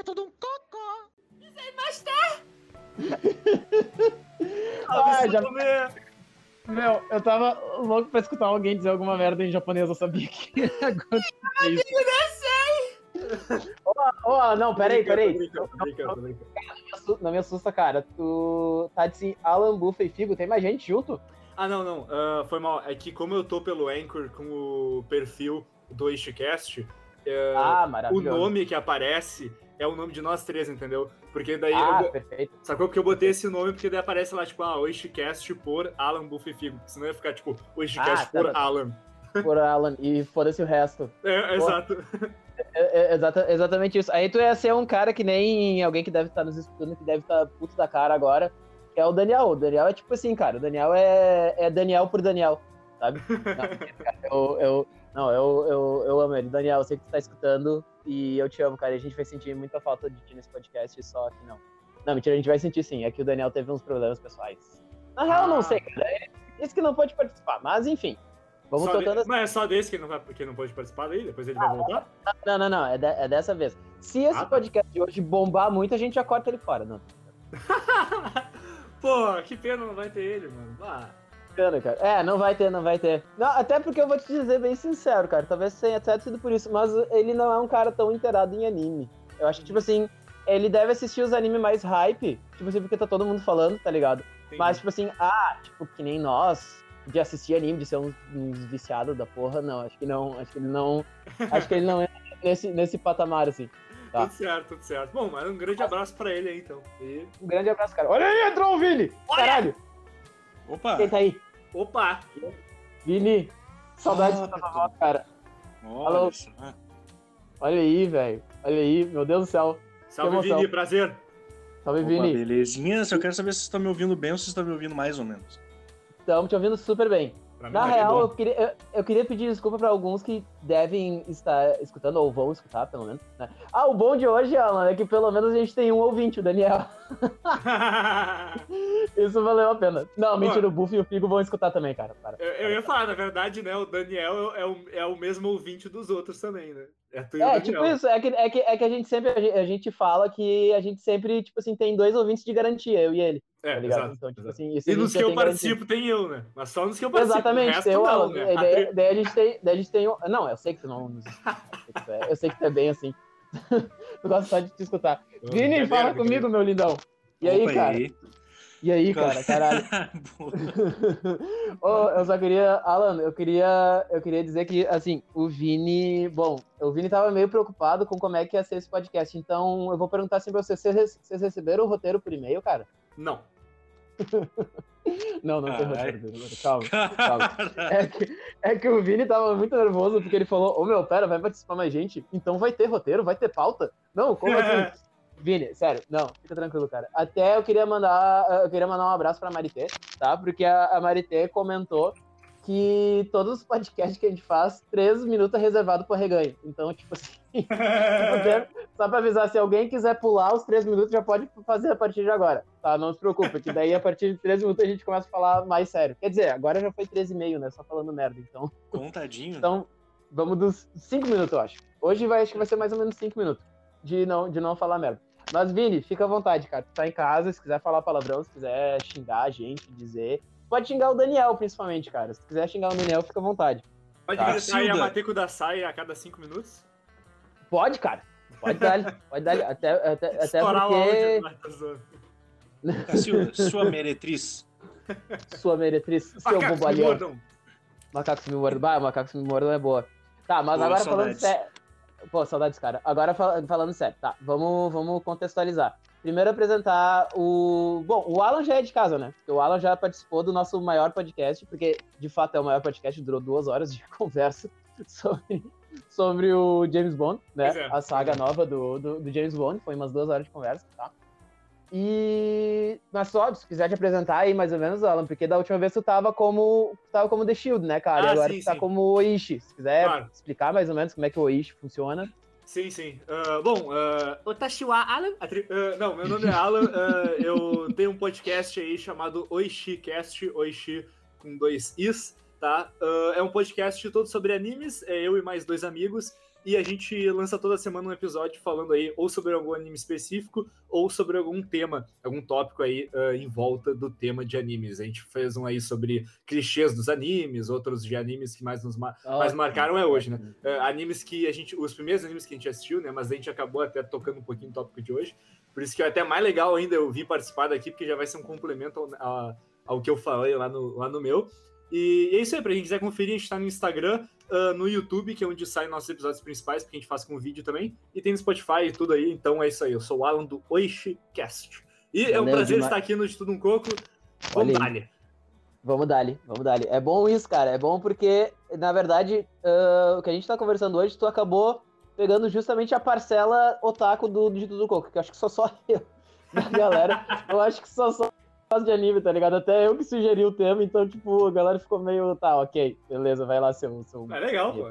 é tudo um cocô. Ah, já... Meu, eu tava louco pra escutar alguém dizer alguma merda em japonês, eu sabia que ia acontecer. Ô, ô, não, peraí, peraí. Brincando, brincando, brincando. Não me assusta, cara. Tu tá assim, Alan, Bufa e Figo, tem mais gente junto? Ah, não, não. ah, foi mal. É que como eu tô pelo Anchor com o perfil do Ishcast, é, Ah, o maravilhoso. nome que aparece é o nome de nós três, entendeu? Porque daí Ah, eu, perfeito. Sacou? Porque eu botei esse nome porque daí aparece lá, tipo, ah, Oishicast por Alan Buff e Figo. Senão ia ficar, tipo, Oishicast Ah, tá, por tá. Alan. Por Alan. E foda-se o resto. É, exato. É, é, exata- exatamente isso. Aí tu ia ser um cara que nem alguém que deve estar nos escutando, que deve estar puto da cara agora, que é o Daniel. O Daniel é tipo assim, cara. O Daniel é, é Daniel por Daniel, sabe? Não, cara, eu, eu, não, eu, eu, eu amo ele. Daniel, eu sei que tu tá escutando e eu te amo, cara. A gente vai sentir muita falta de ti nesse podcast, só que não. Não, mentira, a gente vai sentir sim. É que o Daniel teve uns problemas pessoais. Na real, eu não Ah. sei, cara. Ele disse que não pode participar, mas enfim. Vamos Só tocando de... Mas é só desse que não, vai, que não pode participar daí? Depois ele vai voltar? Não, não, não, é, de- é dessa vez. Se esse Ah, tá. podcast de hoje bombar muito, a gente já corta ele fora. Não, Pô, que pena não vai ter ele, mano. Ah, bacana, cara. É, não vai ter, não vai ter. Não, até porque eu vou te dizer bem sincero, cara. Talvez tenha até sido por isso, mas ele não é um cara tão inteirado em anime. Eu acho que, tipo assim, ele deve assistir os animes mais hype, tipo assim, porque tá todo mundo falando, tá ligado? entendi. Mas, tipo assim, ah, tipo, que nem nós, de assistir anime, de ser uns, uns viciados da porra, não, acho que não, acho que ele não. Acho que ele não entra nesse, nesse patamar, assim. tá. Tudo certo, tudo certo. Bom, mas um grande abraço pra ele aí, então. E... Um grande abraço, cara. Olha aí, entrou o Vini! Olha! Caralho! Opa! Quem tá aí? Opa! Vini! Saudades Ah, da tua voz, cara. Olha Alô? só. Olha aí, velho. Olha aí, meu Deus do céu. Salve. Vini, prazer. Salve, Opa, Vini. belezinha. Só quero saber se vocês estão me ouvindo bem ou se vocês estão me ouvindo mais ou menos. Estamos te ouvindo super bem. Pra Na tá real, eu queria, eu, eu queria pedir desculpa pra alguns que devem estar escutando, ou vão escutar, pelo menos. né? Ah, o bom de hoje, Alan, é que pelo menos a gente tem um ouvinte, o Daniel. Isso valeu a pena. Não, mentira, o Buff e o Figo vão escutar também, cara. Para. eu, eu ia falar, na verdade, né? O Daniel é o, é o mesmo ouvinte dos outros também, né? É tu É, tipo isso, é que, é, que, é que a gente sempre, a gente fala que a gente sempre, tipo assim, tem dois ouvintes de garantia, eu e ele, É, tá ligado? exato, então, tipo exato. assim, E nos que eu participo tem eu, né? Mas só nos que eu participo. Exatamente, o resto tem o não, Alan. né? E daí, daí a gente tem, daí a gente tem. Não, eu sei que tu não nos escuta, eu sei que tu é- Eu sei que tu é bem assim. eu gosto só de te escutar. Vini, fala comigo, meu lindão. E aí, Opa, cara? aí? E aí, cara, caralho. Ô, eu só queria, Alan, eu queria, eu queria dizer que, assim, o Vini, bom, o Vini tava meio preocupado com como é que ia ser esse podcast, então eu vou perguntar assim pra vocês, vocês, vocês receberam o roteiro por e-mail, cara? Não. Não, não tem roteiro, calma. É que, é que o Vini tava muito nervoso porque ele falou: Ô meu, pera, vai participar mais gente? Então vai ter roteiro, vai ter pauta? Não, como assim? Vini, sério, não, fica tranquilo, cara. Até eu queria mandar, eu queria mandar um abraço pra Marité, tá? Porque a, a Marité comentou que todos os podcasts que a gente faz, três minutos é reservado pro reganho. Então, tipo assim, só pra avisar, se alguém quiser pular os três minutos, já pode fazer a partir de agora, tá? Não se preocupe, que daí a partir de três minutos a gente começa a falar mais sério. Quer dizer, agora já foi três e meio, né? Só falando merda, então... Contadinho. Então, vamos dos cinco minutos, eu acho. Hoje vai, acho que vai ser mais ou menos cinco minutos de não, de não falar merda. Mas, Vini, fica à vontade, cara. Tu tá em casa, se quiser falar palavrão, se quiser xingar a gente, dizer. Pode xingar o Daniel, principalmente, cara. Se quiser xingar o Daniel, fica à vontade. Pode Tá. aí a. Mateco da saia a cada cinco minutos? Pode, cara. Pode dar, pode dar. Até, até, até porque áudio. Vai, tá. Cacilda, sua meretriz. sua meretriz, seu Macacos me bobalhão. mordam. Macacos me mordam. Bah, macacos me mordam é boa. Tá, mas Pô, agora saudades. falando sério. Pô, saudades, cara. Agora fal- falando sério, tá. Vamos, vamos contextualizar. Primeiro apresentar o. Bom, o Alan já é de casa, né? O Alan já participou do nosso maior podcast, porque de fato é o maior podcast, durou duas horas de conversa sobre, sobre o James Bond, né? É. A saga nova do, do, do James Bond. Foi umas duas horas de conversa, tá? E. Mas só, se quiser te apresentar aí mais ou menos, Alan, porque da última vez tu tava como. Tu tava como The Shield, né, cara? Ah, e agora sim, tu tá sim. como Oishi. Se quiser Claro. explicar mais ou menos como é que o Oishi funciona. Sim, sim. Ah, bom, uh, Otashiwa Alan. ah, não, meu nome é Alan. ah, eu tenho um podcast aí chamado OishiCast, Oishi com dois Is, tá? É um podcast todo sobre animes, é eu e mais dois amigos. E a gente lança toda semana um episódio falando aí ou sobre algum anime específico ou sobre algum tema, algum tópico aí uh, em volta do tema de animes. A gente fez um aí sobre clichês dos animes, outros de animes que mais nos ma oh, mais marcaram é hoje, né? Uh, animes que a gente, os primeiros animes que a gente assistiu, né? Mas a gente acabou até tocando um pouquinho no tópico de hoje. Por isso que é até mais legal ainda eu vir participar daqui, porque já vai ser um complemento ao, ao, ao que eu falei lá no, lá no meu. E é isso aí, pra quem quiser conferir, a gente tá no Instagram, uh, no YouTube, que é onde saem nossos episódios principais, porque a gente faz com vídeo também, e tem no Spotify e tudo aí, então é isso aí. Eu sou o Alan do OishiCast. E Valeu, é um prazer demais. estar aqui no De Tudo Um Coco. Vamos dar Vamos dar vamos dar É bom isso, cara. É bom porque, na verdade, uh, o que a gente tá conversando hoje, tu acabou pegando justamente a parcela otaku do De Tudo um Coco, que eu acho que sou só eu da galera. eu acho que sou só gosto de anime, tá ligado? Até eu que sugeri o tema, então, tipo, a galera ficou meio, tá, ok, beleza, vai lá seu. seu é legal, pô.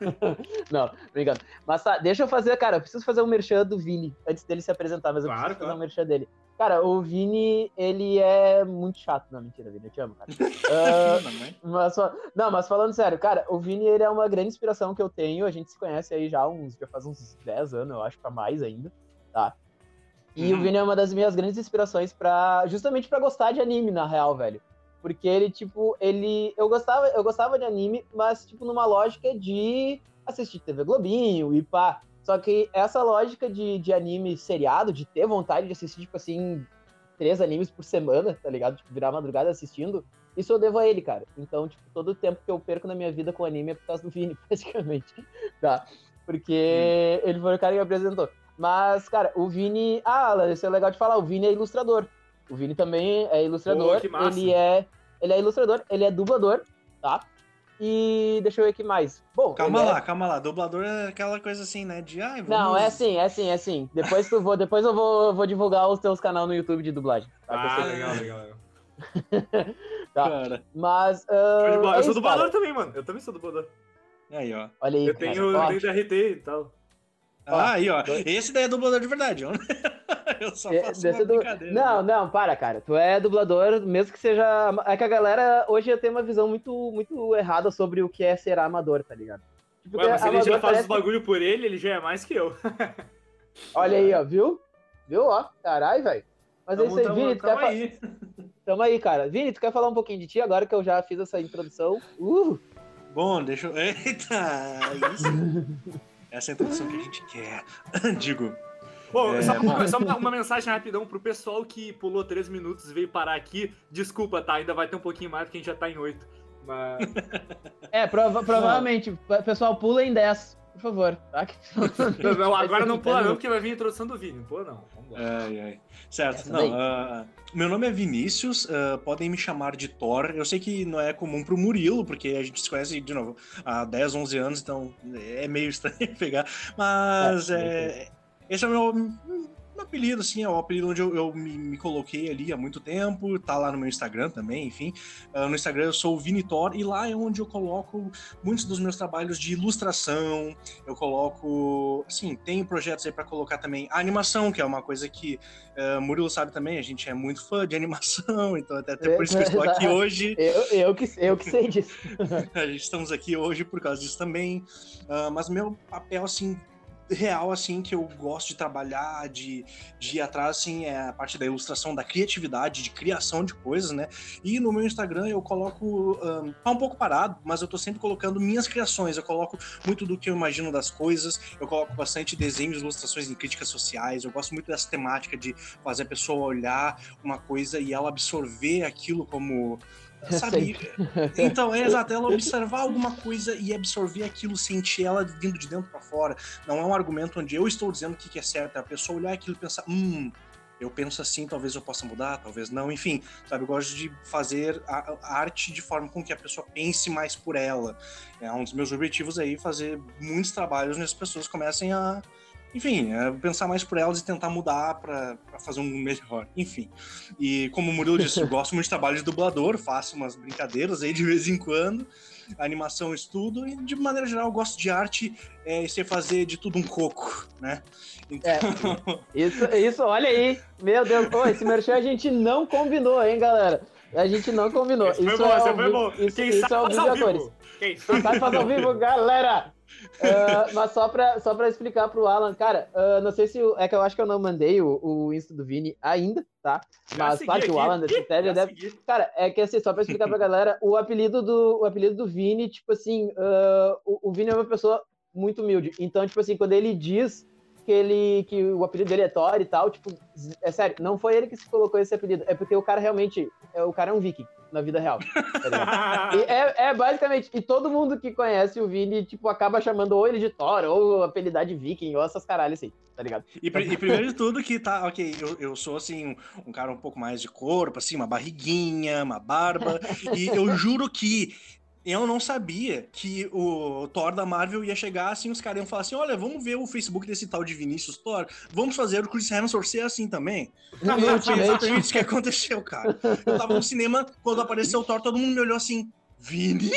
Não, obrigado. Mas tá, deixa eu fazer, cara, eu preciso fazer um merchan do Vini, antes dele se apresentar, mas eu claro, preciso claro. fazer um merchan dele. Cara, o Vini, ele é muito chato. Não, mentira, Vini, eu te amo, cara. uh, mas, não, mas falando sério, cara, o Vini, ele é uma grande inspiração que eu tenho. A gente se conhece aí já uns, já faz uns 10 anos, eu acho, pra mais ainda, tá? E uhum. o Vini é uma das minhas grandes inspirações para justamente para gostar de anime, na real, velho. Porque ele, tipo, ele. Eu gostava, eu gostava de anime, mas, tipo, numa lógica de assistir TV Globinho e pá. Só que essa lógica de, de anime seriado, de ter vontade de assistir, tipo assim, três animes por semana, tá ligado? Tipo, virar madrugada assistindo, isso eu devo a ele, cara. Então, tipo, todo o tempo que eu perco na minha vida com anime é por causa do Vini, praticamente. Tá? Porque hum. ele foi o cara que me apresentou. Mas, cara, o Vini. Ah, isso é legal de falar. O Vini é ilustrador. O Vini também é ilustrador. Pô, ele é. Ele é ilustrador, ele é dublador, tá? E deixa eu ver aqui mais. Bom, calma lá, é... calma lá. Dublador é aquela coisa assim, né? De ai, vamos... Não, é assim, é assim, é assim. Depois tu vou, depois eu vou, vou divulgar os teus canais no YouTube de dublagem. Tá? Ah, legal, legal, legal. tá. Cara. Mas. Uh, eu, é sou dublador cara. também, mano. Eu também sou dublador. Aí, ó. Olha aí. Eu cara. tenho, eu tenho DRT e tal. Ah, aí, ó. Esse daí é dublador de verdade, ó. Eu só é, faço uma brincadeira. Não, né? não, para, cara. Tu é dublador, mesmo que seja. É que a galera hoje tem uma visão muito, muito errada sobre o que é ser amador, tá ligado? Tipo, Ué, mas ele já faz parece... os bagulho por ele, ele já é mais que eu. Olha aí, ó, viu? Viu, ó? Caralho, velho. Mas tamo, é isso aí, tamo, Vini, tu tamo quer aí. Tamo aí, cara. Vini, tu quer falar um pouquinho de ti agora que eu já fiz essa introdução? Uh! Bom, deixa eu. Eita! Isso. Essa é a introdução que a gente quer. Digo. Bom, é... só, uma, só uma, uma, mensagem rapidão pro pessoal que pulou 3 minutos e veio parar aqui. Desculpa, tá? Ainda vai ter um pouquinho mais porque a gente já tá em 8. Mas... É, prova provavelmente. O pessoal pula em 10, por favor. Tá? Não, agora não pula não, porque vai vir a introdução do vídeo. Não pula não. Ai, ai. Certo. Essa não, uh, meu nome é Vinícius, uh, podem me chamar de Thor. Eu sei que não é comum pro Murilo, porque a gente se conhece, de novo, há 10, 11 anos, então é meio estranho pegar. Mas é, é, esse é o meu um apelido, assim, é o apelido onde eu, eu me, me, coloquei ali há muito tempo, tá lá no meu Instagram também, enfim. Uh, no Instagram eu sou o Vinitor e lá é onde eu coloco muitos dos meus trabalhos de ilustração, eu coloco, assim, tem projetos aí para colocar também a animação, que é uma coisa que uh, Murilo sabe também, a gente é muito fã de animação, então até, até por isso que eu estou aqui hoje. Eu, eu, que, eu que sei disso. a gente estamos aqui hoje por causa disso também, uh, mas meu papel, assim, real, assim, que eu gosto de trabalhar, de, de ir atrás, assim, é a parte da ilustração, da criatividade, de criação de coisas, né? E no meu Instagram eu coloco, um, tá um pouco parado, mas eu tô sempre colocando minhas criações, eu coloco muito do que eu imagino das coisas, eu coloco bastante desenhos, ilustrações em críticas sociais, eu gosto muito dessa temática de fazer a pessoa olhar uma coisa e ela absorver aquilo como Sabe? então, é exato, ela observar alguma coisa e absorver aquilo, sentir ela vindo de dentro para fora. Não é um argumento onde eu estou dizendo o que é certo, é a pessoa olhar aquilo e pensar, hum, eu penso assim, talvez eu possa mudar, talvez não, enfim, sabe? Eu gosto de fazer a, a arte de forma com que a pessoa pense mais por ela. É um dos meus objetivos aí, fazer muitos trabalhos onde as pessoas comecem a, enfim, é pensar mais por elas e tentar mudar para fazer um melhor. Enfim. E como o Murilo disse, eu gosto muito de trabalho de dublador, faço umas brincadeiras aí de vez em quando, animação, estudo, e de maneira geral eu gosto de arte é, e sei fazer de tudo um coco, né? Então... É, isso, isso, olha aí. Meu Deus, oh, esse merchan a gente não combinou, hein, galera? A gente não combinou. Esse isso foi bom, é foi bom. Isso, Quem isso é o vídeo atores. Quem sabe faz ao vivo, galera! Uh, mas só pra, só pra explicar pro Alan, cara, uh, não sei se. É que eu acho que eu não mandei o, o Insta do Vini ainda, tá? Mas claro que o Alan desse já deve. Segui. Cara, é que assim, só pra explicar pra galera, o apelido do, o apelido do Vini, tipo assim, uh, o, o Vini é uma pessoa muito humilde. Então, tipo assim, quando ele diz que ele que o apelido dele é Thor e tal, tipo, é sério, não foi ele que se colocou esse apelido, é porque o cara realmente, é, o cara é um viking na vida real. Tá é, é, basicamente, e todo mundo que conhece o Vini, tipo, acaba chamando ou ele de Thor, ou apelidar de viking, ou essas caralhas assim, tá ligado? E, e primeiro de tudo que tá, ok, eu, eu sou assim, um, um cara um pouco mais de corpo, assim, uma barriguinha, uma barba, e eu juro que eu não sabia que o Thor da Marvel ia chegar assim, os caras iam falar assim: olha, vamos ver o Facebook desse tal de Vinícius Thor, vamos fazer o Chris Hemsworth ser assim também. foi exatamente isso que aconteceu, cara. Eu tava no cinema, quando apareceu o Thor, todo mundo me olhou assim. Vini?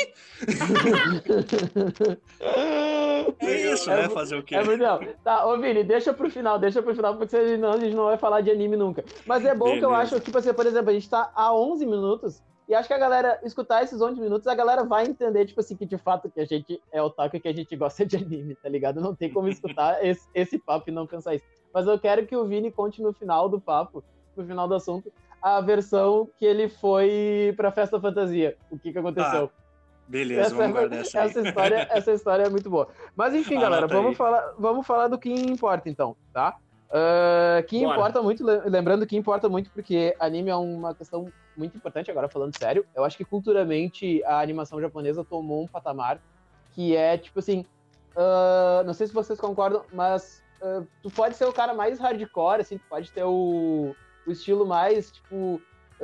é isso, é, né? Fazer o quê? É legal. Tá, ô Vini, deixa pro final, deixa pro final, porque senão a gente não vai falar de anime nunca. Mas é bom Beleza. que eu acho, tipo assim, por exemplo, a gente tá há 11 minutos e acho que a galera, escutar esses 11 minutos, a galera vai entender, tipo assim, que de fato que a gente é otaku e que a gente gosta de anime, tá ligado? Não tem como escutar esse, esse papo e não pensar isso. Mas eu quero que o Vini conte no final do papo, no final do assunto, a versão que ele foi pra Festa Fantasia. O que que aconteceu. Ah, beleza, essa, vamos guardar essa essa história, essa história é muito boa. Mas enfim, ah, galera, vamos falar, vamos falar do que importa então, tá? Uh, que Bora. importa muito, lembrando que importa muito porque anime é uma questão muito importante, agora falando sério. Eu acho que culturalmente a animação japonesa tomou um patamar que é tipo assim. Uh, não sei se vocês concordam, mas uh, tu pode ser o cara mais hardcore, assim, tu pode ter o, o estilo mais, tipo,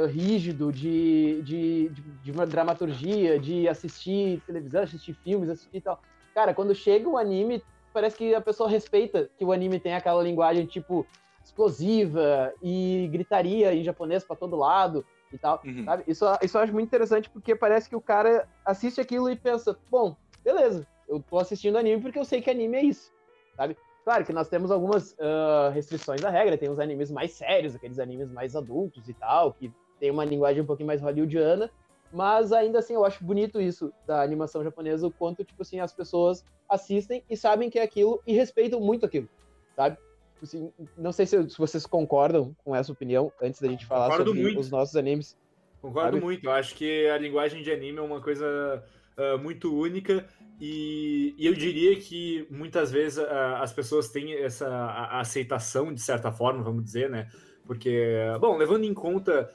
rígido de, de, de, de uma dramaturgia, de assistir televisão, assistir filmes, assistir e tal. Cara, quando chega o anime, parece que a pessoa respeita que o anime tem aquela linguagem, tipo, explosiva e gritaria em japonês para todo lado e tal, uhum. sabe? Isso, isso eu acho muito interessante porque parece que o cara assiste aquilo e pensa, bom, beleza, eu tô assistindo anime porque eu sei que anime é isso, sabe? Claro que nós temos algumas uh, restrições à regra, tem os animes mais sérios, aqueles animes mais adultos e tal, que tem uma linguagem um pouquinho mais hollywoodiana, mas ainda assim, eu acho bonito isso da animação japonesa, o quanto, tipo assim, as pessoas assistem e sabem que é aquilo e respeitam muito aquilo, sabe? Tipo assim, não sei se, se, vocês concordam com essa opinião, antes da gente falar Concordo sobre muito. os nossos animes. Concordo sabe? muito, eu acho que a linguagem de anime é uma coisa uh, muito única e, e, eu diria que muitas vezes uh, as pessoas têm essa aceitação, de certa forma, vamos dizer, né? Porque, bom, levando em conta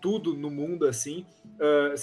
tudo no mundo assim, uh,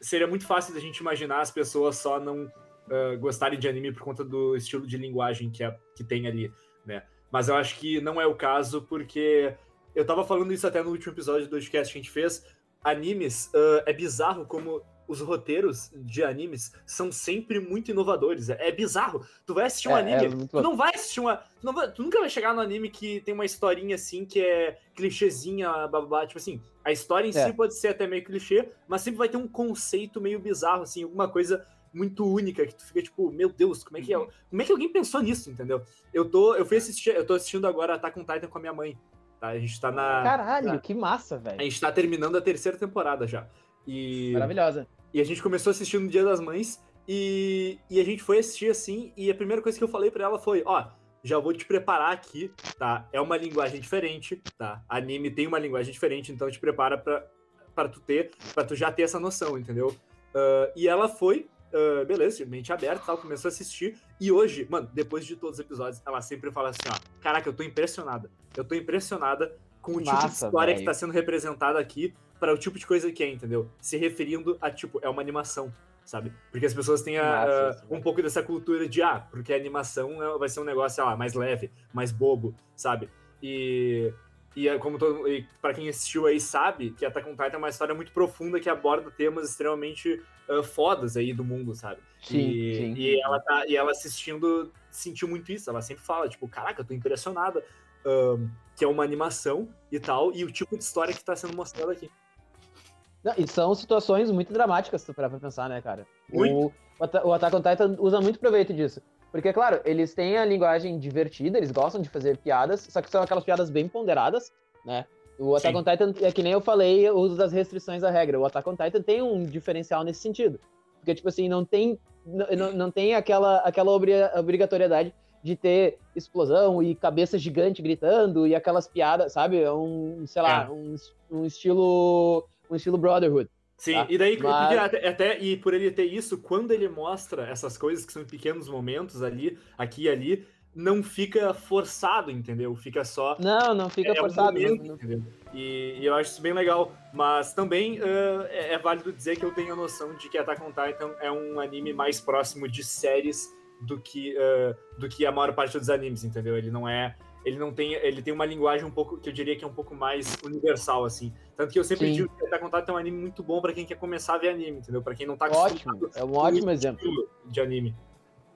seria muito fácil da gente imaginar as pessoas só não uh, gostarem de anime por conta do estilo de linguagem que, é, que tem ali, né? Mas eu acho que não é o caso, porque eu tava falando isso até no último episódio do podcast que a gente fez. Animes, uh, é bizarro como os roteiros de animes são sempre muito inovadores. É, é bizarro. Tu vai assistir um é, anime, é tu não vai assistir uma. Tu, não vai, tu, nunca vai chegar no anime que tem uma historinha assim que é clichêzinha, babá. Tipo assim, a história em é. si pode ser até meio clichê, mas sempre vai ter um conceito meio bizarro, assim, alguma coisa muito única que tu fica tipo, meu Deus, como é que é? Uhum. Como é que alguém pensou nisso, entendeu? Eu tô, eu fui assistir, eu tô assistindo agora Attack on Titan com a minha mãe. Tá? A gente tá na Caralho, na, que massa, velho. A gente tá terminando a terceira temporada já. E Maravilhosa. E a gente começou assistindo no Dia das Mães e, e a gente foi assistir assim, e a primeira coisa que eu falei para ela foi, ó, já vou te preparar aqui, tá? É uma linguagem diferente, tá? Anime tem uma linguagem diferente, então te prepara pra, pra tu ter, pra tu já ter essa noção, entendeu? Uh, e ela foi, uh, beleza, mente aberta tal, começou a assistir, e hoje, mano, depois de todos os episódios, ela sempre fala assim, ó, caraca, eu tô impressionada, eu tô impressionada com o Massa, tipo de história véio. que tá sendo representada aqui, para o tipo de coisa que é, entendeu? Se referindo a, tipo, é uma animação, sabe? Porque as pessoas têm a, uh, um pouco dessa cultura de, ah, porque a animação é, vai ser um negócio, sei lá, mais leve, mais bobo, sabe? E, e é como todo e para quem assistiu aí sabe que Attack on Titan é uma história muito profunda que aborda temas extremamente uh, fodas aí do mundo, sabe? Sim, e, sim. e ela tá e ela assistindo sentiu muito isso, ela sempre fala, tipo, caraca, eu tô impressionada um, que é uma animação e tal, e o tipo de história que tá sendo mostrada aqui. Não, e são situações muito dramáticas, tu parar pra pensar, né, cara? O, o Attack on Titan usa muito proveito disso. Porque, claro, eles têm a linguagem divertida, eles gostam de fazer piadas, só que são aquelas piadas bem ponderadas, né? O Attack Sim. on Titan, é que nem eu falei, o uso das restrições da regra. O Attack on Titan tem um diferencial nesse sentido. Porque, tipo assim, não tem não, não tem aquela, aquela obrigatoriedade de ter explosão e cabeça gigante gritando e aquelas piadas, sabe? É um, sei lá, é. um, um, estilo um estilo Brotherhood. Sim, tá? e daí, Mas... até, até, e por ele ter isso, quando ele mostra essas coisas que são pequenos momentos ali, aqui e ali, não fica forçado, entendeu? Fica só. Não, não fica é, forçado. Um momento, não, E, e, eu acho isso bem legal. Mas também uh, é, é, válido dizer que eu tenho a noção de que Attack on Titan é um anime mais próximo de séries do que, uh, do que a maior parte dos animes, entendeu? Ele não é. Ele não tem. Ele tem uma linguagem um pouco que eu diria que é um pouco mais universal, assim. Tanto que eu sempre Sim. digo que Attack on Titan é um anime muito bom para quem quer começar a ver anime, entendeu? Para quem não tá Ótimo, é um ótimo exemplo de anime.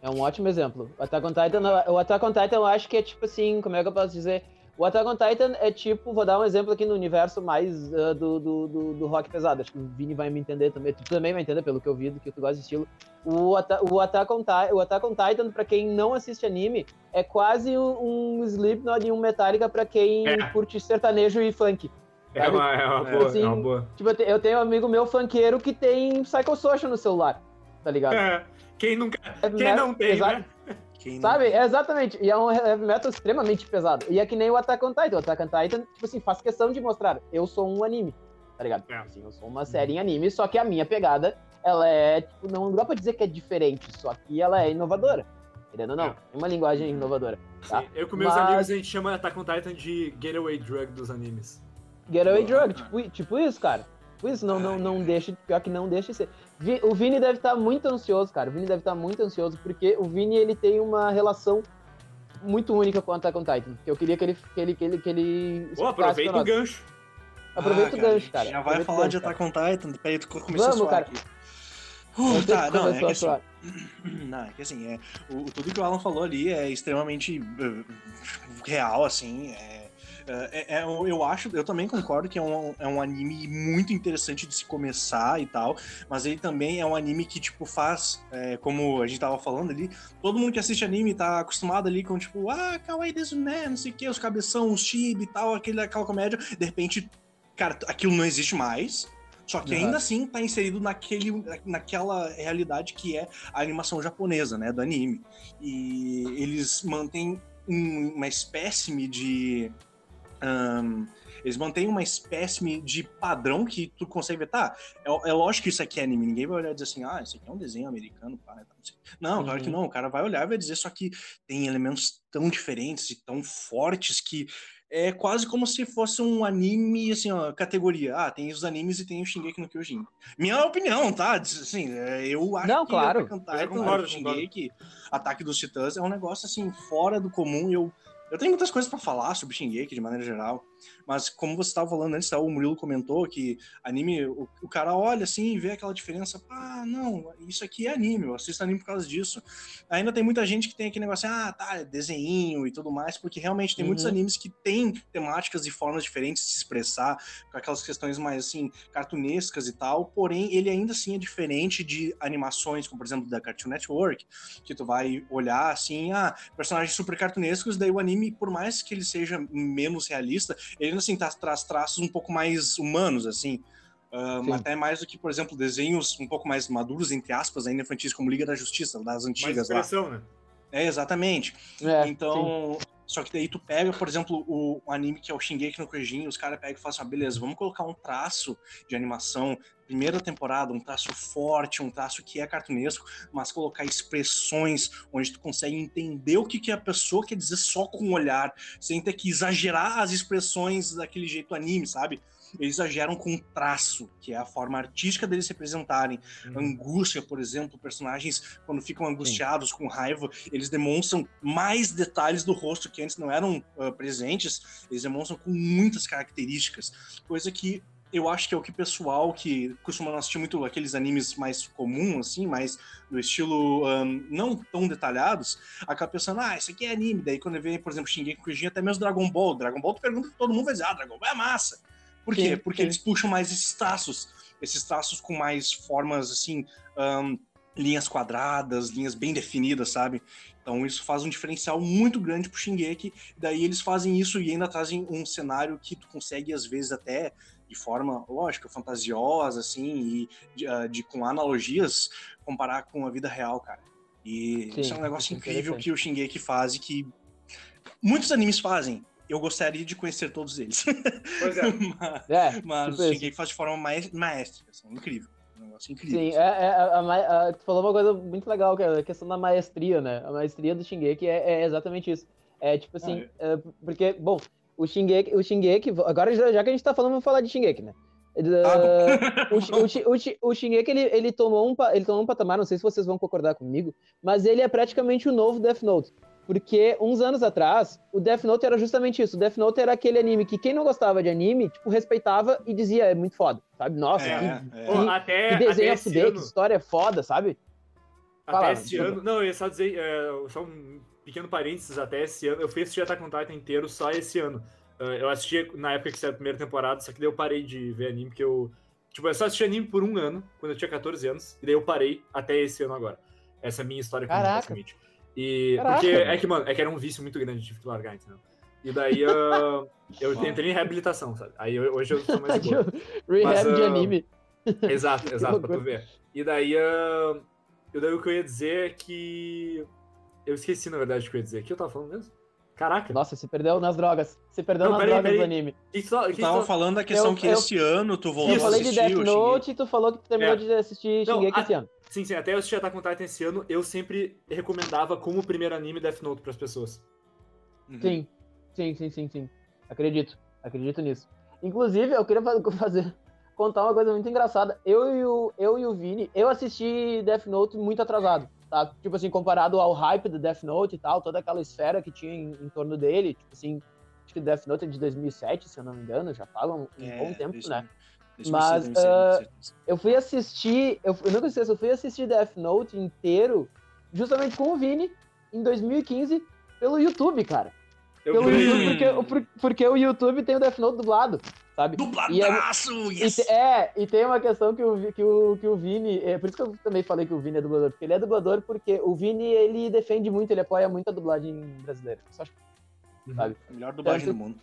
É um ótimo exemplo. O Attack on Titan, o Attack on Titan eu acho que é tipo assim, como é que eu posso dizer? O Attack on Titan é tipo, vou dar um exemplo aqui no universo mais uh, do, do, do, do, rock pesado. Acho que o Vini vai me entender também. Tu também vai entender pelo que eu vi, do que tu gosta de estilo. O, Ata o, Attack, on o Attack on Titan, pra quem não assiste anime, é quase um, Slipknot e um Metallica pra quem é. curte sertanejo e funk. É uma, é, uma boa, assim, é uma boa. Tipo, eu tenho um amigo meu funkeiro que tem Psychosocial no celular, tá ligado? É. Quem nunca. É quem não tem, né? Quem Sabe? É exatamente. E é um heavy metal extremamente pesado. E é que nem o Attack on Titan. O Attack on Titan, tipo assim, faz questão de mostrar. Eu sou um anime. Tá ligado? É. Assim, eu sou uma série em anime, só que a minha pegada, ela é, tipo, não dá pra dizer que é diferente, só que ela é inovadora. Querendo ou não. É. Uma linguagem inovadora. Tá? Sim. Eu com meus Mas... amigos, a gente chama Attack on Titan de Getaway Drug dos animes. Getaway Drug, tipo, tipo isso, cara. Isso, não, não, não deixa, pior que não deixa de ser. O Vini deve estar tá muito ansioso, cara. O Vini deve estar tá muito ansioso, porque o Vini ele tem uma relação muito única com o Attack on Titan. Que eu queria que ele. Que ele, que ele, que ele oh, aproveita o gancho. Aproveita ah, o gancho, cara. Já vai falar de Attack on Titan, peraí, tu começou Vamos, a cara. Aqui. Uh, tá, não, é que assim, não, é que assim, é, o, tudo que o Alan falou ali é extremamente uh, real, assim, é, é, é, eu acho, eu também concordo que é um, é um anime muito interessante de se começar e tal, mas ele também é um anime que, tipo, faz, é, como a gente tava falando ali, todo mundo que assiste anime tá acostumado ali com, tipo, ah, kawaii desu né, não sei o que, os cabeção, os chibi e tal, aquele, aquela comédia, de repente, cara, aquilo não existe mais, só que ainda assim tá inserido naquele, naquela realidade que é a animação japonesa, né, do anime. E eles mantêm um, uma espécime de um, eles mantêm uma espécie de padrão que tu consegue ver, tá? É, é, lógico que isso aqui é anime, ninguém vai olhar e dizer assim, ah, isso aqui é um desenho americano, pá, né? Não, claro que uhum. não, o cara vai olhar e vai dizer, só que tem elementos tão diferentes e tão fortes que é quase como se fosse um anime, assim, ó, categoria. Ah, tem os animes e tem o Shingeki no Kyojin. Minha opinião, tá? Assim, é, eu acho não, que claro. cantar eu concordo, Shingeki, Ataque dos Titãs, é um negócio, assim, fora do comum eu eu tenho muitas coisas para falar sobre Shingeki de maneira geral, mas como você estava falando antes, tá, o Murilo comentou que anime, o, o, cara olha assim e vê aquela diferença, ah, não, isso aqui é anime, eu assisto anime por causa disso. Ainda tem muita gente que tem aquele negócio, ah, tá, é desenho e tudo mais, porque realmente tem uhum. muitos animes que têm temáticas e formas diferentes de se expressar, com aquelas questões mais assim, cartunescas e tal, porém ele ainda assim é diferente de animações, como por exemplo da Cartoon Network, que tu vai olhar assim, ah, personagens super cartunescos, daí o anime, por mais que ele seja menos realista, ele assim tá, traz traços um pouco mais humanos, assim. Uh, até mais do que, por exemplo, desenhos um pouco mais maduros, entre aspas, ainda infantis, como Liga da Justiça, das antigas mais lá. Né? É, exatamente. É, então, sim. Só que daí tu pega, por exemplo, o, o anime que é o Shingeki no Kyojin, os caras pegam e falam assim, ah, beleza, vamos colocar um traço de animação, primeira temporada, um traço forte, um traço que é cartunesco, mas colocar expressões onde tu consegue entender o que, que a pessoa quer dizer só com o olhar, sem ter que exagerar as expressões daquele jeito anime, sabe? Eles exageram com traço, que é a forma artística deles se representarem. Uhum. Angústia, por exemplo, personagens, quando ficam angustiados, Sim. com raiva, eles demonstram mais detalhes do rosto que antes não eram uh, presentes, eles demonstram com muitas características, coisa que eu acho que é o que o pessoal que costuma assistir muito aqueles animes mais comuns, assim, mais do estilo um, não tão detalhados, acaba pensando, ah, isso aqui é anime. Daí quando vê, por exemplo, Shingeki Kyojin, até mesmo Dragon Ball. Dragon Ball, tu pergunta todo mundo vai dizer, ah, Dragon Ball é massa. Por quê? Sim, Porque sim. eles puxam mais esses traços, esses traços com mais formas, assim, um, linhas quadradas, linhas bem definidas, sabe? Então isso faz um diferencial muito grande pro Shingeki. Daí eles fazem isso e ainda trazem um cenário que tu consegue, às vezes, até de forma, lógico, fantasiosa, assim, e de, uh, de, com analogias, comparar com a vida real, cara. E Sim, isso é um negócio é incrível que o Shingeki faz e que muitos animes fazem. Eu gostaria de conhecer todos eles. Pois é. mas é, mas tipo o Shingeki faz de forma maestra, assim, incrível. Um negócio incrível. Sim, assim. é, é a, a, a, tu falou uma coisa muito legal, que é a questão da maestria, né? A maestria do Shingeki é, é exatamente isso. É tipo assim, ah, é. porque, bom, o Shingeki, o Shingeki, agora já, que a gente tá falando, vamos falar de Shingeki, né? Uh, o, o, o, o Shingeki, ele, ele, tomou um, ele tomou um patamar, não sei se vocês vão concordar comigo, mas ele é praticamente o novo Death Note. Porque uns anos atrás, o Death Note era justamente isso. O Death Note era aquele anime que quem não gostava de anime, tipo, respeitava e dizia, é muito foda, sabe? Nossa, é, que, é. Que, até, que desenho até fuder, que história foda, sabe? Até Fala, esse ano... Não, eu ia só dizer, é, só um pequeno parênteses, até esse ano, eu fui assistir Attack on Titan inteiro só esse ano. Uh, eu assisti na época que saiu a primeira temporada, só que daí eu parei de ver anime, porque eu. Tipo, eu só assisti anime por um ano, quando eu tinha 14 anos, e daí eu parei até esse ano agora. Essa é a minha história com o basicamente. E. Caraca. Porque é que, mano, é que era um vício muito grande, tive que largar, entendeu? E daí uh, eu entrei em reabilitação, sabe? Aí hoje eu sou mais boa. Rehab Mas, uh, de anime. Exato, exato, pra tu ver. E daí, uh, e daí o que eu ia dizer é que. Eu esqueci, na verdade, o que eu ia dizer. O que eu tava falando mesmo? Caraca. Nossa, você perdeu nas drogas. Você perdeu não, nas drogas peraí. do anime. Que só, que tava só... falando da questão eu, que eu, esse ano tu voltou a assistir. Eu falei de Death Note e tu falou que tu terminou é. de assistir Shingeki esse ano. Sim, sim, até eu assisti Attack on Titan esse ano, eu sempre recomendava como primeiro anime Death Note pras pessoas. Uhum. Sim, sim, sim, sim, sim. Acredito, acredito nisso. Inclusive, eu queria fazer, contar uma coisa muito engraçada. Eu e o, eu e o Vini, eu assisti Death Note muito atrasado tá? Tipo assim, comparado ao hype do Death Note e tal, toda aquela esfera que tinha em, em torno dele, tipo assim, acho que Death Note é de 2007, se eu não me engano, já falam um, é, bom tempo, né? Mas uh, eu fui assistir, eu, eu nunca esqueço, eu fui assistir Death Note inteiro justamente com o Vini em 2015 pelo YouTube, cara. Eu pelo YouTube, porque, porque o YouTube tem o Death Note dublado sabe? Dubladaço! E é, yes. e, é, e tem uma questão que o, que o, que o Vini. É, por isso que eu também falei que o Vini é dublador, porque ele é dublador porque o Vini ele defende muito, ele apoia muito a dublagem brasileira. Só acho, uhum. sabe? A melhor dublagem tanto, do mundo.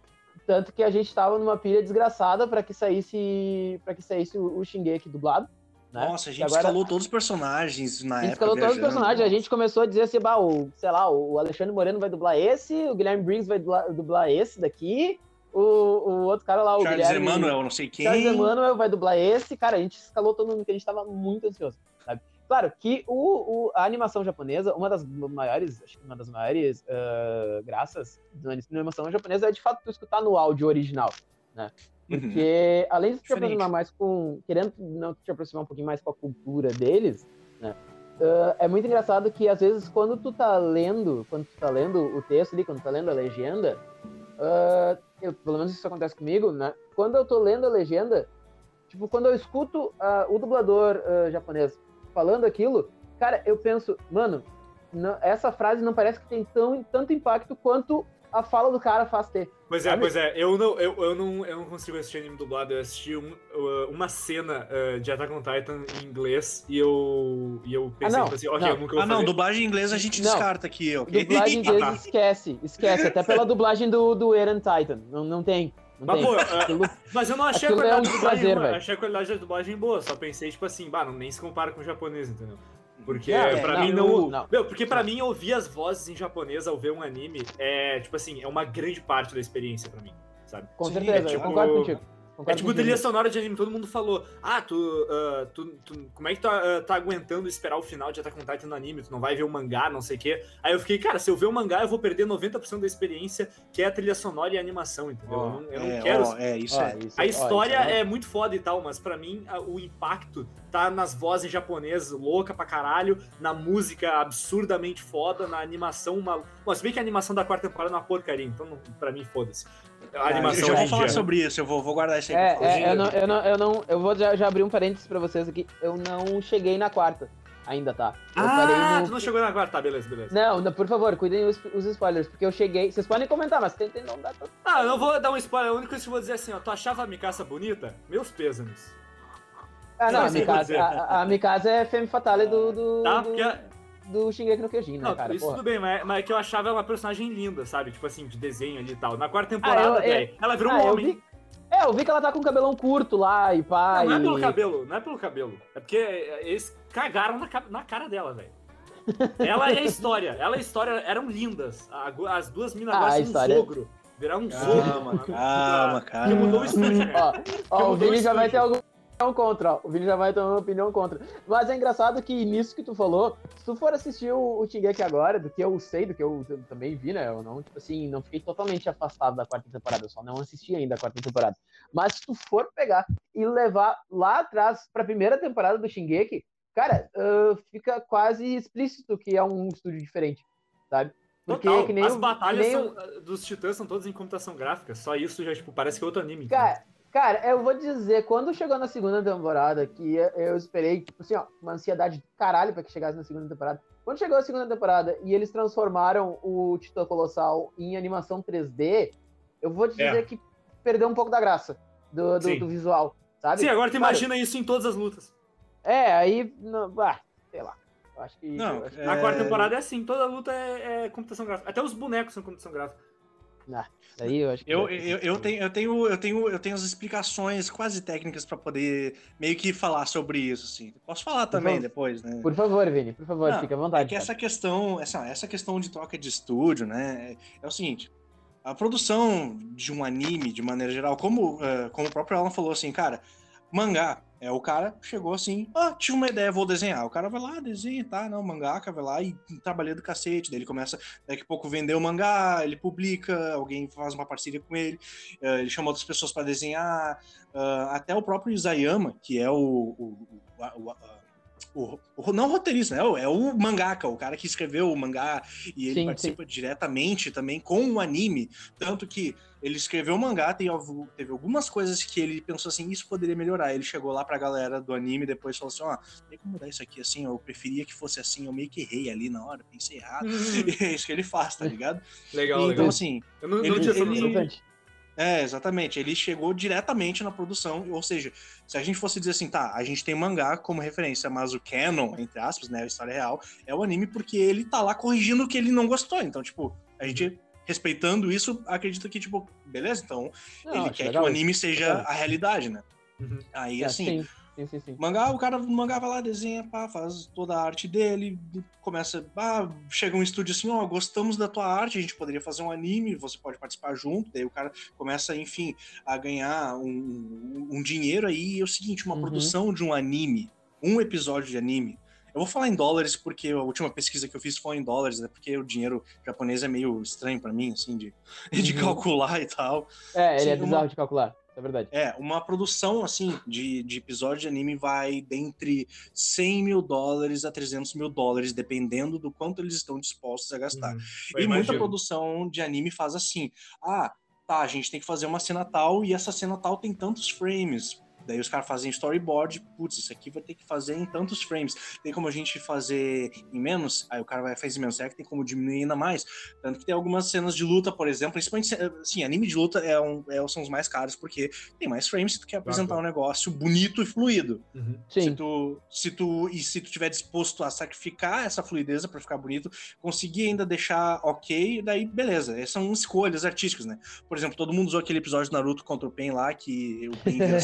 Tanto que a gente tava numa pilha desgraçada para que saísse para que saísse o, o Shingeki dublado. Né? Nossa, a gente agora, escalou todos os personagens na época. A gente escalou todos os personagens. A gente começou a dizer assim, bah, o, sei lá, o Alexandre Moreno vai dublar esse, o Guilherme Briggs vai dublar, dublar esse daqui, o, o outro cara lá, o Charles Guilherme, Emmanuel, não sei quem. Charles Emmanuel vai dublar esse. Cara, a gente escalou todo mundo que a gente tava muito ansioso? Claro que o, o, a animação japonesa, uma das maiores, acho que uma das maiores uh, graças da animação japonesa é de fato tu escutar no áudio original, né? Uhum. Porque uhum. além de te aproximar mais com. Querendo não te aproximar um pouquinho mais com a cultura deles, né? Uh, é muito engraçado que às vezes quando tu tá lendo, quando tu tá lendo o texto ali, quando tu tá lendo a legenda, uh, eu, pelo menos isso acontece comigo, né? Quando eu tô lendo a legenda, tipo, quando eu escuto uh, o dublador japonês falando aquilo, cara, eu penso, mano, não, essa frase não parece que tem tão, tanto impacto quanto a fala do cara faz ter. Pois é, sabe? pois é. Eu não, eu, eu, não, eu não consigo assistir anime dublado. Eu assisti um, uh, uma cena uh, de Attack on Titan em inglês e eu, e eu pensei ah, assim, ok, não. eu nunca vou Ah, não, dublagem em inglês a gente não. descarta aqui, ok? Dublagem em inglês esquece, esquece. Até pela dublagem do, do Eren Titan. Não, não tem. Mas, pô, aquilo, mas eu não achei a é qualidade, é um dublagem, achei a qualidade da dublagem boa, só pensei, tipo assim, bah, não, nem se compara com o japonês, entendeu? Porque é, pra não, mim não. não. Meu, porque pra mim ouvir as vozes em japonês ao ver um anime é, tipo assim, é uma grande parte da experiência pra mim, sabe? Com certeza, é, tipo, eu concordo contigo. É tipo trilha sonora de anime, todo mundo falou, ah, tu, uh, tu, tu, como é que tu uh, tá aguentando esperar o final de Attack on Titan no anime, tu não vai ver o mangá, não sei o quê. Aí eu fiquei, cara, se eu ver o mangá, eu vou perder 90% da experiência, que é a trilha sonora e a animação, entendeu? Oh, eu não, eu não é, quero... Oh, é, isso oh, é. a história é, é muito foda e tal, mas para mim o impacto tá nas vozes japonesas louca pra caralho, na música absurdamente foda, na animação uma... Bom, se bem que a animação da quarta temporada é uma porcaria, então para mim foda-se a animação. Eu já vou falar sobre isso, eu vou, vou guardar isso aí. É, é eu, não, eu, não, eu não. Eu vou já, já abrir um parênteses pra vocês aqui. Eu não cheguei na quarta. Ainda tá. Eu ah, no... tu não chegou na quarta, tá, beleza, beleza. Não, não, por favor, cuidem os, os spoilers, porque eu cheguei. Vocês podem comentar, mas tentem não dar. Ah, eu não vou dar um spoiler, a única coisa que eu vou dizer é assim, ó. Tu achava a Mikasa bonita? Meus pêsames. Ah, não, a Mikasa, a, a Mikasa é Femme Fatale do. do tá, do... porque do Shingeki no Kyojin, né, não, cara? Isso porra. tudo bem, mas, mas é que eu achava ela uma personagem linda, sabe? Tipo assim, de desenho ali e tal. Na quarta temporada, ah, eu, eu, ela virou ah, um homem. Vi... É, É, eu vi que ela tá com o cabelão curto lá e pá. Não, não é e- pelo cabelo, não é pelo cabelo. É porque eles cagaram na, na cara dela, velho. Ela é a história. Ela e a história eram lindas. As duas minas Ah, agora são um história- sogro. Viraram um Calma, sogro. calma, Que calma. mudou o estúdio, né? Ó, ó, o Vini já vai ter estúdio. Opinião contra. O Vini já vai ter uma opinião contra. Mas é engraçado que nisso que tu falou, se tu for assistir o, o Shingeki agora, do que eu sei, do que eu, também vi, né? Eu não, tipo assim, não fiquei totalmente afastado da quarta temporada, eu só não assisti ainda a quarta temporada. Mas se tu for pegar e levar lá atrás pra primeira temporada do Shingeki, cara, ah, fica quase explícito que é um estúdio diferente, sabe? Porque Total, as o- batalhas são- ah, dos titãs são todas em computação gráfica. Só isso já, tipo, parece que é outro anime. Cara, cara, eu vou dizer, quando chegou na segunda temporada, que eu esperei, tipo assim, ó, uma ansiedade do caralho pra que chegasse na segunda temporada. Quando chegou a segunda temporada e eles transformaram o Titã Colossal em animação 3D, eu vou te É. dizer que perdeu um pouco da graça do, do, do visual, sabe? Sim, agora tu Cara, imagina isso em todas as lutas. É, aí, não, ah, sei lá. Eu acho que. Não, acho que- Na É. quarta temporada é assim, toda luta é, é computação gráfica. Até os bonecos são computação gráfica. Aí eu acho que. Eu, eu, eu, tenho, eu, tenho, eu, tenho, eu tenho as explicações quase técnicas pra poder meio que falar sobre isso, assim. Posso falar também depois, né? Por favor, Vini, por favor, Não, fica à É vontade. que cara. essa questão, essa, essa questão de troca de estúdio, né? É o seguinte. A produção de um anime, de maneira geral, como, eh, como o próprio Alan falou assim, cara, mangá, é o cara chegou assim, ah, tinha uma ideia, vou desenhar. O cara vai lá, desenha, tá, não, mangaka vai lá e trabalha do cacete. Daí ele começa, daqui a pouco, vender o mangá, ele publica, alguém faz uma parceria com ele, eh, ele chama outras pessoas para desenhar, ah, até o próprio Isayama, que é o- o- o- o- o, o- não roteirista, né? É o, é o mangaka, o cara que escreveu o mangá e ele Sim, participa diretamente também com o anime. Tanto que ele escreveu o mangá, tem, teve algumas coisas que ele pensou assim, isso poderia melhorar. Ele chegou lá pra galera do anime e depois falou assim: ó, tem como mudar isso aqui assim? Eu preferia que fosse assim, eu meio que errei ali na hora, pensei errado. E é isso que ele faz, tá ligado? legal, então, legal. assim, Eu não, não ele- tinha essa ele- é, exatamente. Ele chegou diretamente na produção, ou seja, se a gente fosse dizer assim, tá, a gente tem mangá como referência, mas o canon, entre aspas, né, a história real, é o anime porque ele tá lá corrigindo o que ele não gostou. Então, tipo, a gente, respeitando isso, acredita que, tipo, beleza, então Não, ele quer que o isso. anime seja a realidade, né? Uhum. Aí, É, assim, sim, sim, sim, sim. Mangá, o cara mangá vai lá, desenha, pá, faz toda a arte dele, começa, ah, chega um estúdio assim, ó, gostamos da tua arte, a gente poderia fazer um anime, você pode participar junto, daí o cara começa, enfim, a ganhar um, um dinheiro aí, e é o seguinte, uma Uhum. produção de um anime, um episódio de anime, eu vou falar em dólares porque a última pesquisa que eu fiz foi em dólares, é porque o dinheiro japonês é meio estranho pra mim, assim, de, de Uhum. calcular e tal. É, ele é Sim, uma- bizarro de calcular, é verdade. É, uma produção, assim, de, de episódio de anime vai dentre 100 mil dólares a 300 mil dólares, dependendo do quanto eles estão dispostos a gastar. Uhum. E muita produção de anime faz assim: ah, tá, a gente tem que fazer uma cena tal e essa cena tal tem tantos frames. Daí os caras fazem storyboard, putz, isso aqui vai ter que fazer em tantos frames. Tem como a gente fazer em menos? Aí o cara vai fazer em menos. Será que tem como diminuir ainda mais? Tanto que tem algumas cenas de luta, por exemplo, principalmente, assim, anime de luta é um, é- são os mais caros, porque tem mais frames se tu quer apresentar Claro. um negócio bonito e fluido. Uhum. Se Sim, tu, se tu e se tu tiver disposto a sacrificar essa fluidez para ficar bonito, conseguir ainda deixar ok, daí beleza. Essas são escolhas artísticas, né? Por exemplo, todo mundo usou aquele episódio de Naruto contra o Pen lá, que o Pen vira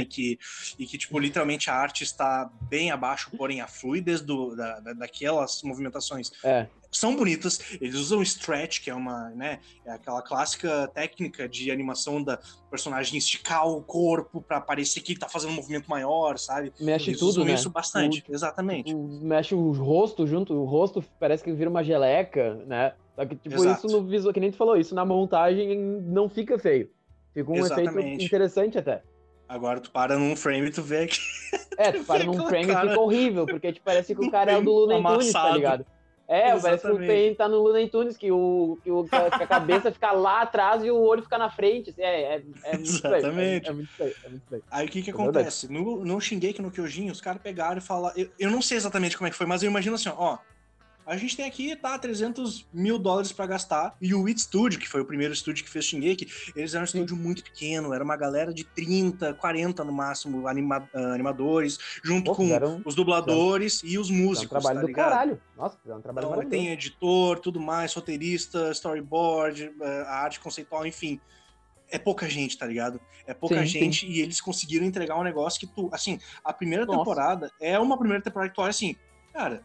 Sonic, e que, tipo, literalmente a arte está bem abaixo, porém a fluidez do, da, da- daquelas movimentações é. são bonitas. Eles usam stretch, que é uma, né, é aquela clássica técnica de animação da personagem esticar o corpo para parecer que ele tá fazendo um movimento maior, sabe? Mexe Eles tudo, usam né? isso bastante, exatamente. O- Mexe o rosto junto, o rosto parece que vira uma geleca, né? Só que, tipo, Exato. isso no visual, que nem tu falou, isso na montagem não fica feio. Fica um efeito Exatamente. interessante até. Agora tu para num frame e tu vê que É, tu para num frame e cara fica horrível, porque te parece que o cara é o do Looney Tunes, tá ligado? É, parece que o. Pen tá no Looney Tunes, que, o, que, o, que a cabeça fica lá atrás e o olho fica na frente. É, é, é muito feio. Exatamente. É, é muito é muito feio. Aí o que que É acontece? No, no Shingeki no Kyojin, os caras pegaram e falaram... Eu, eu não sei exatamente como é que foi, mas eu imagino assim, ó... A gente tem aqui, tá, 300 mil dólares pra gastar. E o It Studio, que foi o primeiro estúdio que fez Shingeki, eles eram um estúdio muito pequeno. Era uma galera de 30, 40 no máximo anima- ah, animadores, junto Pô, com fizeram- os dubladores e os fizeram um músicos, trabalho tá do caralho. Nossa, fizeram um trabalho Então, tem editor, tudo mais, roteirista, storyboard, eh, a arte conceitual, enfim. é pouca gente, tá ligado? É pouca Sim, gente e eles conseguiram entregar um negócio que tu, assim, a primeira Nossa. temporada é uma primeira temporada que tu olha assim, cara,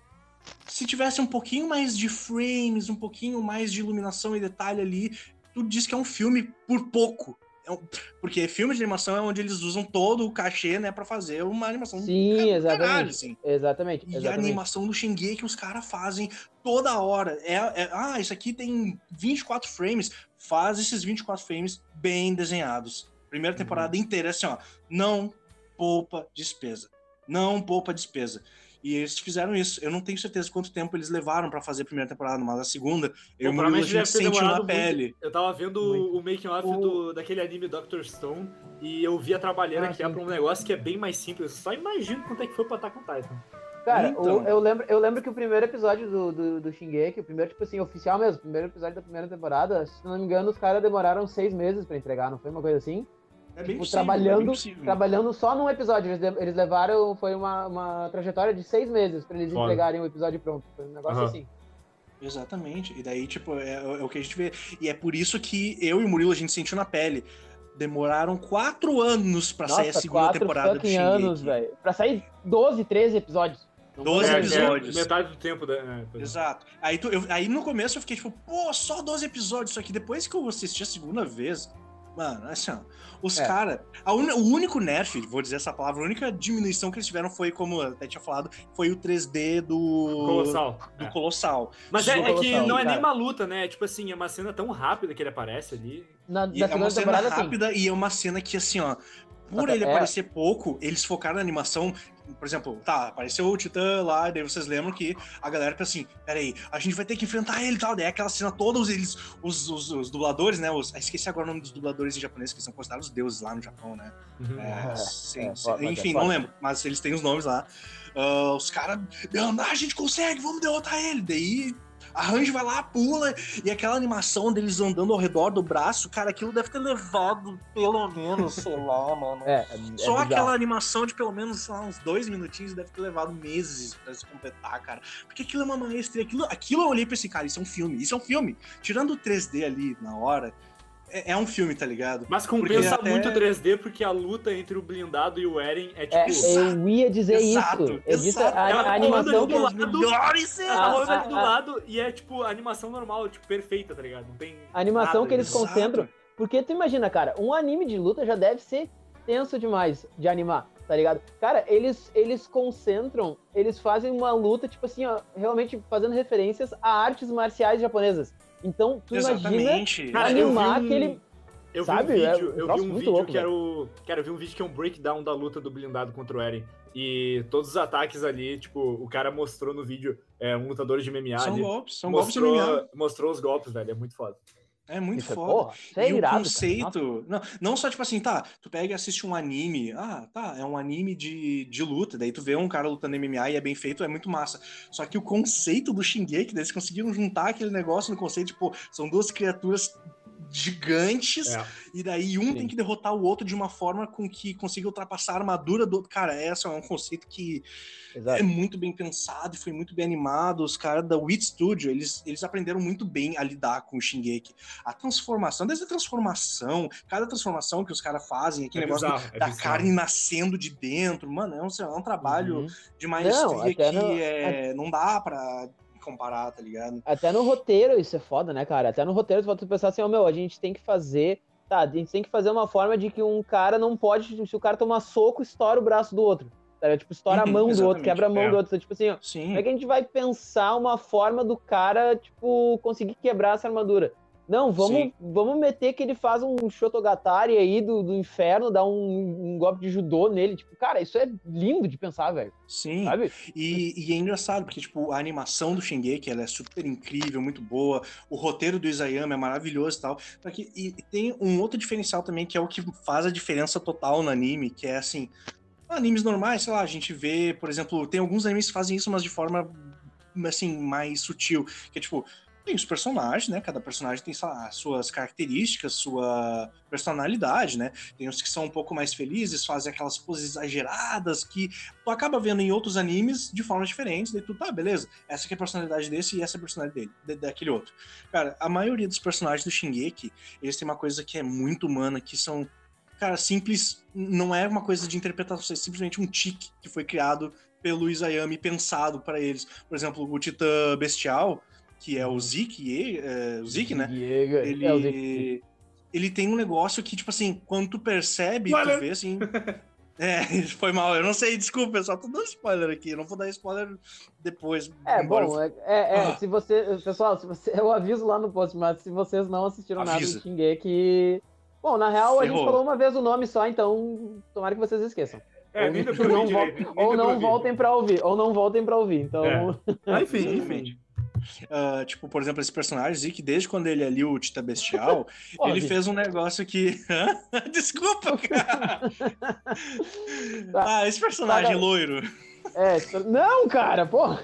se tivesse um pouquinho mais de frames, um pouquinho mais de iluminação e detalhe ali, tu diz que é um filme por pouco. É um- porque filme de animação é onde eles usam todo o cachê, né, pra fazer uma animação Sim, caralho, exatamente. assim. Exatamente. E a exatamente. animação do Shingeki os caras fazem toda hora. É, é- ah, isso aqui tem 24 frames. Faz esses 24 frames bem desenhados. Primeira temporada inteira é assim, ó. Não poupa despesa. Não poupa despesa. E eles fizeram isso. Eu não tenho certeza quanto tempo eles levaram pra fazer a primeira temporada, mas a segunda, eu o Murilo, a gente deve sentiu na muito. pele. Eu tava vendo Muito. o making off O- do, daquele anime Doctor Stone e eu vi a trabalhando Ah, aqui sim. pra um negócio que é bem mais simples. Só imagino quanto é que foi pra Attack on Titan. Cara, Então. o- eu, lembro, eu lembro que o primeiro episódio do, do, do Shingeki, o primeiro, tipo assim, oficial mesmo, o primeiro episódio da primeira temporada, se não me engano, os caras demoraram seis meses pra entregar, não foi uma coisa assim? É bem Tipo, possível, trabalhando- é. Trabalhando só num episódio, eles, le- eles levaram, foi uma, uma trajetória de seis meses pra eles Foda. entregarem o episódio pronto. Foi um negócio Aham. assim. Exatamente. E daí, tipo, é, é o que a gente vê. E é por isso que eu e o Murilo a gente sentiu na pele. Demoraram quatro anos pra sair a segunda quatro temporada do Shingeki. anos, velho. Pra sair 12, 13 episódios. Não 12 foi- É, episódios. é metade do tempo da. é, pois é. Exato. Aí, tu- eu- aí no começo eu fiquei tipo, pô, só 12 episódios. Só que depois que eu assisti a segunda vez, mano, assim, ó, os É. caras. O único nerf, vou dizer essa palavra, a única diminuição que eles tiveram foi, como eu até tinha falado, foi o 3D do. Colossal. Do É. Colossal. Mas é, é que Colossal, não é nem cara. uma luta, né? Tipo assim, é uma cena tão rápida que ele aparece ali. Na, E na é uma cena rápida e é uma cena que, assim, ó, por ele é- aparecer pouco, eles focaram na animação. Por exemplo, tá, apareceu o Titã lá, daí vocês lembram que a galera pensa assim: peraí, a gente vai ter que enfrentar ele e tal. Daí é aquela cena, todos eles, os, os, os dubladores, né? Os, ah, esqueci agora o nome dos dubladores em japonês, que são considerados deuses lá no Japão, né? Uhum. É, É, sim, é, sim. é enfim, foda. não lembro, mas eles têm os nomes lá. Ah, os caras, ah, a gente consegue, vamos derrotar ele. Daí a Range vai lá, pula, e aquela animação deles andando ao redor do braço, cara, aquilo deve ter levado pelo menos, sei lá, mano. É, é, é Só bizarro. aquela animação de pelo menos sei lá, uns dois minutinhos deve ter levado meses pra se completar, cara. Porque aquilo é uma maestria. Aquilo, aquilo eu olhei pra esse cara, isso é um filme. Isso é um filme. Tirando o 3D ali na hora, é, é um filme, tá ligado? Mas compensa até- muito o 3D porque a luta entre o blindado e o Eren é tipo. É, Exato, eu ia dizer exato, isso. Disse exato. a, Ela a animação rolando que do eles- lado. melhores Ela tá aqui do lado e é tipo a animação normal, tipo, perfeita, tá ligado? Não tem. a animação nada, que eles exato. concentram. Porque tu imagina, cara, um anime de luta já deve ser tenso demais de animar, tá ligado? Cara, eles, eles concentram, eles fazem uma luta, tipo assim, ó, realmente fazendo referências a artes marciais japonesas. Então, tu imagina Exatamente. Cara, eu vi animar um- aquele. Eu Sabe? vi um É vídeo, um eu vi um vídeo louco, que era o. Cara, eu vi um vídeo que é um breakdown da luta do blindado contra o Eren. E todos os ataques ali, tipo, o cara mostrou no vídeo é, um lutador de MMA São ali. golpes, são golpes de mostrou, MMA. mostrou os golpes, velho. É muito foda. É muito Isso é, foda. porra, isso é e irado, o cara. conceito. Não, não só tipo assim, tá, tu pega e assiste um anime. Ah, tá, é um anime de, de luta. Daí tu vê um cara lutando MMA e é bem feito, é muito massa. Só que o conceito do Shingeki, daí eles conseguiram juntar aquele negócio no conceito, tipo, são duas criaturas gigantes, É. e daí um Sim. tem que derrotar o outro de uma forma com que consiga ultrapassar a armadura do outro. Cara, esse é um conceito que é Exato. muito bem pensado e foi muito bem animado. Os caras da Wit Studio, eles, eles aprenderam muito bem a lidar com o Shingeki. A transformação, desde a transformação, cada transformação que os caras fazem, aquele É negócio bizarro, é da bizarro. carne nascendo de dentro, mano, é um, é um trabalho Uhum. de maestria até que no- é, não dá pra comparar, tá ligado? Até no roteiro isso é foda, né, cara? Até no roteiro tu pode pensar assim, ó, meu, a gente tem que fazer. Tá, a gente tem que fazer uma forma de que um cara não pode. Se o cara tomar soco, estoura o braço do outro. Tá? Tipo, estoura Uhum, a mão do outro, quebra a mão é. do outro. Então, tipo assim, ó, Sim. como é que a gente vai pensar uma forma do cara, tipo, conseguir quebrar essa armadura? Não, vamos, Sim. vamos meter que ele faz um Shotogatari aí do, do inferno, dá um, um golpe de judô nele. Tipo, cara, isso é lindo de pensar, velho. Sim. Sabe? E, e é engraçado, porque, tipo, a animação do Shingeki, ela é super incrível, muito boa. O roteiro do Isayama é maravilhoso e tal. Só que, e, e tem um outro diferencial também, que é o que faz a diferença total no anime, que é, assim, animes normais, sei lá, a gente vê, por exemplo, tem alguns animes que fazem isso, mas de forma, assim, mais sutil. Que é, tipo, tem os personagens, né? Cada personagem tem suas características, sua personalidade, né? Tem os que são um pouco mais felizes, fazem aquelas poses exageradas que tu acaba vendo em outros animes de formas diferentes, daí tu, tá, beleza, essa aqui é a personalidade desse e essa é a personalidade dele, de, daquele outro. Cara, a maioria dos personagens do Shingeki, eles têm uma coisa que é muito humana, que são, cara, simples, não é uma coisa de interpretação, é simplesmente um tique que foi criado pelo Isayami pensado para eles. Por exemplo, o Titã Bestial, que é o Zik, é, o Zik, né? Ele, é o Zik. ele tem um negócio que, tipo assim, quando tu percebe, tu vê assim. É, foi mal, eu não sei, desculpa, eu só tô dando spoiler aqui, eu não vou dar spoiler depois. É, bom, é, é, é ah. se você, pessoal, se você, eu aviso lá no post, mas se vocês não assistiram Avisa. nada do Shingeki, bom, na real Ferrou. a gente falou uma vez o nome só, então tomara que vocês esqueçam. É, ou, não, vo ou não voltem pra ouvir, ou não voltem pra ouvir, então... É. Ah, enfim, enfim. Uh, tipo, por exemplo, esse personagem, Zeke, desde quando ele é ali o Tita Bestial, ele fez um negócio que. Desculpa, cara! Tá. ah, esse personagem loiro. É, não, cara, pô!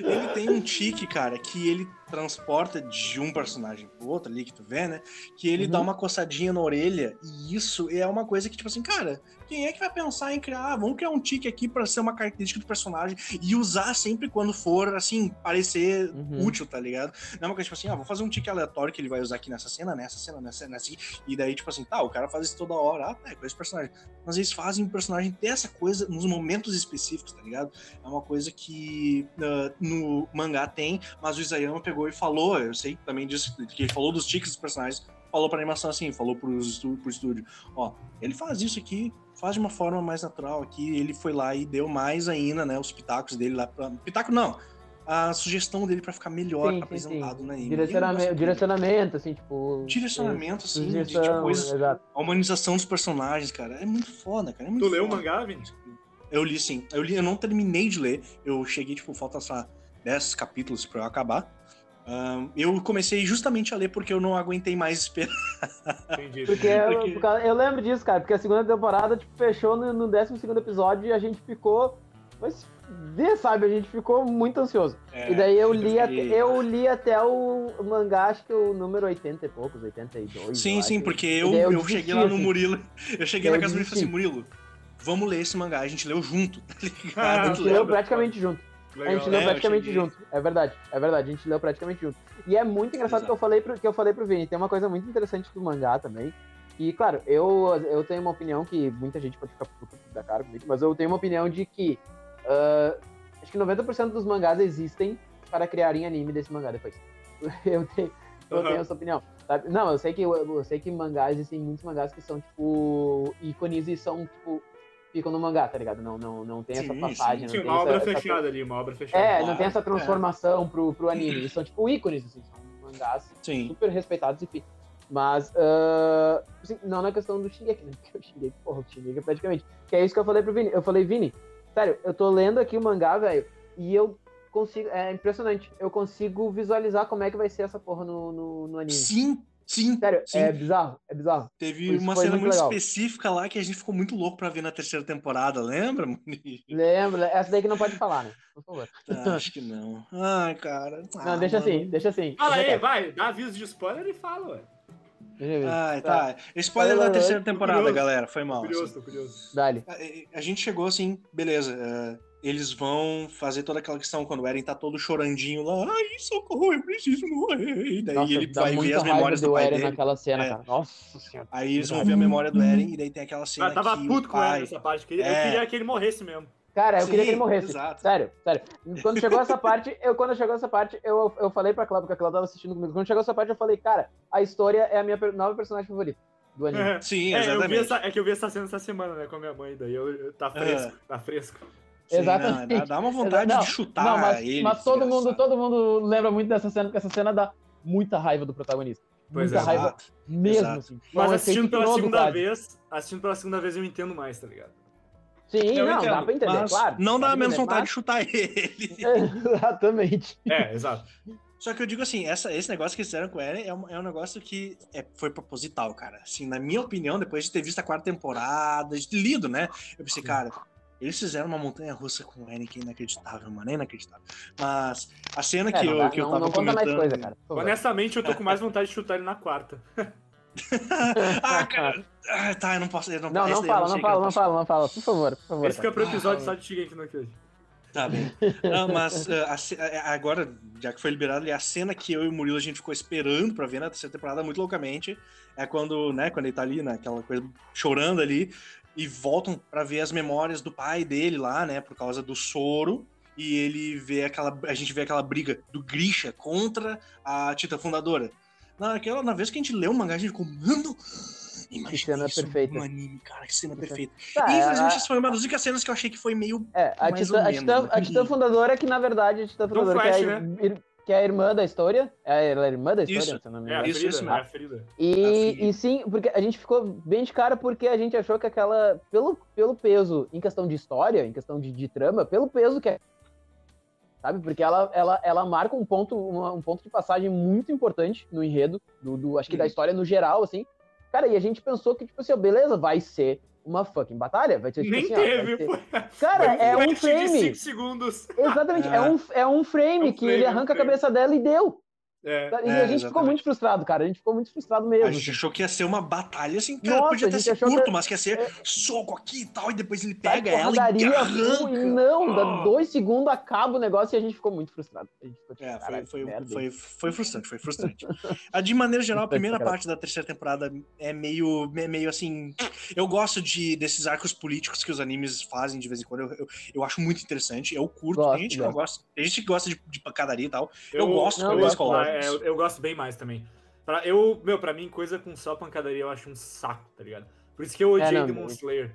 ele tem um tique, cara, que ele transporta de um personagem pro outro ali, que tu vê, né? Que ele uhum. dá uma coçadinha na orelha, e isso é uma coisa que, tipo assim, cara, quem é que vai pensar em criar, ah, vamos criar um tique aqui para ser uma característica do personagem e usar sempre quando for, assim, parecer uhum. útil, tá ligado? Não é uma coisa tipo assim, ah, vou fazer um tique aleatório que ele vai usar aqui nessa cena, nessa cena, nessa cena, assim, e daí, tipo assim, tá, o cara faz isso toda hora, ah, é com esse personagem. Mas eles fazem o personagem ter essa coisa nos momentos específicos, tá ligado? É uma coisa que uh, no mangá tem, mas o Isayama pegou e falou, eu sei também disso, que ele falou dos tiques dos personagens, falou pra animação assim, falou pro, pro estúdio, ó, ele faz isso aqui, faz de uma forma mais natural aqui. Ele foi lá e deu mais ainda, né? Os pitacos dele lá. Pra... Pitaco não! A sugestão dele para ficar melhor sim, apresentado sim, sim. na Direcionamento, direcionamento, assim, tipo. Direcionamento, assim, de, de coisas. A humanização dos personagens, cara. É muito foda, cara. É muito tu foda. leu o mangá, Vini? Eu li sim. Eu li, eu não terminei de ler. Eu cheguei, tipo, falta, sei 10 capítulos para eu acabar. Um, eu comecei justamente a ler porque eu não aguentei mais esperar. Entendi. Porque, porque... Eu, eu, lembro disso, cara, porque a segunda temporada tipo, fechou no, no 12 episódio e a gente ficou. Mas, Deus sabe, a gente ficou muito ansioso. É, e daí eu li, até, eu li até o mangá, acho que o número 80 e poucos, 82. Sim, sim, acho. porque eu, eu, eu cheguei lá no assim. Murilo. Eu cheguei eu na casa dele e falei assim: Murilo, vamos ler esse mangá. A gente leu junto, tá ligado? Ah, a gente leu praticamente junto. Legal. A gente leu é, praticamente junto. É verdade, é verdade. A gente leu praticamente junto. E é muito engraçado que eu falei pro, que eu falei pro Vini. Tem uma coisa muito interessante do mangá também. E, claro, eu, eu tenho uma opinião que muita gente pode ficar da cara comigo, mas eu tenho uma opinião de que uh, acho que 90% dos mangás existem para criarem anime desse mangá depois. Eu tenho, eu uhum. tenho essa opinião. Sabe? Não, eu sei que eu, eu, sei que mangás existem muitos mangás que são tipo ícones e são tipo ficam no mangá, tá ligado? Não, não, não tem sim, essa passagem. Sim, sim uma obra essa, fechada essa... ali, uma obra fechada. É, claro. não tem essa transformação é. pro, pro anime. Eles são tipo ícones, assim, são mangás sim. super respeitados, enfim. Mas, uh, assim, não na questão do Shingeki, né? Porque o Shingeki, porra, o Shingeki é praticamente. Que é isso que eu falei pro Vini. Eu falei, Vini, sério, eu tô lendo aqui o mangá, velho, e eu consigo. É impressionante. Eu consigo visualizar como é que vai ser essa porra no, no, no anime. Sim, Sim. Sério, sim. é bizarro, é bizarro. Teve uma cena muito, muito específica lá que a gente ficou muito louco pra ver na terceira temporada, lembra, Lembra, essa daí que não pode falar, né? Por favor. Ah, acho que não. Ai, cara. Ah, não, deixa mano. assim, deixa assim. Fala aí, vai, dá aviso de spoiler e fala, ué. Ai, tá. Spoiler da terceira temporada, curioso. galera. Foi mal. Curioso, assim. curioso. Dale. A, a, gente chegou assim, beleza. Uh, eles vão fazer toda aquela questão quando o Eren tá todo chorandinho lá, ai, socorro, eu preciso morrer. E daí Nossa, ele vai ver as memórias do, do pai Eren dele. naquela cena, é. cara. Nossa senhora. Aí eles vão ver a memória do Eren e daí tem aquela cena. Eu tava puto com pai... ele nessa parte, que é... eu queria que ele morresse mesmo. Cara, eu Sim, queria que ele morresse. Exato. Sério, sério. Quando chegou essa parte, eu quando chegou essa parte, eu, eu falei pra Cláudia, porque a Cláudia tava assistindo comigo. Quando chegou essa parte, eu falei, cara, a história é a minha nova personagem favorita do anime. Sim, exatamente. É, essa, é que eu vi essa cena essa semana, né, com a minha mãe, daí eu, eu tá fresco, uhum. tá fresco. Sim, Exatamente. Não, dá uma vontade não, de chutar não, mas, ele. Mas todo mundo, todo mundo lembra muito dessa cena, porque essa cena dá muita raiva do protagonista. Pois muita é, raiva exato, mesmo, exato. assim. Mas assistindo pela segunda vez, assistindo pela segunda vez eu entendo mais, tá ligado? Sim, eu não, entendo, dá pra entender, claro. Não dá, menos vontade mas... de chutar ele. Exatamente. É, exato. Só que eu digo assim, essa, esse negócio que fizeram com o Eren é um, é um negócio que é, foi proposital, cara. Assim, na minha opinião, depois de ter visto a quarta temporada, de ter lido, né? Eu pensei, cara, Eles fizeram uma montanha russa com o é inacreditável, mano. É inacreditável. Mas a cena É, que, não, eu, dá- que eu não, tava não conta mais comentando. coisa, cara. Honestamente, eu tô com mais vontade de chutar ele na quarta. ah, cara. Ah, tá, eu não posso. Eu não, Não, não eu fala, não que eu fala, não fala, não fala. Por favor, por favor. Esse fica cara. pro episódio Ah, só de Shigeki no Kyojin. Tá bem. Não, mas ah, a ce- a- agora, já que foi liberado a cena que eu e o Murilo a gente ficou esperando pra ver na terceira temporada muito loucamente é quando, né, quando ele tá ali, naquela coisa, chorando ali, e voltam pra ver as memórias do pai dele lá, né, por causa do soro. E ele vê aquela. A gente vê aquela briga do Grisha contra a Tita Fundadora. Naquela, na vez que a gente leu o mangá, a gente ficou, mano. Imagina cena isso perfeita. num anime, cara, que cena perfeita. Tá, e infelizmente, essa foi uma das únicas cenas que eu achei que foi meio É, a mais titã, ou a, titã, né? a titã fundadora, que na verdade a titã fundadora, Flash, que, é ir- que é a irmã da história. É, ela é a irmã da história, Isso. se eu não me É. Isso, isso né? mesmo. A ferida. E, Assim. e sim, porque a gente ficou bem de cara porque a gente achou que aquela. Pelo, pelo peso, em questão de história, em questão de, de trama, pelo peso que é. Sabe? Porque ela, ela, ela marca um ponto, uma- um ponto de passagem muito importante no enredo, do, do- acho que da Uhum. história no geral, assim. Cara, e a gente pensou que, tipo assim, ó, beleza, vai ser uma fucking batalha. Vai ser, tipo Nem assim, ó, vai teve, ser- pô. Cara, é um de frame. 5 segundos. Exatamente, é, É. um, é um frame É um que frame, ele é um arranca a frame. cabeça dela e deu. É. E É, a gente ficou exatamente. muito frustrado, cara. A gente ficou muito frustrado mesmo. A gente achou que ia ser uma batalha assim, cara, Nossa, podia ser achou curto, que- mas que ia ser é- soco aqui e tal, e depois ele pega ela e arranca. e não, dá Ah. dois segundos, acaba o negócio e a gente ficou muito frustrado. A gente ficou tipo, É, foi, "Caralho, foi, foi, isso." foi frustrante, foi frustrante. A, de maneira geral, a primeira parte da terceira temporada é meio, é meio assim. Eu gosto de, desses arcos políticos que os animes fazem de vez em quando. Eu, eu, eu acho muito interessante. Eu curto. Gosto, tem gente que não gosta. Tem gente que gosta de, de pancadaria e tal. Eu gosto Não, eu, eu gosto, gosto. ah, é, eu, eu gosto bem mais também. Pra, eu, meu, pra mim, coisa com só pancadaria eu acho um saco, tá ligado? Por isso que eu odiei É, não, Demon Slayer.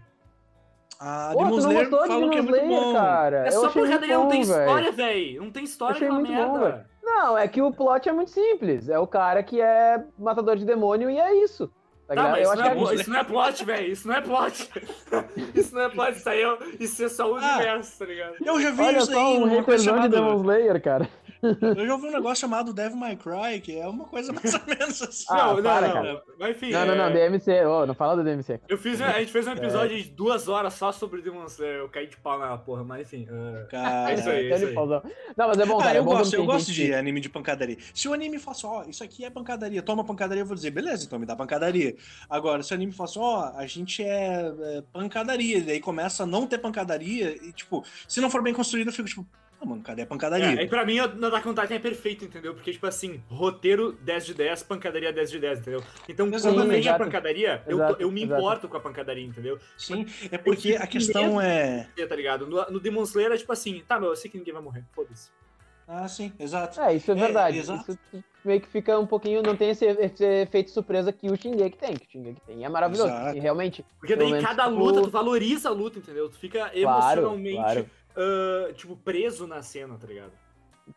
A Pô, Demon não Slayer gostou de falam Demon que é muito Slayer, bom. cara? É eu só pancadaria, não bom, tem velho. história, velho. Não tem história Achei muito bom, merda. velho. Não, é que o plot é muito simples. É o cara que é matador de demônio e é isso. Tá, Tá, ligado? mas eu isso acho não, é, é... isso não é plot, velho. Isso não é plot. isso não é plot. Isso aí é, isso é só o Ah. universo, tá ligado? Eu já vi Olha isso só aí um haterzão de. Demon Slayer, cara. Eu já ouvi um negócio chamado Devil May Cry, que é uma coisa mais ou menos assim. Ah, não, não, para, não. cara. Mas enfim. Não, não, não, é, DMC. Ô, não fala do DMC. Eu fiz, a gente fez É. um episódio de duas horas só sobre Demon Slayer. Eu caí de pau na porra, mas enfim. é, Cara, É isso aí. Ele pausou. Não, mas é bom, Ah, cara. é eu bom gosto, eu gosto gente de anime de pancadaria. Se o anime fala assim, ó, isso aqui é pancadaria, toma pancadaria, eu vou dizer, beleza, então me dá pancadaria. Agora, se o anime fala assim, ó, a gente é, é pancadaria, e daí começa a não ter pancadaria, e tipo, se não for bem construído, eu fico tipo, ah, mano, cadê a pancadaria? É, e pra mim, Attack on Titan é perfeito, entendeu? Porque, tipo assim, roteiro 10 de 10, pancadaria 10 de 10, entendeu? Então, quando Exatamente. vem a pancadaria, eu, Exato, eu me exato. importo com a pancadaria, entendeu? Sim, é porque a questão é... Tá ligado? No, no Demon Slayer é tipo assim, tá, meu, eu sei que ninguém vai morrer, foda-se. Ah, sim, exato. É, isso é É, verdade. exato. isso meio que fica um pouquinho. Não tem esse, esse efeito surpresa que o Shingeki tem. Que o Shingeki tem. E é maravilhoso. Exato. E realmente. Porque daí cada tipo- luta, tu valoriza a luta, entendeu? Tu fica Claro, emocionalmente, claro. Ah, tipo, preso na cena, tá ligado?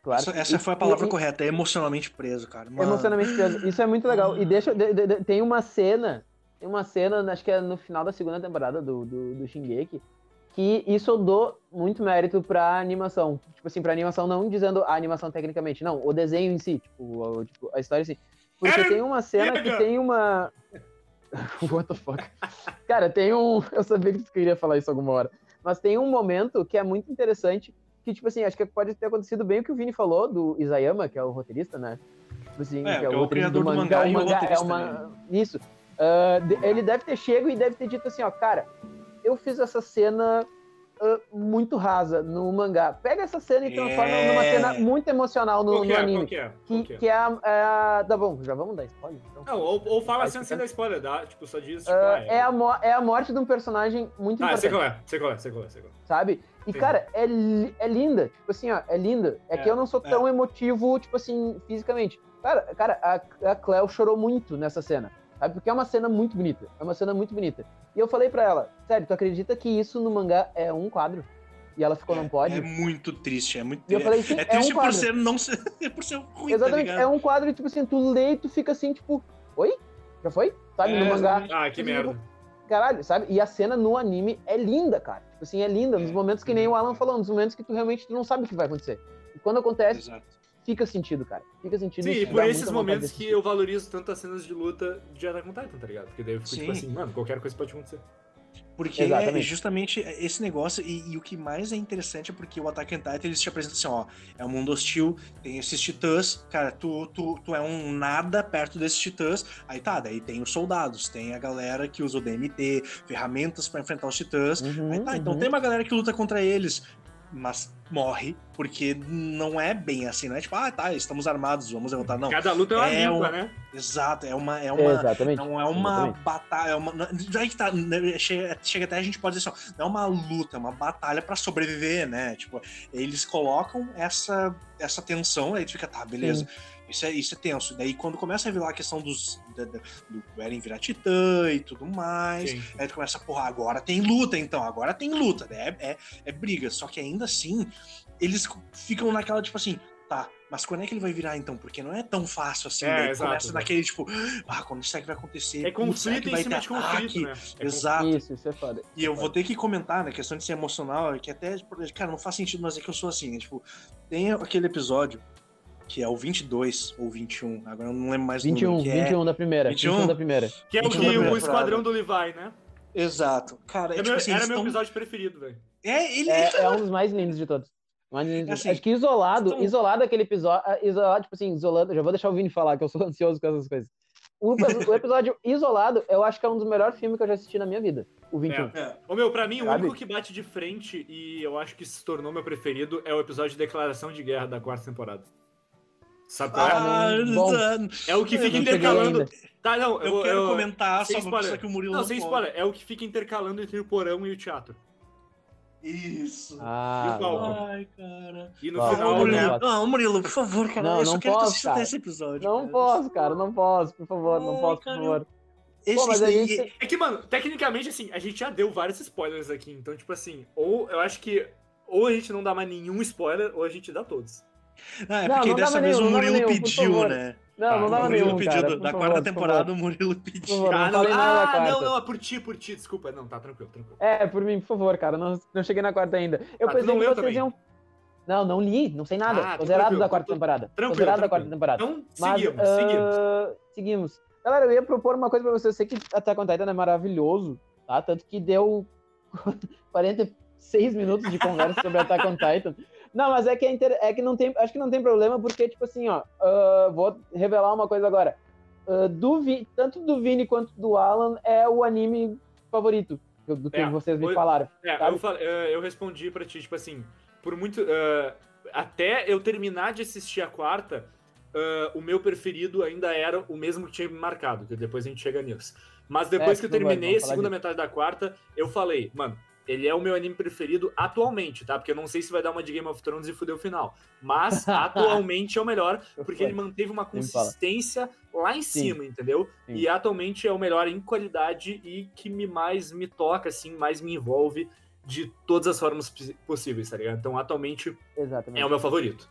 Claro. Essa, essa foi a palavra e- correta, é emocionalmente preso, cara. Mano. Emocionalmente preso. Isso é muito legal. E deixa. de- de- de- tem uma cena. Tem uma cena, acho que é no final da segunda temporada do, do, do Shingeki. Que isso eu dou muito mérito pra animação. Tipo assim, pra animação, não dizendo a animação tecnicamente, não, o desenho em si, tipo, o- tipo, a história em si. Porque tem uma cena que tem uma. What the fuck? Cara, tem um. Eu sabia que tu queria falar isso alguma hora. Mas tem um momento que é muito interessante. Que, tipo assim, acho que pode ter acontecido bem o que o Vini falou do Isayama, que é o roteirista, né? Tipo assim, É, que é é o o criador do mangá é e o mangá, é roteirista, uma... Isso. Ah, de- ele deve ter chego e deve ter dito assim, ó, cara, eu fiz essa cena ah, muito rasa no mangá. Pega essa cena e transforma É. numa cena muito emocional no, Qual que no é? anime. Qual que é? Qual Que, que é? que é a, é a- Tá bom, já vamos dar spoiler? Então. Não, ou, ou fala assim sem dar spoiler, dá, tipo, só diz, tipo, Ah, ah, é, a mo- é a morte de um personagem muito Ah, sei importante, qual é, sei qual é, sei qual é, sei qual é. sabe? E, Entendi. cara, é, é linda. Tipo assim, ó, é linda. É, É, que eu não sou é. tão emotivo, tipo assim, fisicamente. Cara, cara a, a Cleo chorou muito nessa cena. Sabe? Porque é uma cena muito bonita. É uma cena muito bonita. E eu falei pra ela, sério, tu acredita que isso no mangá é um quadro? E ela ficou, não pode? É muito triste, é muito E eu falei, É é, triste um por quadro. ser não ser, por ser ruim, Exatamente, tá é um quadro tipo assim, tu lê e tu fica assim, tipo, oi? Já foi? Sabe, É, no mangá. Ah, que Tipo, merda. Caralho, sabe? E a cena no anime é linda, cara. Tipo assim, é linda. Nos É. momentos que nem o Alan falou, nos momentos que tu realmente tu não sabe o que vai acontecer. E quando acontece, Exato. Fica sentido, cara. Fica sentido. Sim, e por esses momentos de que eu valorizo tanto as cenas de luta de Attack on Titan, tá ligado? Porque daí eu fico tipo Sim. assim, mano, qualquer coisa pode acontecer. Porque é Exatamente. justamente esse negócio, e, e o que mais é interessante é porque o Attack on Titan eles te apresentam assim, ó, é um mundo hostil, tem esses titãs, cara, tu, tu, tu é um nada perto desses titãs, aí tá, daí tem os soldados, tem a galera que usa o DMT, ferramentas pra enfrentar os titãs, Uhum, aí tá, então uhum. tem uma galera que luta contra eles, mas morre, porque não é bem assim, não é tipo, ah, tá, estamos armados, vamos levantar, não. Cada luta é uma É limpa, um- né? Exato, é uma, é uma, Exatamente. não é uma Exatamente. batalha, é uma, não- já que tá, né, chega, chega até a gente pode dizer assim, ó, não é uma luta, é uma batalha pra sobreviver, né? Tipo, eles colocam essa essa tensão, aí tu fica, tá, beleza. Isso é, isso é tenso. Daí quando começa a revelar a questão dos da- da- do Eren virar titã e tudo mais, Sim. aí tu começa, porra, agora tem luta então, agora tem luta, né? É, é, é briga, só que ainda assim, eles ficam naquela, tipo assim, tá, mas quando é que ele vai virar então? Porque não é tão fácil assim, É, daí exato, começa exato. naquele, tipo, ah, quando isso é que vai acontecer? É conflito que em vai cima ter de conflito, né? É Exato. Isso, isso é foda. E eu vou ter que comentar, na questão de ser emocional, que até, cara, não faz sentido, mas é que eu sou assim, é, tipo, tem aquele episódio que é o 22 ou 21, agora eu não lembro mais o 21, número, que é... 21 da primeira. 21? 21 da primeira. Que é o que o esquadrão do Levi, né? Exato. Cara, é, É tipo meu- assim, era meu tão- episódio preferido, velho. É, ele... É, é um dos mais lindos de todos. Mais lindos de Assim. Acho que isolado, então- isolado aquele episódio, ah, isolado, tipo assim, isolado, já vou deixar o Vini falar, que eu sou ansioso com essas coisas. O, o episódio isolado, eu acho que é um dos melhores filmes que eu já assisti na minha vida. O 21. É. Ô meu, pra mim, o Sabe? único que bate de frente e eu acho que se tornou meu preferido é o episódio de Declaração de Guerra da quarta temporada. Sabe qual é? Ah, Ah, não- bom. É o que eu fica não intercalando. Tá, não, Eu, vou- quero comentar, sem só, spoiler. só que o Murilo Não, sem spoiler. É o que fica intercalando entre o porão e o teatro. Isso. Ah, E o palco? não. Ai, cara. E no Não, final, não Murilo, né? posso. não, Murilo, por favor, cara. Não, eu só não quero posso, assistir cara. esse episódio. Não cara. posso, cara, não posso, por favor, não Ai, posso, por cara, favor. Esse, Pô, mas esse gente É que, mano, tecnicamente, assim, a gente já deu vários spoilers aqui. Então, tipo assim, ou eu acho que ou a gente não dá mais nenhum spoiler, ou a gente dá todos. Ah, é Não, porque não dessa vez nenhum, o Murilo pediu, né? Não, Tá, não o dava Murilo nenhum, pediu cara, do- por da favor, quarta por temporada, o Murilo pediu. Favor, Ah, não, ah, não, não, por ti, por ti, desculpa. Não, tá tranquilo, tranquilo. É, por mim, por favor, cara. Não, não cheguei na quarta ainda. Eu Ah, tu pensei não que vocês também? iam. Não, não li, não sei nada. Ah, Tô tô zerado da quarta tô- temporada. Tô tranquilo, zerado da quarta temporada. Então, Mas, seguimos, ah, seguimos. seguimos. Galera, eu ia propor uma coisa pra vocês. Eu sei que Attack on Titan é maravilhoso, tá? Tanto que deu 46 minutos de conversa sobre Attack on Titan. Não, mas é que, é, inter- é que não tem. Acho que não tem problema, porque, tipo assim, ó. ah, vou revelar uma coisa agora. Ah, do Vi- tanto do Vini quanto do Alan é o anime favorito do que É, vocês me falaram. É, eu, fal- eh, eu respondi pra ti, tipo assim, por muito. eh, até eu terminar de assistir a quarta, eh, o meu preferido ainda era o mesmo que tinha me marcado, que depois a gente chega nisso. Mas depois É, que eu terminei a segunda disso. metade da quarta, eu falei, mano, ele é o meu anime preferido atualmente, tá? Porque eu não sei se vai dar uma de Game of Thrones e fuder o final. Mas atualmente é o melhor, porque ele manteve uma consistência lá em Sim. cima, entendeu? Sim. E atualmente é o melhor em qualidade e que me mais me toca, assim, mais me envolve de todas as formas possíveis, tá ligado? Então, atualmente, Exatamente. é o meu favorito.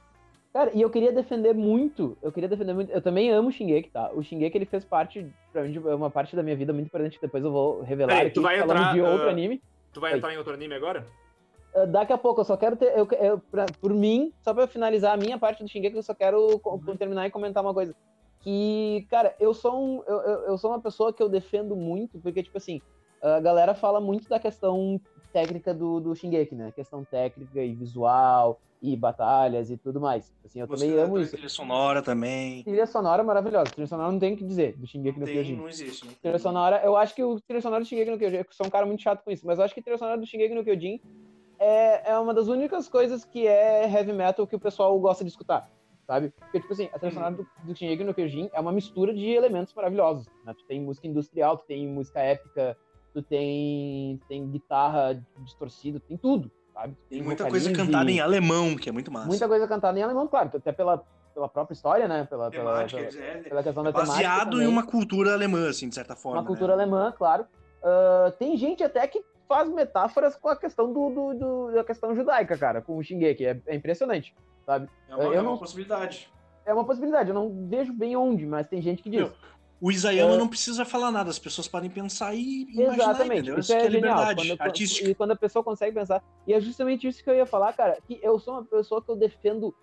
Cara, e eu queria defender muito, eu queria defender muito, eu também amo o Shingeki, tá? O Shingeki, ele fez parte, pra mim, de uma parte da minha vida muito importante, que depois eu vou revelar Peraí, aqui, tu vai falando entrar, de outro ah, anime. Tu vai Oi. entrar em outro anime agora? Ah, daqui a pouco, eu só quero ter, eu, eu, pra- por mim, só pra finalizar a minha parte do Shingeki, eu só quero Uhum. terminar e comentar uma coisa. Que, cara, eu sou, um, eu, eu, eu sou uma pessoa que eu defendo muito, porque, tipo assim, a galera fala muito da questão técnica do, do Shingeki, né? Questão técnica e visual, e batalhas e tudo mais. Assim, eu também amo isso. Trilha sonora também. Trilha sonora maravilhosa. Trilha sonora não tem o que dizer do Shingeki no Tem, Kyojin. não existe. Né? Trilha sonora, eu acho que o trilha sonora do Shingeki no Kyojin, eu sou um cara muito chato com isso, mas eu acho que a trilha sonora do Shingeki no Kyojin é, é uma das únicas coisas que é heavy metal que o pessoal gosta de escutar, sabe? Porque, tipo assim, a trilha sonora do, do Shingeki no Kyojin é uma mistura de elementos maravilhosos, né? Tu tem música industrial, tu tem música épica, tu tem, tu tem guitarra distorcida, tu tem tudo, sabe? Tu Tem muita coisa cantada em alemão, que é muito massa. Muita coisa cantada em alemão, claro, até pela, pela própria história, né? Pela, pela, Temática, pela, é, pela questão da é temática baseado em uma cultura alemã, assim, de certa forma. uma cultura né? alemã, claro. Ah, tem gente até que faz metáforas com a questão do, do- do- da questão judaica, cara, com o Shingeki. É, é impressionante, sabe? É uma, Eu é uma não- possibilidade. É uma possibilidade, eu não vejo bem onde, mas tem gente que diz. Meu, O Isayama É. não precisa falar nada, as pessoas podem pensar e imaginar, Exatamente, entendeu? isso é, que é liberdade Quando, artística. E quando a pessoa consegue pensar. E é justamente isso que eu ia falar, cara, que eu sou uma pessoa que eu defendo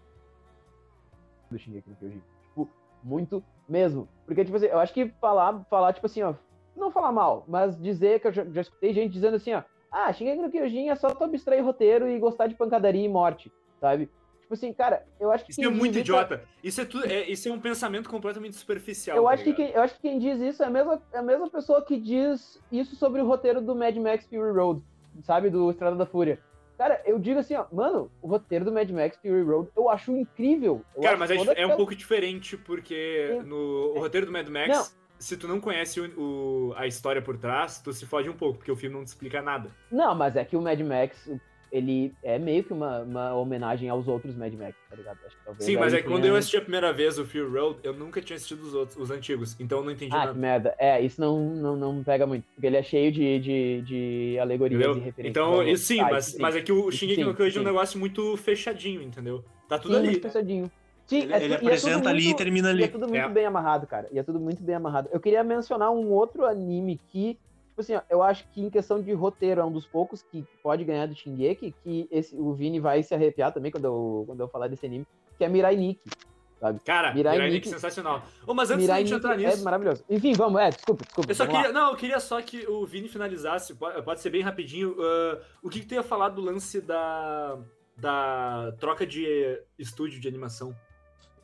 do Shingeki no Kyojin. Tipo, muito mesmo. Porque, tipo assim, eu acho que falar, falar tipo assim, ó, não falar mal, mas dizer que eu já, já escutei gente dizendo assim, ó, ah, Shingeki no Kyojin é só tu abstrair roteiro e gostar de pancadaria e morte, sabe? Tipo assim, cara, eu acho que. Isso é muito idiota. Isso é, isso é, tudo, é, isso é um pensamento completamente superficial. Eu, tá acho que quem, eu acho que quem diz isso é a, mesma, é a mesma pessoa que diz isso sobre o roteiro do Mad Max Fury Road, sabe? Do Estrada da Fúria. Cara, eu digo assim, ó, mano, o roteiro do Mad Max Fury Road eu acho incrível. Eu cara, acho mas é, é, um pouco diferente, porque no o roteiro do Mad Max. Não se tu não conhece o, o, a história por trás, tu se fode um pouco, porque o filme não te explica nada. Não, mas é que o Mad Max, ele é meio que uma, uma homenagem aos outros Mad Max, tá ligado? Sim, mas é que quando eu assisti a primeira vez o Fury Road, eu nunca tinha assistido os outros, os antigos, então eu não entendi ah, nada. que merda. É, isso não, não, não pega muito, porque ele é cheio de, de, de alegorias entendeu? e referências. Então, isso sim, ah, mas, sim, mas é que o Shingeki no Kyojin é um negócio muito fechadinho, entendeu? Tá tudo sim, ali. Muito fechadinho. Sim, ele, é, ele apresenta é ali muito, e termina ali. E é tudo muito é. bem amarrado, cara. E é tudo muito bem amarrado. Eu queria mencionar um outro anime que, tipo assim, ó, eu acho que em questão de roteiro é um dos poucos que pode ganhar do Shingeki, que esse, o Vini vai se arrepiar também quando eu, quando eu falar desse anime, que é Mirai Nikki. Sabe? Cara, Mirai, Mirai Nikki, sensacional. Oh, mas antes Mirai de entrar é nisso. É maravilhoso. Enfim, vamos, é, desculpa, desculpa. Eu só queria. Lá. Não, eu queria só que o Vini finalizasse, pode, pode ser bem rapidinho. Uh, o que, que tu ia falar do lance da, da troca de estúdio de animação?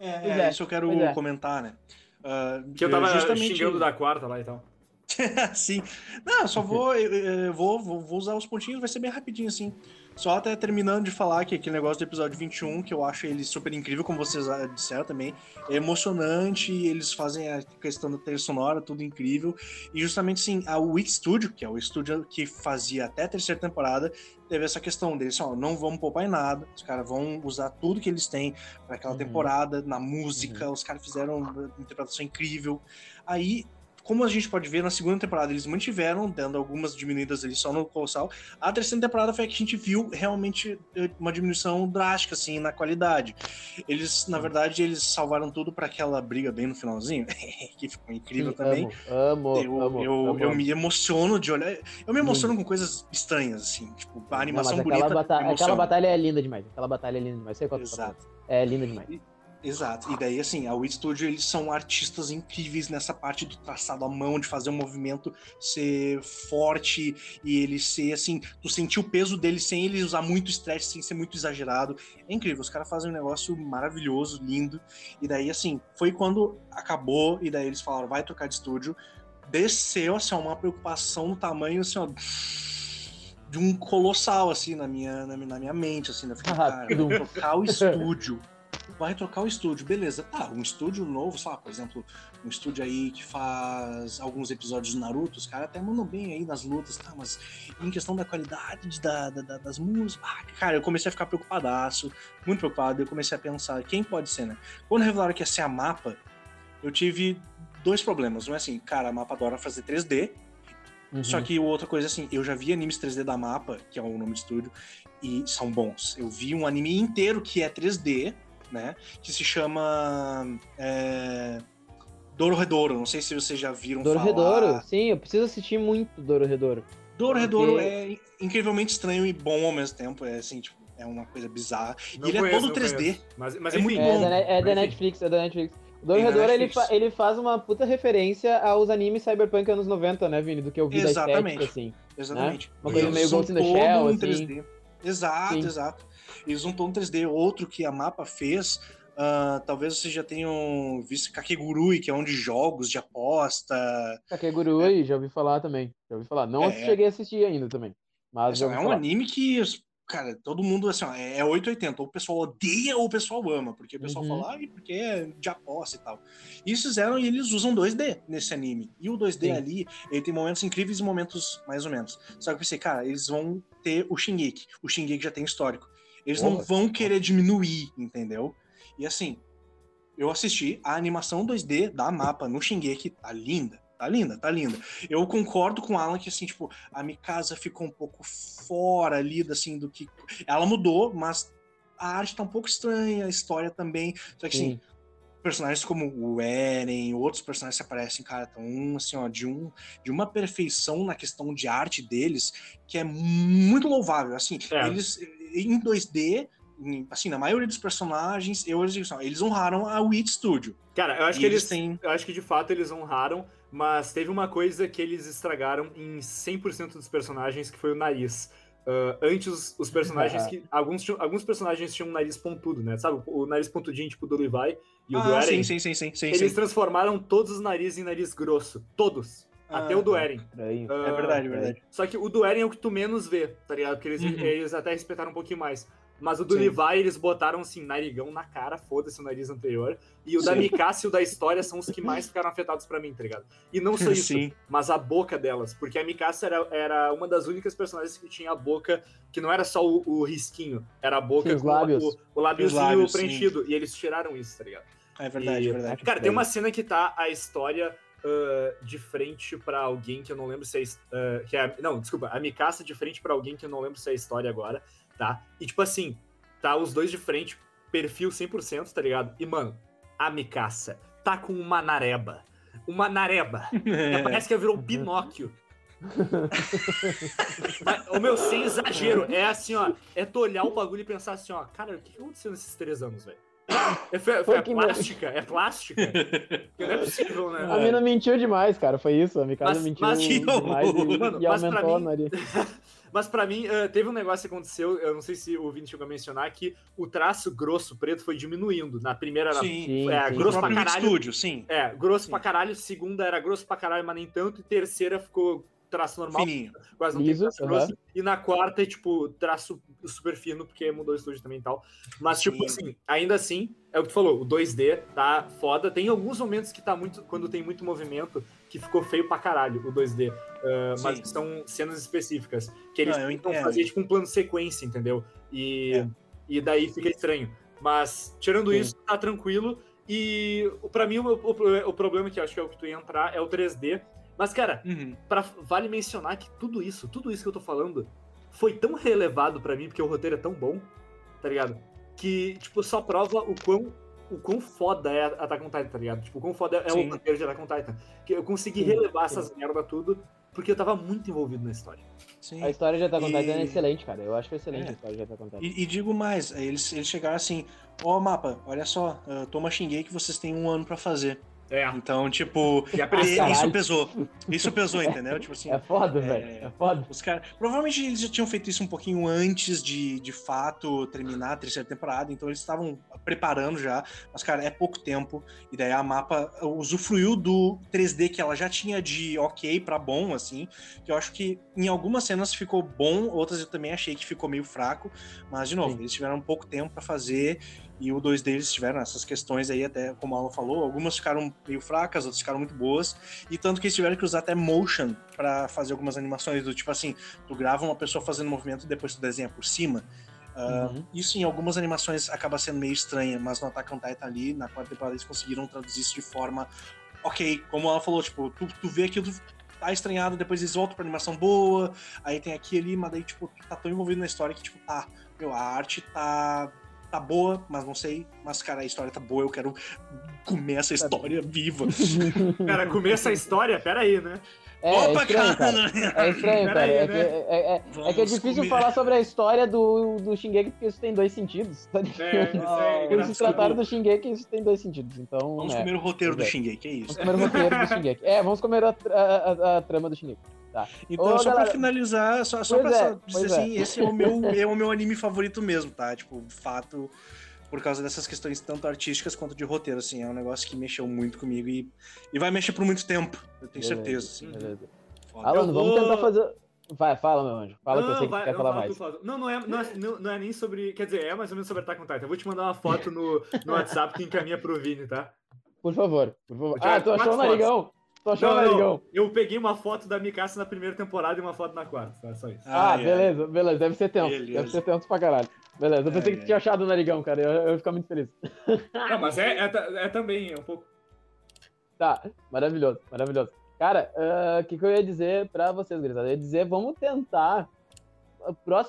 É, é, é, isso eu quero é. comentar, né? Uh, que eu tava justamente... xingando da quarta lá e tal. Sim. Não, só vou, eu, vou, vou, vou usar os pontinhos, vai ser bem rapidinho assim. Só até terminando de falar que aquele negócio do episódio 21, que eu acho ele super incrível, como vocês disseram também, é emocionante, eles fazem a questão da trilha sonora, tudo incrível. E justamente sim, a Wix Studio, que é o estúdio que fazia até a terceira temporada, teve essa questão deles, ó, não vamos poupar em nada, os caras vão usar tudo que eles têm para aquela uhum. temporada, na música, uhum. os caras fizeram uma interpretação incrível. Aí como a gente pode ver, na segunda temporada eles mantiveram, dando algumas diminuídas ali só no Colossal. A terceira temporada foi a que a gente viu realmente eh, uma diminuição drástica, assim, na qualidade. Eles, na verdade, eles salvaram tudo para aquela briga bem no finalzinho, que ficou incrível Sim, também. Amo, eu, amo, eu, amo, eu me emociono de olhar. Eu me emociono com coisas estranhas, assim, tipo, a animação Não, bonita. Batalha, aquela batalha é linda demais. Aquela batalha é linda demais. Sei qual Exato. É linda demais. E, Exato. E daí, assim, a Wit Studio, eles são artistas incríveis nessa parte do traçado à mão, de fazer o movimento ser forte e ele ser, assim, tu sentir o peso dele sem ele usar muito estresse, sem ser muito exagerado. É incrível. Os caras fazem um negócio maravilhoso, lindo. E daí, assim, foi quando acabou e daí eles falaram, vai trocar de estúdio. Desceu, assim, uma preocupação no tamanho, assim, ó de um colossal, assim, na minha, na, na minha mente, assim, na fiquei, cara, trocar o estúdio vai trocar o estúdio, beleza. Tá, um estúdio novo, sei lá, por exemplo, um estúdio aí que faz alguns episódios do Naruto, os caras até mandam bem aí nas lutas, tá, mas em questão da qualidade da, da, das músicas, ah, cara, eu comecei a ficar preocupadaço, muito preocupado, eu comecei a pensar, quem pode ser, né? Quando revelaram que ia ser a mapa, eu tive dois problemas, não é assim, cara, a mapa adora fazer 3D, Uhum. Só que outra coisa assim, eu já vi animes 3D da Mapa, que é o nome do estúdio, e são bons. Eu vi um anime inteiro que é 3D, né? Que se chama é, Doro Redouro. Não sei se vocês já viram Doro falar. Redouro, sim, eu preciso assistir muito Doro Redouro. Doro porque... Redouro é incrivelmente estranho e bom ao mesmo tempo. É assim, tipo, é uma coisa bizarra. Não e ele conheço, é todo 3D. Mas, mas é muito é bom. Da, é da Netflix, é da Netflix. O ele, fa ele faz uma puta referência aos animes cyberpunk anos 90, né, Vini? Do que eu vi Exatamente. da estética, assim. Exatamente. Né? Uma coisa meio Ghost in the Shell, assim. 3D. Exato, Sim. exato. Eles usam todo 3D. Outro que a Mapa fez Uh, talvez vocês já tenham visto Kakegurui, que é um de jogos, de aposta. Kakegurui, é. já ouvi falar também. Já ouvi falar. Não é. cheguei a assistir ainda também. Mas é, é um anime que, cara, todo mundo, assim, ó, é 880. Ou o pessoal odeia ou o pessoal ama. Porque o pessoal uhum. fala, ah, porque é de aposta e tal. E isso fizeram e eles usam 2D nesse anime. E o 2D Sim. ali, ele tem momentos incríveis e momentos mais ou menos. Só que eu pensei, cara, eles vão ter o Shingeki. O Shingeki já tem histórico. Eles não vão querer diminuir, entendeu? E assim, eu assisti a animação 2D da mapa no Shingeki, tá linda. Tá linda, tá linda. Eu concordo com o Alan que, assim, tipo, a Mikasa ficou um pouco fora ali, assim, do que. Ela mudou, mas a arte tá um pouco estranha, a história também. Só que, assim, personagens como o Eren, outros personagens que aparecem, cara, tão, assim, ó, de, um, de uma perfeição na questão de arte deles que é muito louvável. Assim, é. eles em 2D em- assim, na maioria dos personagens, eu digo assim, eles honraram a Wit Studio. Cara, eu acho E que eles eles. têm- Eu acho que de fato eles honraram, mas teve uma coisa que eles estragaram em 100% dos personagens, que foi o nariz. Ah, antes, os, personagens que. Alguns, alguns personagens tinham um nariz pontudo, né? Sabe? O nariz pontudinho, tipo do Levi e o do ah, Eren. sim, sim, sim, sim, Eles transformaram todos os narizes em nariz grosso. Todos. Até Ah, o do tá. Eren. Estranho. Ah, É verdade, é verdade. Só que o do Eren é o que tu menos vê, tá ligado? Porque eles, Uhum. eles até respeitaram um pouquinho mais. Mas o do Sim. Levi, eles botaram assim, narigão na cara, foda-se o nariz anterior. E o da Sim. Mikasa e o da história são os que mais ficaram afetados pra mim, tá ligado? E não só isso, Sim. mas a boca delas. Porque a Mikasa era, era uma das únicas personagens que tinha a boca que não era só o, o risquinho, era a boca os com lábios. o, o lábiozinho Os lábios, preenchido. E eles tiraram isso, tá ligado? É verdade, E- é verdade. Cara, tem uma cena que tá a história ah, de frente pra alguém que eu não lembro se é. ah, que é não, desculpa, a Mikasa de frente pra alguém que eu não lembro se é a história agora, tá? E tipo assim, tá os dois de frente, perfil 100%, tá ligado? E mano, a Mikasa tá com uma nareba. Uma nareba. É. Parece que ela virou um Pinóquio. Mas, ô meu, sem exagero, é assim, ó. É tu olhar o bagulho e pensar assim, ó, cara, o que aconteceu nesses três anos, velho? É, foi- foi- é plástica? É plástica? Não é possível, né? A mina mentiu demais, cara. Foi isso. A Mikasa mentiu mas- demais e, Mano, e mas pra aumentou a mim- nariz. Mas pra mim, eh, teve um negócio que aconteceu, eu não sei se o Vini chegou a mencionar, que o traço grosso preto foi diminuindo. Na primeira era. Sim. Sim, é, sim. Grosso pra caralho. Studio, sim. É, grosso Sim. pra caralho, segunda era grosso pra caralho, mas nem tanto, e terceira ficou traço normal, Fininho. quase não Liso, tem traço grosso. E na quarta é tipo traço super fino, porque mudou o estúdio também e tal. Mas, tipo Sim. assim, ainda assim, é o que tu falou, o 2D tá foda. Tem alguns momentos que tá muito. Quando tem muito movimento, que ficou feio pra caralho o 2D. ah, mas Sim. são cenas específicas. Que eles Não, tentam fazer tipo um plano de sequência, entendeu? E, É. e daí fica estranho. Mas, tirando Sim. isso, tá tranquilo. E pra mim, o, o, o problema que eu acho que é o que tu ia entrar é o 3D. Mas, cara, Uhum. pra, vale mencionar que tudo isso, tudo isso que eu tô falando, foi tão relevado pra mim, porque o roteiro é tão bom, tá ligado? Que, tipo, só prova o quão, o quão foda é Attack on Titan, tá ligado? Tipo, o quão foda é Sim. o roteiro de Attack on Titan. Que eu consegui Sim, relevar sim. essas merda tudo, porque eu tava muito envolvido na história. Sim. A história de Attack on E- Titan é excelente, cara. Eu acho que é excelente É. a história de Attack on Titan. E, e digo mais, eles, eles chegaram assim, ó mapa, olha só, uh, toma xinguei que vocês têm um ano pra fazer. É. Então, tipo, E e- isso pesou. Isso pesou, entendeu? Tipo assim, É foda, É. velho. É foda. os caras. Provavelmente eles já tinham feito isso um pouquinho antes de, de fato terminar a terceira temporada, então eles estavam preparando já. Mas, cara, é pouco tempo. E daí a mapa usufruiu do 3D que ela já tinha de ok pra bom, assim. Que eu acho que em algumas cenas ficou bom, outras eu também achei que ficou meio fraco. Mas, de novo, Sim. eles tiveram pouco tempo pra fazer. E o dois deles tiveram essas questões aí, até como a Alan falou, algumas ficaram meio fracas, outras ficaram muito boas. E tanto que eles tiveram que usar até motion pra fazer algumas animações, do tipo assim, tu grava uma pessoa fazendo movimento e depois tu desenha por cima. Ah, Uhum. Isso em algumas animações acaba sendo meio estranha, mas no Attack on Titan ali, na quarta temporada, eles conseguiram traduzir isso de forma ok. Como ela falou, tipo, tu, tu vê aquilo, tu tá estranhado, depois eles voltam pra animação boa, aí tem aqui ali, mas daí, tipo, tá tão envolvido na história que, tipo, tá, meu, a arte tá. Tá boa, mas não sei. Mas, cara, a história tá boa, eu quero comer essa história viva. Cara, começa a história, pera aí, né? É, é Opa, estranho, cara. É estranho, cara. Aí, É, né? que, é, é- é que é difícil comer. falar sobre a história do, do Shingeki porque isso tem dois sentidos. Tá? É, isso é Eles se trataram do Shingeki isso tem dois sentidos. Então, Vamos é. comer o roteiro do é. Shingeki, é isso. Vamos comer o roteiro do Shingeki. É, vamos comer a, a- a- a trama do Shingeki. Tá. Então, Ô, só galera, pra finalizar, só, só pois pra é, só dizer é. assim, esse é o, meu, é o meu anime favorito mesmo, tá? Tipo, de fato, por causa dessas questões tanto artísticas quanto de roteiro, assim, é um negócio que mexeu muito comigo e, e vai mexer por muito tempo, eu tenho Beleza, certeza, assim. beleza. Foda. Alan, Eu vamos vou- tentar fazer. Vai, fala, meu anjo. Fala que eu Não, sei que vai, tu quer não, falar fala mais. Não, não é, não, é, não, não é nem sobre. Quer dizer, é mais ou menos sobre Attack on Titan. Eu vou te mandar uma foto no, no WhatsApp que encaminha pro Vini, tá? Por favor, por favor. Eu já- Ah, tu achou o narigão? Tu achou o narigão? eu peguei uma foto da Mikasa na primeira temporada e uma foto na quarta, tá? Só isso. Ah, Ai, ai. beleza, beleza. Deve ser tenso. Beleza. Deve ser tenso pra caralho. Beleza, eu pensei Ai, que tu tinha achado o narigão, cara. Eu, eu ia ficar muito feliz. Não, mas é, é, é também, é um pouco. Tá, maravilhoso, maravilhoso. Cara, ah, o que, que eu ia dizer pra vocês, gurizada? Eu ia dizer, vamos tentar,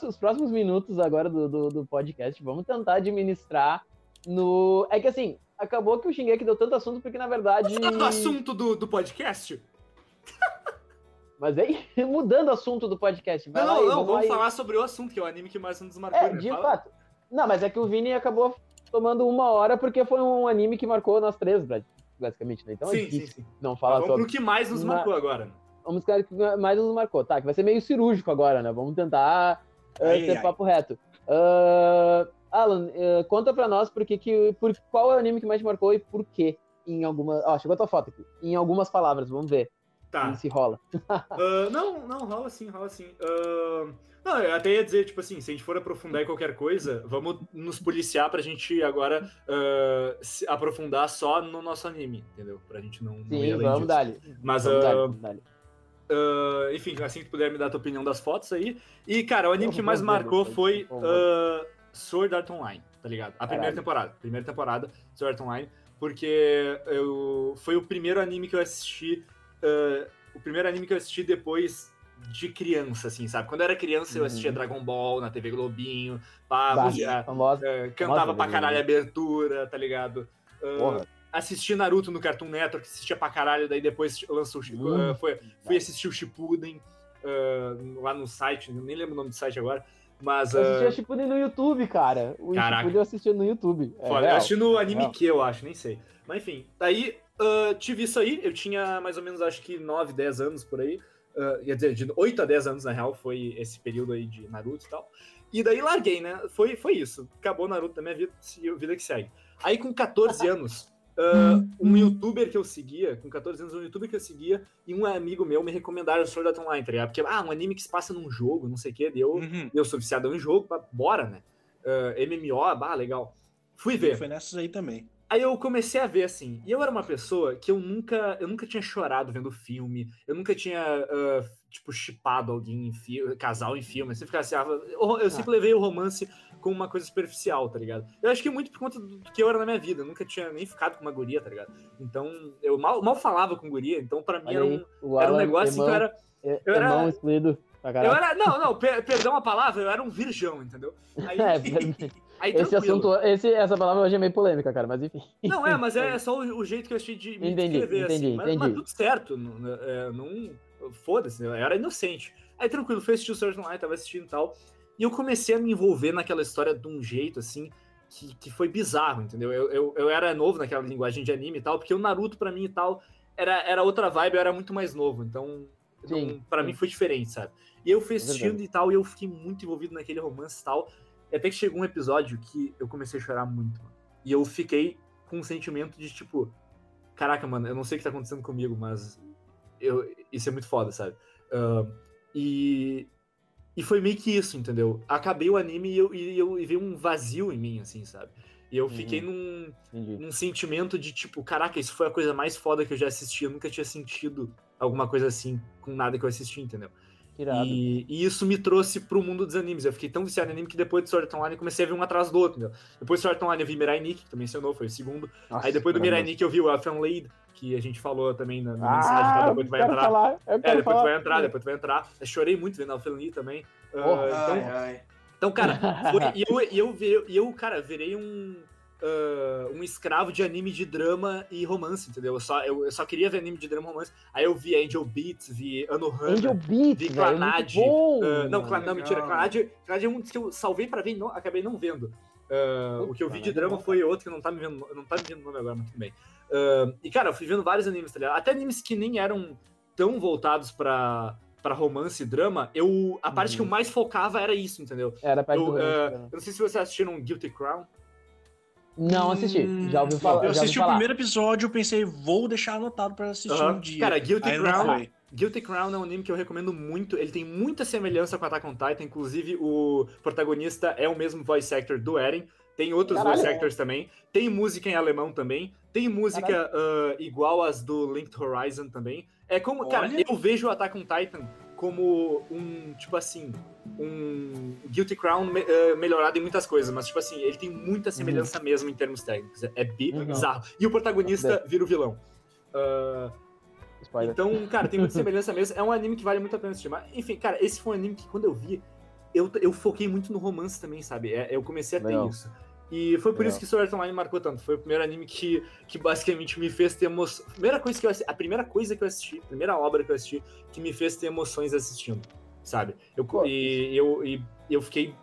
os próximos minutos agora do, do, do podcast, vamos tentar administrar no... É que assim, acabou que o Shingeki deu tanto assunto, porque na verdade... Falar do assunto do, do podcast? Mas aí, mudando o assunto do podcast, vai Não, lá não, não, vamos, vamos falar sobre o assunto, que é o anime que mais nos marcou. É, né? de Fala. fato. Não, mas é que o Vini acabou tomando uma hora porque foi um anime que marcou nós três, Brad, basicamente, né? Então é Sim, sim, difícil sim. não Mas falar Vamos sobre. pro que mais nos Uma- marcou agora. Vamos ficar que mais nos marcou. Tá, que vai ser meio cirúrgico agora, né? Vamos tentar uh, Ai, ter ai. papo reto. Uh, Alan, uh, conta pra nós por que que, por, qual é o anime que mais te marcou e por quê. Em algumas. Ó, chegou a tua foto aqui. Em algumas palavras, vamos ver Tá. se rola. Ah, não, não, rola sim, rola sim. Ah, não, eu até ia dizer, tipo assim, se a gente for aprofundar em qualquer coisa, vamos nos policiar pra gente agora se aprofundar só no nosso anime, entendeu? Pra gente não, não Sim, além vamos dar-lhe. Mas, Vamos ah, vamos dar-lhe. ah, enfim, assim que tu puder me dar a tua opinião das fotos aí. E, cara, o anime que mais marcou depois, foi ah, Sword Art Online, tá ligado? A primeira Caralho. temporada. Primeira temporada, Sword Art Online, porque eu, foi o primeiro anime que eu assisti. Ah, o primeiro anime que eu assisti depois de criança, assim, sabe? Quando eu era criança, eu Uhum. assistia Dragon Ball na TV Globinho, pá, Bah, música- famosa. ah, cantava Nossa, pra caralho a abertura, tá ligado? Ah, Porra. assisti Naruto no Cartoon Network, assistia pra caralho, daí depois lançou ah, foi, fui assistir o Shippuden ah, lá no site, nem lembro o nome do site agora, mas Eu ah, assistia Shippuden no YouTube, cara. O Caraca. Shippuden eu assistia no YouTube. É foda, eu assisti no anime real. que eu acho, nem sei. Mas enfim, daí ah, tive isso aí, eu tinha mais ou menos acho que 9, 10 anos por aí. ah, quer dizer, de 8 a 10 anos, na real, foi esse período aí de Naruto e tal. E daí larguei, né? Foi, foi isso. Acabou Naruto da minha vida, vida que segue. Aí com 14 anos, ah, um youtuber que eu seguia, com 14 anos, um youtuber que eu seguia, e um amigo meu me recomendaram o Sword Art Online, tá ligado? Porque, ah, um anime que se passa num jogo, não sei o quê, deu. Uhum. Eu sou viciadão em jogo, bora, né? Ah, MMO, bah, legal. Fui ver. Foi nessas aí também. Aí eu comecei a ver assim, e eu era uma pessoa que eu nunca, eu nunca tinha chorado vendo filme, eu nunca tinha, ah, tipo, chipado alguém em filme, casal em filme, eu sempre ficava assim, ah, eu, eu sempre levei o romance como uma coisa superficial, tá ligado? Eu acho que muito por conta do que eu era na minha vida, eu nunca tinha nem ficado com uma guria, tá ligado? Então, eu mal, mal falava com guria, então pra mim Olha era aí, um, era um negócio assim que eu era, é- eu era- irmão excluído eu era, não, não, per- perdão a palavra, eu era um virgão, entendeu? Aí, É. aí esse tranquilo. assunto, esse, essa palavra hoje é meio polêmica, cara, mas enfim. Não, é, mas é só o, o jeito que eu achei de me Entendi, descrever, assim. entendi, Mas, mas entendi. tudo certo. Não, é, não- Foda-se, eu era inocente. Aí tranquilo, fui assistir o Art Online, tava assistindo e tal. E eu comecei a me envolver naquela história de um jeito, assim, que, que foi bizarro, entendeu? Eu, eu, eu era novo naquela linguagem de anime e tal, porque o Naruto, pra mim e tal, era, era outra vibe, eu era muito mais novo. Então, Sim, não, pra sim. mim foi diferente, sabe? E eu fui É assistindo verdade. e tal, e eu fiquei muito envolvido naquele romance e tal. Até que chegou um episódio que eu comecei a chorar muito, mano. E eu fiquei com um sentimento de tipo, caraca, mano, eu não sei o que tá acontecendo comigo, mas eu, isso é muito foda, sabe? Ah, e, e foi meio que isso, entendeu? Acabei o anime e eu, e eu e veio um vazio em mim, assim, sabe? E eu fiquei num, Entendi. num sentimento de tipo, caraca, isso foi a coisa mais foda que eu já assisti. Eu nunca tinha sentido alguma coisa assim com nada que eu assisti, entendeu? E, e isso me trouxe pro mundo dos animes. Eu fiquei tão viciado em anime que depois de Sword Art Online eu comecei a ver um atrás do outro, entendeu? Depois de Sword Art Online eu vi Mirai Nikki, que tu mencionou, foi o segundo. Nossa, Aí depois do Mirai. Nikki eu vi o Elfen Laid, que a gente falou também na, na Ah, mensagem, tá? eu depois tu vai entrar. falar, eu É, depois tu falar. vai entrar, depois tu vai entrar. Eu chorei muito vendo Elfen Laid também. Ah, Porra. então, ai. então, cara, foi- e eu, e eu, vi- e eu, cara, virei um, ah, um escravo de anime de drama e romance, entendeu? Eu só, eu, eu só queria ver anime de drama e romance. Aí eu vi Angel Beats, vi Anohana. Angel Beats, Vi velho, é ah, não, mano. Cla- não, mentira, Clannad é um dos que eu salvei pra ver e não, acabei não vendo. Putz, o que eu vi de é drama foi outro que não tá me vendo, não tá me vendo o nome agora, mas tudo bem. Ah, e cara, eu fui vendo vários animes, tá ligado? Até animes que nem eram tão voltados pra, pra romance e drama, eu, a parte que eu Uhum. mais focava era isso, entendeu? Era perto Eu, do rancho, eu não sei se vocês assistiram Guilty Crown. Não assisti, Hum, já ouvi falar. Eu assisti o falar. primeiro episódio, eu pensei, vou deixar anotado pra assistir um dia. Cara, Guilty Aí Crown. Guilty Crown é um anime que eu recomendo muito. Ele tem muita semelhança com Attack on Titan. Inclusive, o protagonista é o mesmo voice actor do Eren. Tem outros Caralho. voice actors também. Tem música em alemão também. Tem música ah, igual as do Linked Horizon também. É como, cara, Olha. eu vejo o Attack on Titan como um, tipo assim, um Guilty Crown me- ah, melhorado em muitas coisas, mas, tipo assim, ele tem muita semelhança mesmo em termos técnicos. É, é bi- Uhum. bizarro. E o protagonista vira o vilão. Spoiler. então, cara, tem muita semelhança mesmo. É um anime que vale muito a pena assistir. Mas, enfim, cara, esse foi um anime que quando eu vi, eu, eu foquei muito no romance também, sabe? É, eu comecei a ter Legal. isso. E foi por Legal. isso que Sword Art Online marcou tanto. Foi o primeiro anime que, que basicamente me fez ter emoções. Primeira coisa que eu a primeira coisa que eu assisti, a primeira obra que eu assisti, que me fez ter emoções assistindo, sabe? Eu, Pô. e eu, e eu fiquei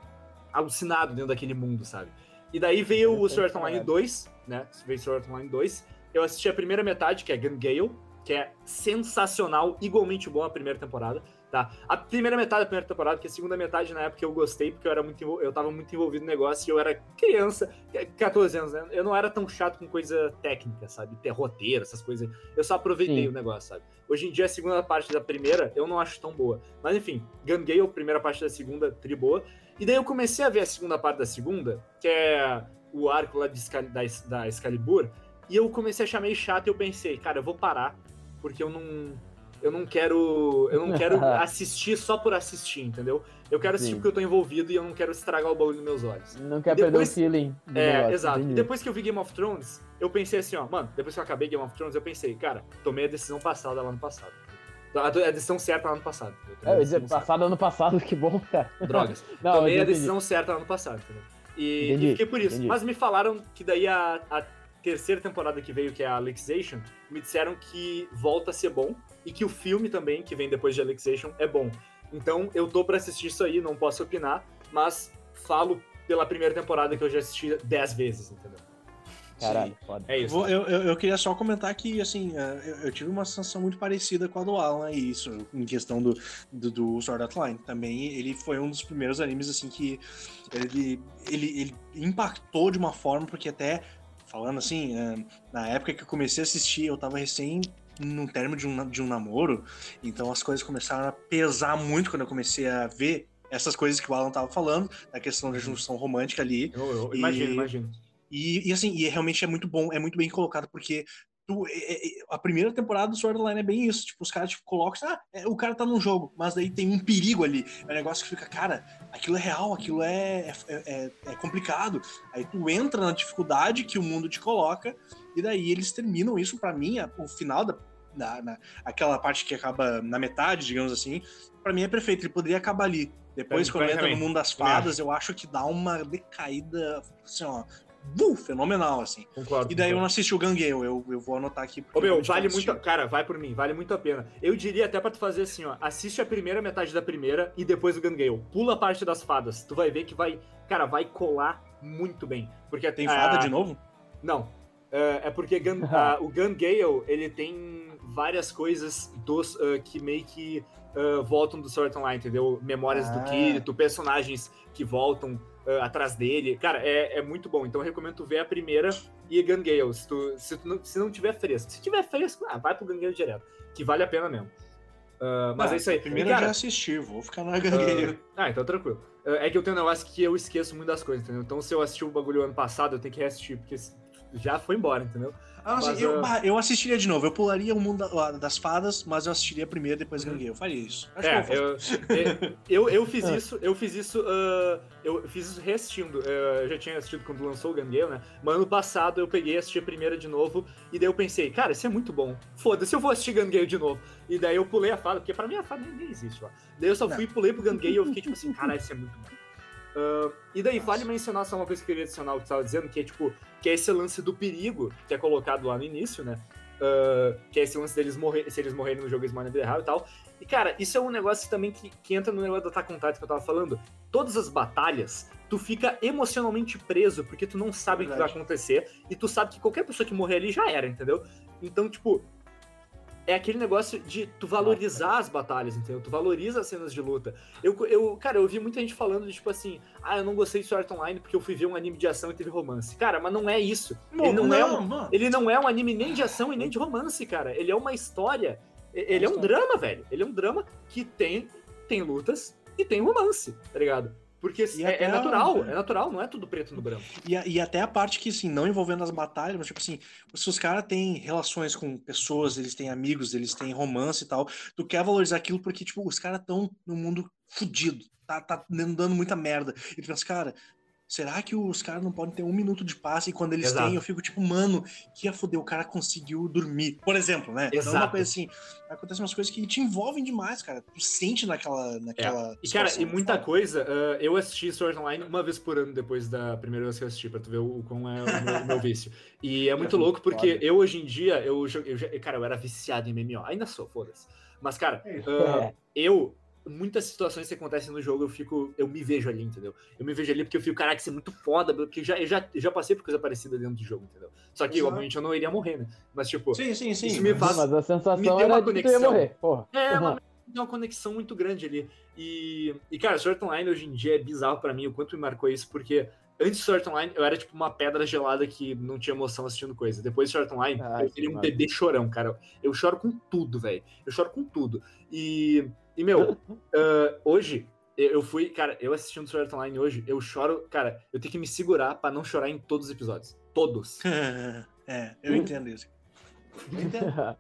alucinado dentro daquele mundo, sabe? E daí veio o Sword Art Online 2, né? Veio o Sword Art Online 2. Eu assisti a primeira metade, que é Gun Gale, que é sensacional, igualmente bom a primeira temporada, tá? A primeira metade da primeira temporada, que a segunda metade na época eu gostei, porque eu era muito eu tava muito envolvido no negócio e eu era criança, 14 anos, né? Eu não era tão chato com coisa técnica, sabe? Ter roteiro, essas coisas. Eu só aproveitei Sim. o negócio, sabe? Hoje em dia a segunda parte da primeira eu não acho tão boa. Mas enfim, Gun Gale, primeira parte da segunda, tri boa. E daí eu comecei a ver a segunda parte da segunda, que é o arco lá de, da, da Excalibur, e eu comecei a achar meio chato e eu pensei, cara, eu vou parar, porque eu não eu não quero eu não quero assistir só por assistir, entendeu? Eu quero assistir Sim. porque eu tô envolvido e eu não quero estragar o bagulho nos meus olhos. Não quer perder o feeling. É, negócio, exato. Entendi. E depois que eu vi Game of Thrones, eu pensei assim, ó, mano, depois que eu acabei Game of Thrones, eu pensei, cara, tomei a decisão passada lá no passado. A decisão certa lá no passado. É, eu ia dizer, passado ano passado, que bom, cara. Drogas. Não, tomei a decisão certa lá no passado, entendeu? E, e fiquei por isso. Entendi. Mas me falaram que daí a, a terceira temporada que veio, que é a Alexation, me disseram que volta a ser bom e que o filme também, que vem depois de Alexation, é bom. Então eu tô para assistir isso aí, não posso opinar, mas falo pela primeira temporada que eu já assisti dez vezes, entendeu? Caralho, foda. É isso. Eu, eu, eu, queria só comentar que, assim, é, eu, eu, tive uma sensação muito parecida com a do Alan, isso, em questão do, do, do Sword Art Online. Também ele foi um dos primeiros animes, assim, que ele, ele, ele impactou de uma forma, porque até falando assim, é, na época que eu comecei a assistir, eu tava recém no término de um, de um namoro, então as coisas começaram a pesar muito quando eu comecei a ver essas coisas que o Alan tava falando, da questão da uhum. junção romântica ali. Eu, eu e, imagino, imagino. E, e, assim, e realmente é muito bom, é muito bem colocado, porque tu, é, é, é, a primeira temporada do Sword Line é bem isso. Tipo, os caras tipo, colocam, ah, é, o cara tá num jogo, mas daí tem um perigo ali. É um negócio que fica, cara, aquilo é real, aquilo é, é, é complicado. Aí tu entra na dificuldade que o mundo te coloca, e daí eles terminam isso, para mim, o final da, da na, aquela parte que acaba na metade, digamos assim, para mim é perfeito. Ele poderia acabar ali. Depois, quando entra no mundo das fadas, eu acho que dá uma decaída, assim, ó, uh, fenomenal, assim. Concordo. E daí concordo. eu não assisti o Gangueu, eu, eu vou anotar aqui. Ô, meu, vale muito. Cara, vai por mim, vale muito a pena. Eu diria até pra tu fazer assim, ó. Assiste a primeira metade da primeira e depois o Gangueu. Pula a parte das fadas. Tu vai ver que vai. Cara, vai colar muito bem. Porque tem fada de novo? Não. É, é porque Gun, uh, o Gun Gale, ele tem várias coisas dos uh, que meio que uh, voltam do Sword Online, entendeu? Memórias ah. do Kirito, personagens que voltam uh, atrás dele. Cara, é, é muito bom. Então eu recomendo ver a primeira e Gun Gale, se, tu, se, tu não, se não tiver fresco. Se tiver fresco, ah, vai pro Gun Gale direto, que vale a pena mesmo. Uh, mas ah, é isso aí. Primeiro cara, eu já assisti, vou ficar na Gun Gale. ah, então tranquilo. é que eu tenho um negócio que eu esqueço muito das coisas, entendeu? Então se eu assisti o bagulho ano passado, eu tenho que reassistir, porque já foi embora, entendeu? Ah, assim, eu, uh... eu assistiria de novo. Eu pularia o mundo das fadas, mas eu assistiria primeiro depois uhum. ganhei. Eu faria isso. Acho é, que eu, eu, eu, eu, fiz ah. isso, eu fiz isso, uh, eu fiz isso reassistindo. Uh, eu já tinha assistido quando lançou o Gangale, né? Mas ano passado eu peguei e assisti a primeira de novo, e daí eu pensei, cara, isso é muito bom. Foda-se, eu vou assistir Gangale de novo. E daí eu pulei a fada, porque pra mim a fada nem, nem existe lá. Daí eu só fui e pulei pro Gangale e eu fiquei tipo assim, cara, isso é muito bom. Uh, e daí, Nossa. vale mencionar só uma coisa que eu queria adicionar o que você estava dizendo, que é tipo, que é esse lance do perigo que é colocado lá no início, né? Uh, que é esse lance deles morrer, se eles morrerem no jogo eles morrem na vida real e tal. E, cara, isso é um negócio também que, que entra no negócio do Attack on Titan que eu tava falando. Todas as batalhas, tu fica emocionalmente preso, porque tu não sabe o que vai acontecer, e tu sabe que qualquer pessoa que morrer ali já era, entendeu? Então, tipo, é aquele negócio de tu valorizar as batalhas, entendeu? Tu valoriza as cenas de luta. Eu, eu, cara, eu ouvi muita gente falando de tipo assim, ah, eu não gostei de Sword Online porque eu fui ver um anime de ação e teve romance. Cara, mas não é isso. Não, ele não, não, é um, ele não é um anime nem de ação e nem de romance, cara. Ele é uma história. Ele é um drama, velho. Ele é um drama que tem tem lutas e tem romance, tá ligado? Porque é, é, natural, é natural, não é tudo preto no branco. E, e até a parte que, assim, não envolvendo as batalhas, mas tipo assim, se os caras têm relações com pessoas, eles têm amigos, eles têm romance e tal, tu quer valorizar aquilo porque, tipo, os caras estão no mundo fudido, tá, tá dando muita merda. E tu pensa, cara, será que os caras não podem ter um minuto de paz? E quando eles Exato. têm, eu fico tipo, mano, que ia foder, o cara conseguiu dormir. Por exemplo, né? Exato. Então, uma coisa assim, acontecem umas coisas que te envolvem demais, cara. Tu sente naquela. naquela é. E, cara, e muita coisa, uh, eu assisti Sword Online uma vez por ano depois da primeira vez que eu assisti, pra tu ver o, como é o meu, meu vício. E é muito é louco porque eu hoje em dia, eu, eu, cara, eu era viciado em MMO. Ainda sou, foda-se. Mas, cara, uh, eu muitas situações que acontecem no jogo, eu fico. Eu me vejo ali, entendeu? Eu me vejo ali porque eu fico, caraca, isso é muito foda, porque já, eu já, eu já passei por coisa parecida dentro do jogo, entendeu? Só que, Exato. obviamente, eu não iria morrer, né? Mas, tipo, Sim, sim, sim. Isso me mas- faz- Mas a me sensação deu uma era de que tu ia conexão. morrer, porra. É, Uhum. uma, tem uma conexão muito grande ali. E, e cara, Sword Online hoje em dia é bizarro pra mim o quanto me marcou isso, porque antes de Sword Online eu era tipo uma pedra gelada que não tinha emoção assistindo coisa. Depois de Sword Online Ai, eu queria um bebê chorão, cara. Eu choro com tudo, velho. Eu choro com tudo. E, e meu, ah, hoje eu fui, cara, eu assistindo Sword Art Online hoje, eu choro, cara, eu tenho que me segurar pra não chorar em todos os episódios. Todos. é, eu entendo isso. Eu entendo.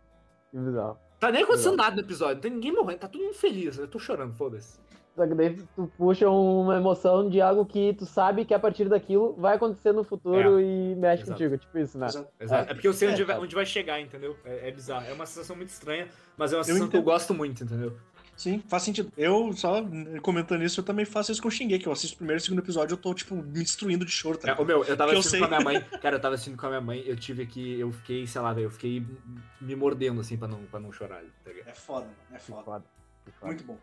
que bizarro. Tá nem acontecendo nada no episódio, não tem ninguém morrendo, tá todo mundo feliz. Eu tô chorando, foda-se. Só que daí tu puxa uma emoção de algo que tu sabe que a partir daquilo vai acontecer no futuro e mexe Exato. contigo. Tipo isso, né? Exato. Exato. É, porque eu sei É, onde, vai, onde vai chegar, entendeu? É, é bizarro. É uma sensação muito estranha, mas é uma Eu sensação que eu gosto muito, entendeu? Sim, faz sentido. Eu, só comentando isso, eu também faço isso com o Xinguei, que eu assisto o primeiro e o segundo episódio, eu tô, tipo, me destruindo de choro, tá É, ligado? ô, meu, eu tava Que eu assistindo com a minha mãe. Cara, eu tava assistindo com a minha mãe, eu tive que. Eu fiquei, sei lá, velho, eu fiquei me mordendo assim pra não, pra não chorar. Tá ligado? É foda, mano, é foda. foda. foda. Muito bom.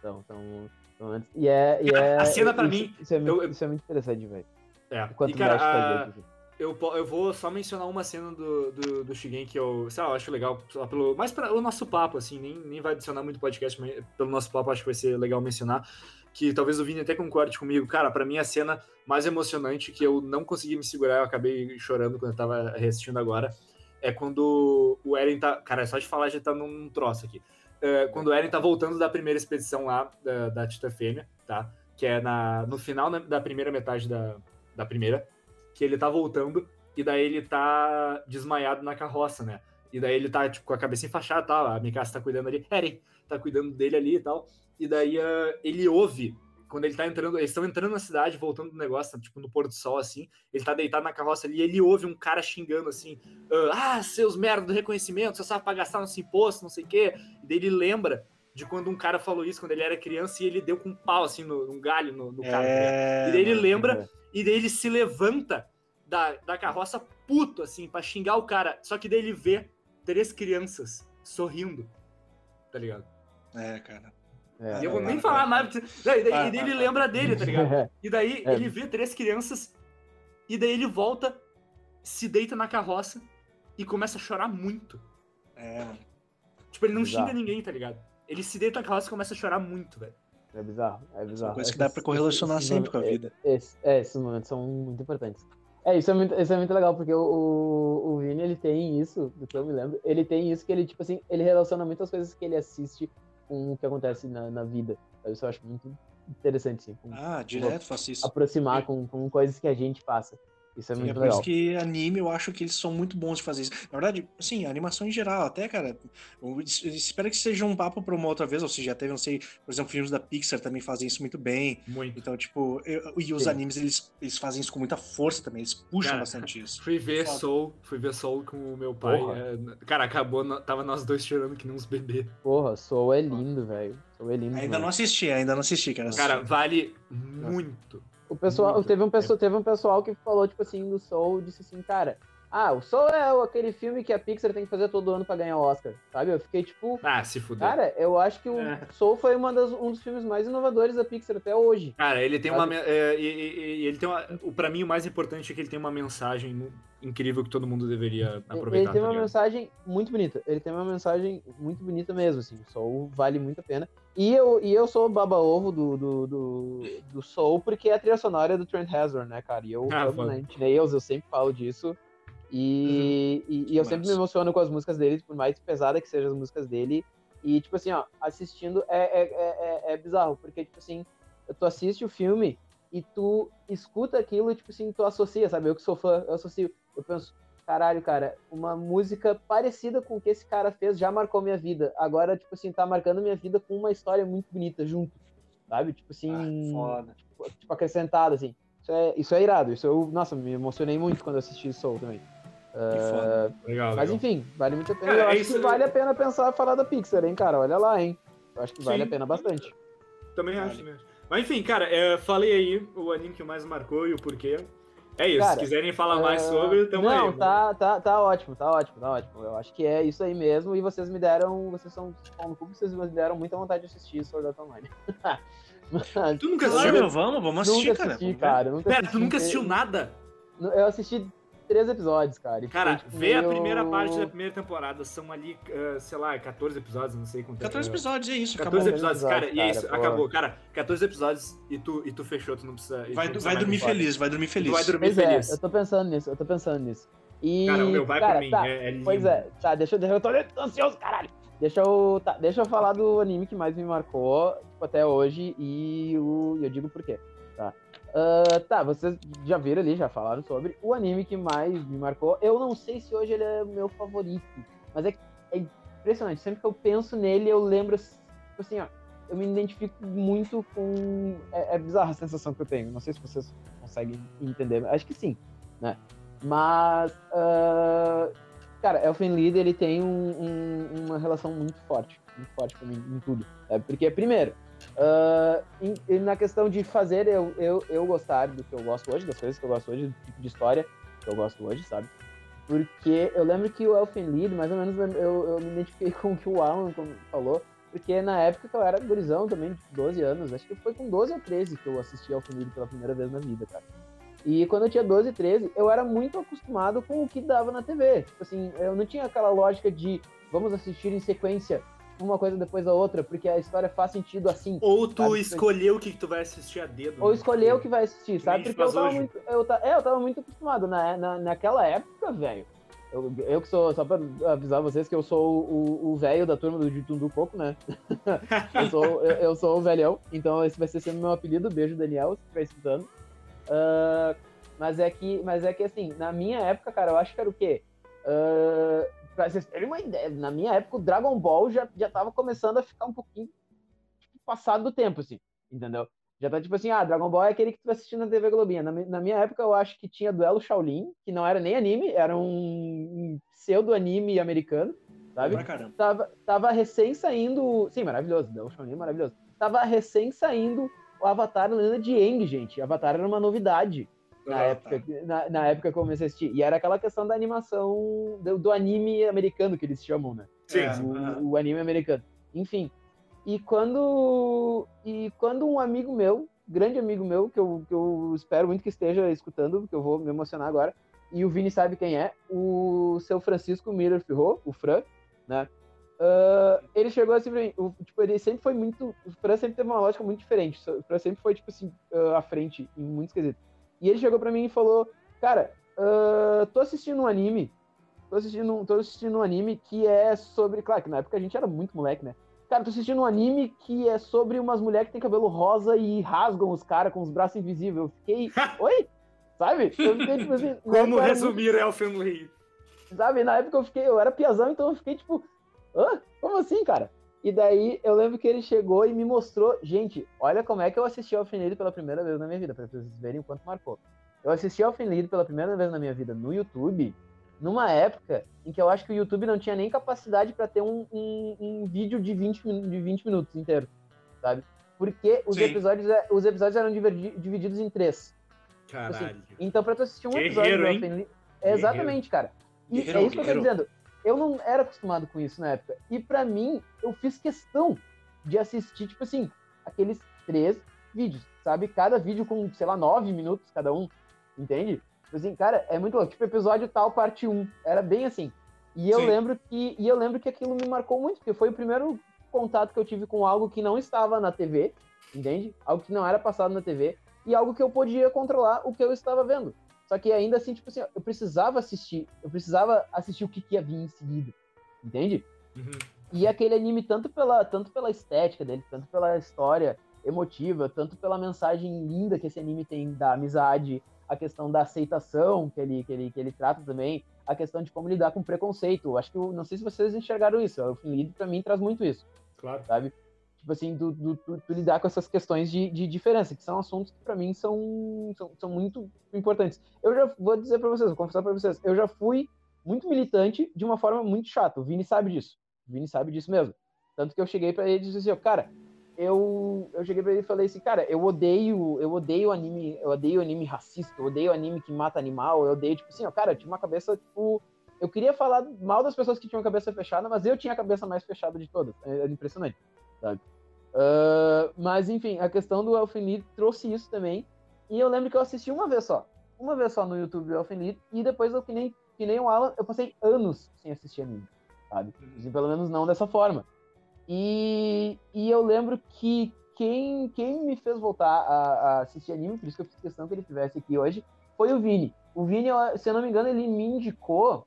Então, então, então antes. E é. E é A cena pra isso, mim, Isso é, muito, eu- isso é muito interessante, velho. É. Quanto E, cara, a assim. Eu, eu vou só mencionar uma cena do, do, do Shigen que eu, sei lá, eu acho legal, pelo, mais para o nosso papo, assim, nem, nem vai adicionar muito podcast, mas pelo nosso papo acho que vai ser legal mencionar, que talvez o Vini até concorde comigo, cara, pra mim a cena mais emocionante que eu não consegui me segurar, eu acabei chorando quando eu tava reassistindo agora, é quando o Eren tá, cara, é só de falar já tá num troço aqui, É, quando o Eren tá voltando da primeira expedição lá, da, da Tita Fêmea, tá, que é na, no final da primeira metade da, da primeira, que ele tá voltando e daí ele tá desmaiado na carroça, né? E daí ele tá, tipo, com a cabeça enfaixada e tal, a Mikasa tá cuidando ali, Eren tá cuidando dele ali e tal. E daí ah, ele ouve, quando ele tá entrando, eles estão entrando na cidade, voltando do negócio, tá, tipo, no pôr do sol, assim, ele tá deitado na carroça ali e ele ouve um cara xingando, assim, ah, seus merda do reconhecimento, você sabe pra gastar nosso imposto, não sei o quê. E daí ele lembra de quando um cara falou isso quando ele era criança e ele deu com um pau, assim, no, num galho no, no cara. É... E daí ele mano. lembra e daí ele se levanta da, da carroça puto, assim, pra xingar o cara. Só que daí ele vê três crianças sorrindo. Tá ligado? É, cara. É, E eu vou é, nem falar mais. Daí, daí- Ah, e daí ele ah, lembra dele, tá ligado? É. E daí É. ele vê três crianças. E daí ele volta, se deita na carroça e começa a chorar muito. É. Tipo, ele não Bizarro. xinga ninguém, tá ligado? Ele se deita na carroça e começa a chorar muito, velho. É bizarro, é bizarro. coisa que Esses- dá pra correlacionar esses sempre com a vida. é- esse- é, esses momentos são muito importantes. É, isso é muito, isso é muito legal, porque o, o, o Vini, ele tem isso, do que eu me lembro, ele tem isso que ele, tipo assim, ele relaciona muitas coisas que ele assiste com o que acontece na, na vida. Isso eu acho muito interessante, sim. com- Ah, direto faço isso. aproximar com, com coisas que a gente passa. Isso é Sim, muito é por legal. isso que anime, eu acho que eles são muito bons de fazer isso. Na verdade, assim, a animação em geral, até, cara, eu es- espero que seja um papo pra uma outra vez, ou seja, já teve, não sei, por exemplo, filmes da Pixar também fazem isso muito bem. Muito. Então, tipo, eu- e os Sim. animes, eles, eles fazem isso com muita força também, eles puxam Cara, bastante isso. Fui ver Foda. Soul, fui ver Soul com o meu pai. É, cara, acabou, tava nós dois chorando que nem uns bebês. Porra, Soul é lindo, velho. Soul é lindo. Ainda demais. não assisti, ainda não assisti, cara. Cara, vale muito. O pessoal, Muito. teve um pessoal, teve um pessoal que falou, tipo assim, do Soul, disse assim, cara, ah, o Soul é aquele filme que a Pixar tem que fazer todo ano pra ganhar o Oscar, sabe? Eu fiquei tipo, Ah, se fuder. cara, eu acho que o É. Soul foi uma das- um dos filmes mais inovadores da Pixar até hoje. Cara, ele tem Sabe? uma. é, ele tem uma. O, pra mim, o mais importante é que ele tem uma mensagem incrível que todo mundo deveria aproveitar. Ele tem tá uma mensagem muito bonita. Ele tem uma mensagem muito bonita mesmo, assim. O Soul vale muito a pena. E eu, e eu sou baba-ovo do, do, do, do Soul, porque é a trilha sonora é do Trent Reznor, né, cara? E eu Ah, amo. Nine Inch Nails, eu sempre falo disso. E, e, e eu sempre me emociono com as músicas dele, por mais pesada que sejam as músicas dele. E, tipo assim, ó, assistindo é, é, é, é- é bizarro, porque, tipo assim, tu assiste o filme e tu escuta aquilo e, tipo assim, tu associa, sabe? Eu que sou fã, eu associo. Eu penso, caralho, cara, uma música parecida com o que esse cara fez já marcou minha vida. Agora, tipo assim, tá marcando minha vida com uma história muito bonita junto, sabe? Tipo assim, Ah, foda. tipo, tipo, acrescentado, assim. Isso é, isso é irado. Isso eu, nossa, me emocionei muito quando eu assisti Soul também. Que foda. Legal, Mas legal. enfim, vale muito a pena. Cara, eu é acho isso- que vale a pena pensar falar da Pixar, hein, cara? Olha lá, hein? Eu acho que vale Sim. a pena bastante. Também acho, também acho. Mas enfim, cara, é, falei aí o anime que mais marcou e o porquê. É isso, Cara, se quiserem falar mais Ah, sobre, tamo Não, aí. tá, tá, tá ótimo, tá ótimo, tá ótimo. Eu acho que é isso aí mesmo. E vocês me deram. Vocês são no cu, vocês me deram muita vontade de assistir Sword Art Online. Mas Tu nunca Claro, assistiu? meu, vamos, vamos assistir, nunca cara. assisti, cara. Nunca Pera, assisti tu nunca assistiu nada? Eu assisti três episódios, cara. e Cara, foi, tipo, vê a meio- primeira parte da primeira temporada. São ali, ah, sei lá, 14 episódios, não sei quanto é. 14 episódios, é isso, 14 acabou. episódios, cara, e é isso, cara, pô. acabou. Cara, 14 episódios e tu, e tu fechou, tu não precisa. tu Vai, vai dormir feliz, vai dormir feliz. Tu vai dormir Pois é, feliz. eu tô pensando nisso, eu tô pensando nisso. E, Cara, o meu vai cara, pra mim. tá, é, é lindo. Pois é, tá, deixa, eu- deixa eu tô ansioso, caralho. Deixa eu, tá, deixa eu falar do anime que mais me marcou, tipo, até hoje, e o, e eu digo por quê, tá? Ah, tá, vocês já viram ali, já falaram sobre o anime que mais me marcou. Eu não sei se hoje ele é o meu favorito, mas é, é impressionante. Sempre que eu penso nele, eu lembro, tipo assim, ó, eu me identifico muito com. É, é bizarra a sensação que eu tenho. Não sei se vocês conseguem entender, acho que sim, né? Mas, ah, cara, Elfen Lied, ele tem um- um- uma relação muito forte, muito forte pra mim em tudo. É, porque, primeiro, ah, em- e na questão de fazer eu, eu, eu gostar do que eu gosto hoje, das coisas que eu gosto hoje, do tipo de história que eu gosto hoje, sabe? Porque eu lembro que o Elfen Lied, mais ou menos, eu, eu me identifiquei com o que o Alan falou, porque na época que eu era gurizão também, de 12 anos, acho que foi com 12 ou 13 que eu assisti Elfen Lied pela primeira vez na vida, cara. E quando eu tinha 12, 13, eu era muito acostumado com o que dava na TV. Tipo assim, eu não tinha aquela lógica de vamos assistir em sequência uma coisa depois da outra, porque a história faz sentido assim. Ou tu Sabe? escolheu o que tu vai assistir a dedo. Ou né? escolher o que vai assistir, Que sabe? Porque eu tava hoje. muito. Eu, ta- é, eu tava muito acostumado. Na, na, naquela época, velho. Eu, eu que sou, só pra avisar vocês que eu sou o- velho da turma do Jitundu Coco, né? eu, sou, eu, eu sou o velhão, então esse vai ser sempre meu apelido. Beijo, Daniel, se estiver escutando. Ah, mas, é que, mas é que, assim, na minha época, cara, eu acho que era o quê? Ah, pra vocês terem uma ideia, na minha época o Dragon Ball já, já tava começando a ficar um pouquinho tipo, passado do tempo, assim, entendeu? Já tá tipo assim, ah, Dragon Ball é aquele que tu vai assistir na TV Globinha. Na, na minha época eu acho que tinha Duelo Shaolin, que não era nem anime, era um, um pseudo-anime americano, sabe? Pra caramba. Tava, tava recém saindo. Sim, maravilhoso, Duelo Shaolin é maravilhoso. Tava recém saindo o Avatar Lenda de Aang, gente. Avatar era uma novidade na Ah, época, na, na época que eu comecei a assistir. E era aquela questão da animação, do, do anime americano que eles chamam, né? Sim, É. o, o anime americano. Enfim. E quando, e quando um amigo meu, grande amigo meu, que eu, que eu espero muito que esteja escutando, porque eu vou me emocionar agora, e o Vini sabe quem é, o seu Francisco Miller Ferro, o Fran, né? Ah, ele chegou assim pra mim, o- tipo, ele sempre foi muito. O Fran sempre teve uma lógica muito diferente. O Fran sempre foi, tipo assim, ah, à frente em muitos quesitos. E ele chegou pra mim e falou: Cara, ah, tô assistindo um anime. Tô assistindo, um- tô assistindo um anime que é sobre. Claro que na época a gente era muito moleque, né? Cara, tô assistindo um anime que é sobre umas mulheres que têm cabelo rosa e rasgam os caras com os braços invisíveis. Eu fiquei. Oi? Sabe? Eu fiquei, tipo assim. Como resumir Elfen Lied? Sabe? Na época eu fiquei, eu era piazão, então eu fiquei tipo, hã? Como assim, cara? E daí eu lembro que ele chegou e me mostrou, gente, olha como é que eu assisti ao Lied pela primeira vez na minha vida, pra vocês verem o quanto marcou. Eu assisti ao Lied pela primeira vez na minha vida no YouTube, numa época em que eu acho que o YouTube não tinha nem capacidade pra ter um, um, um vídeo de 20, min- de 20 minutos inteiro, sabe? Porque os Sim. episódios, é- os episódios eram divididos em três. Caralho. Então, pra tu assistir um Guerreiro, episódio do? Elfen Exatamente, cara. E Guerreiro, é isso que eu tô guerreiro. dizendo. Eu não era acostumado com isso na época. E pra mim, eu fiz questão de assistir, tipo assim, aqueles três vídeos, sabe? Cada vídeo com, sei lá, nove minutos cada um. Entende? Tipo assim, cara, é muito louco. Tipo, episódio tal, parte 1. Era bem assim. E eu Sim. lembro que. E eu lembro que aquilo me marcou muito, porque foi o primeiro contato que eu tive com algo que não estava na TV, entende? Algo que não era passado na TV, e algo que eu podia controlar o que eu estava vendo. Só que ainda assim, tipo assim, eu precisava assistir, eu precisava assistir o que, que ia vir em seguida, entende? Uhum. E aquele anime, tanto pela, tanto pela estética dele, tanto pela história emotiva, tanto pela mensagem linda que esse anime tem da amizade, a questão da aceitação que ele, que ele, que ele trata também, a questão de como lidar com preconceito. Acho que, eu não sei se vocês enxergaram isso, o Finlido pra mim traz muito isso Claro. sabe? Tipo assim, do, do, do- do lidar com essas questões de, de diferença, que são assuntos que pra mim são, são, são muito importantes. Eu já vou dizer pra vocês, vou confessar pra vocês, eu já fui muito militante de uma forma muito chata. O Vini sabe disso. O Vini sabe disso mesmo. Tanto que eu cheguei pra ele e disse assim, cara, eu, eu cheguei pra ele e falei assim, cara, eu odeio, eu odeio anime, eu odeio anime racista, eu odeio anime que mata animal, eu odeio, tipo assim, ó, cara, eu tinha uma cabeça, tipo, eu queria falar mal das pessoas que tinham a cabeça fechada, mas eu tinha a cabeça mais fechada de todas. É, impressionante, sabe? Uh, mas, enfim, a questão do Elfen trouxe isso também. E eu lembro que eu assisti uma vez só. Uma vez só no YouTube do Elfen E depois eu, que nem, que nem o Alan, eu passei anos sem assistir anime, sabe? Assim, pelo menos não dessa forma. E, e eu lembro que quem, quem me fez voltar a, a, assistir anime, por isso que eu fiz questão que ele estivesse aqui hoje, foi o Vini. O Vini, se eu não me engano, ele me indicou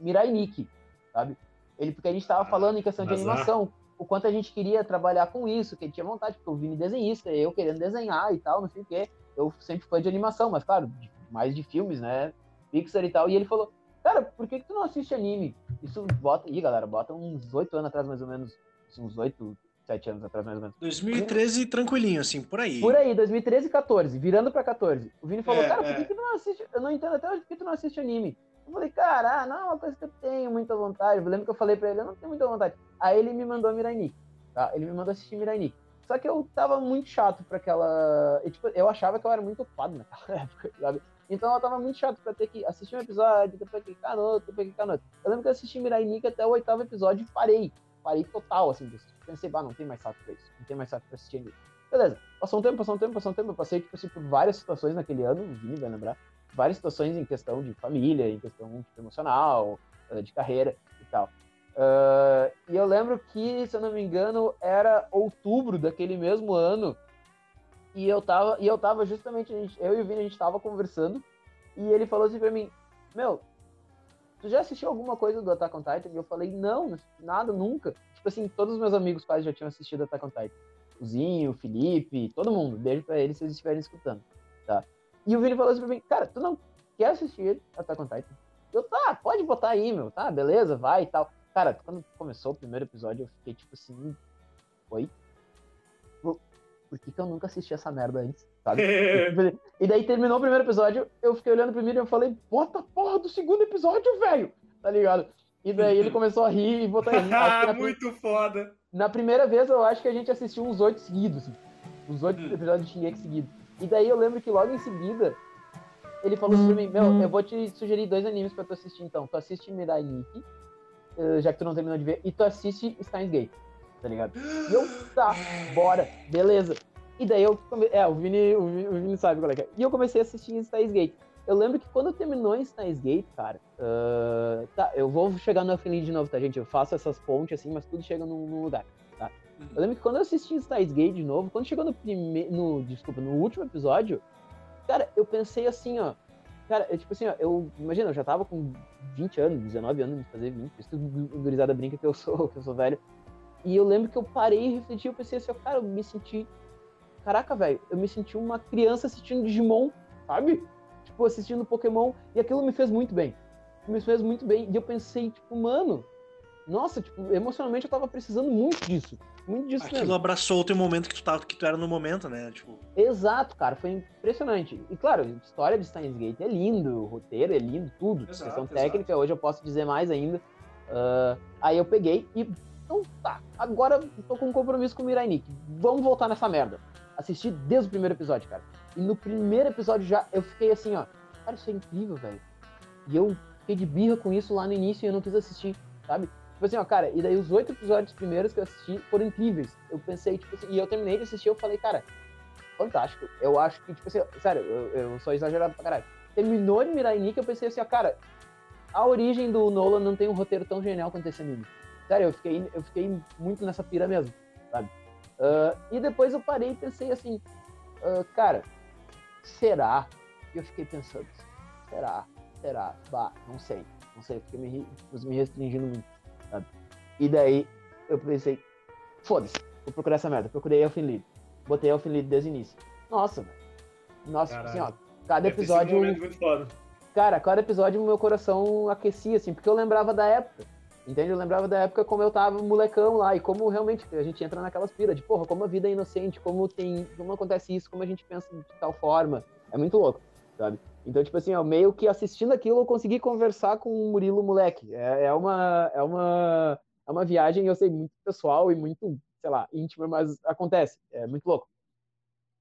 Mirai Nikki, sabe? Ele, porque a gente estava ah, falando em questão de animação, o quanto a gente queria trabalhar com isso, que ele tinha vontade, porque o Vini desenhista, eu querendo desenhar e tal, não sei o quê. Eu sempre fui de animação, mas claro, mais de filmes, né? Pixar e tal. E ele falou, cara, por que, que tu não assiste anime? Isso bota. Ih, galera, bota uns oito anos atrás, mais ou menos. Uns oito, sete anos atrás, mais ou menos. 2013, tranquilinho, assim, por aí. Por aí, 2013 e 14, virando pra 14. O Vini falou, é, cara, por que, é. que tu não assiste? Eu não entendo até hoje por que tu não assiste anime. Eu falei, cara, ah, não é uma coisa que eu tenho muita vontade. Eu lembro que eu falei pra ele, eu não tenho muita vontade. Aí ele me mandou Mirai tá? Ele me mandou assistir Mirai. Só que eu tava muito chato pra aquela. E, tipo, eu achava que eu era muito ocupado naquela época, sabe? Então eu tava muito chato pra ter que assistir um episódio, depois no outro, depois no outro. Eu lembro que eu assisti Mirai Nikki até o oitavo episódio e parei. Parei total, assim. Pensei, bah, não tem mais saco pra isso. Não tem mais saco pra assistir ainda. Beleza. Passou um tempo, passou um tempo, passou um tempo. Eu passei, tipo assim, por várias situações naquele ano, o Vini vai lembrar várias situações em questão de família, em questão emocional, eh, de carreira e tal. Uh, e eu lembro que, se eu não me engano, era outubro daquele mesmo ano. E eu tava, e eu tava justamente, eu e o Vini, a gente tava conversando. E ele falou assim pra mim: Meu, tu já assistiu alguma coisa do Attack on Titan? E eu falei: Não, nada, nunca. Tipo assim, todos os meus amigos quase já tinham assistido Attack on Titan. O Zinho, o Felipe, todo mundo. Beijo pra eles se eles estiverem escutando. Tá? E o Vini falou assim pra mim, cara, tu não quer assistir Attack on Titan? Eu, tá, pode botar aí, meu, tá, beleza, vai e tal. Cara, quando começou o primeiro episódio, eu fiquei tipo assim, oi? Por, que, que eu nunca assisti essa merda antes, sabe? e daí terminou o primeiro episódio, eu fiquei olhando pro Vini e eu falei, bota a porra do segundo episódio, velho! Tá ligado? E daí ele começou a rir e botar rir. Muito foda! Na primeira vez, eu acho que a gente assistiu uns oito seguidos, assim. Uns oito hum. episódios de Shingeki seguidos. E daí eu lembro que logo em seguida, ele falou pra mim, meu, eu vou te sugerir dois animes pra tu assistir então. Tu assiste Mirai Nikki, eh, já que tu não terminou de ver, e tu assiste Steins Gate, tá ligado? E eu, tá, bora, beleza. E daí eu, é, o Vini, o Vini, o Vini sabe qual é que é. E eu comecei a assistir Steins Gate. Eu lembro que quando terminou em Steins Gate, cara, uh, tá, eu vou chegar no Elfen de novo, tá, gente? Eu faço essas pontes assim, mas tudo chega num, num lugar. Eu lembro que quando eu assisti Steins Gate de novo, quando chegou no primeiro. Desculpa, no último episódio, cara, eu pensei assim, ó. Cara, eu, tipo assim, ó, eu. Imagina, eu já tava com 20 anos, 19 anos fazer 20. Isso tudo gurizada brinca que eu sou, que eu sou velho. E eu lembro que eu parei e refleti, eu pensei assim, ó, cara, eu me senti. Caraca, velho, eu me senti uma criança assistindo Digimon, sabe? Tipo, assistindo Pokémon. E aquilo me fez muito bem. Me fez muito bem. E eu pensei, tipo, mano, nossa, tipo, emocionalmente eu tava precisando muito disso. Muito disso Aquilo mesmo. abraçou o teu momento que tu, tava, que tu era no momento, né? Tipo... Exato, cara, foi impressionante. E claro, a história de Steins Gate é lindo, o roteiro é lindo, tudo. Exato, questão exato. técnica, hoje eu posso dizer mais ainda. Uh, aí eu peguei e. Então tá, agora tô com um compromisso com o Mirai Nikki. Vamos voltar nessa merda. Assisti desde o primeiro episódio, cara. E no primeiro episódio já eu fiquei assim, ó. Cara, isso é incrível, velho. E eu fiquei de birra com isso lá no início e eu não quis assistir, sabe? Tipo assim, ó, cara, e daí os oito episódios primeiros que eu assisti foram incríveis. Eu pensei, tipo assim, e eu terminei de assistir, eu falei, cara, fantástico. Eu acho que, tipo assim, sério, eu, eu sou exagerado pra caralho. Terminou de Mirai Nikki, eu pensei assim, ó, cara, a origem do Nolan não tem um roteiro tão genial quanto esse anime. Sério, eu fiquei, eu fiquei muito nessa pira mesmo, sabe? Uh, e depois eu parei e pensei assim, uh, cara, será? E eu fiquei pensando, será? Será? Bah, não sei, não sei, porque me, me restringindo muito. Sabe? E daí eu pensei, foda-se, vou procurar essa merda. Procurei Elfen Lied. Botei Elfen Lied desde o início. Nossa, velho. Nossa, Caralho. assim, ó, cada episódio. Um cara, cada episódio meu coração aquecia, assim, porque eu lembrava da época. Entende? Eu lembrava da época como eu tava molecão lá e como realmente a gente entra naquelas piras de, porra, como a vida é inocente, como tem, como acontece isso, como a gente pensa de tal forma. É muito louco, sabe? Então, tipo assim, ó, meio que assistindo aquilo eu consegui conversar com o Murilo moleque. É, é, uma, é, uma, é uma viagem, eu sei, muito pessoal e muito, sei lá, íntima, mas acontece. É muito louco.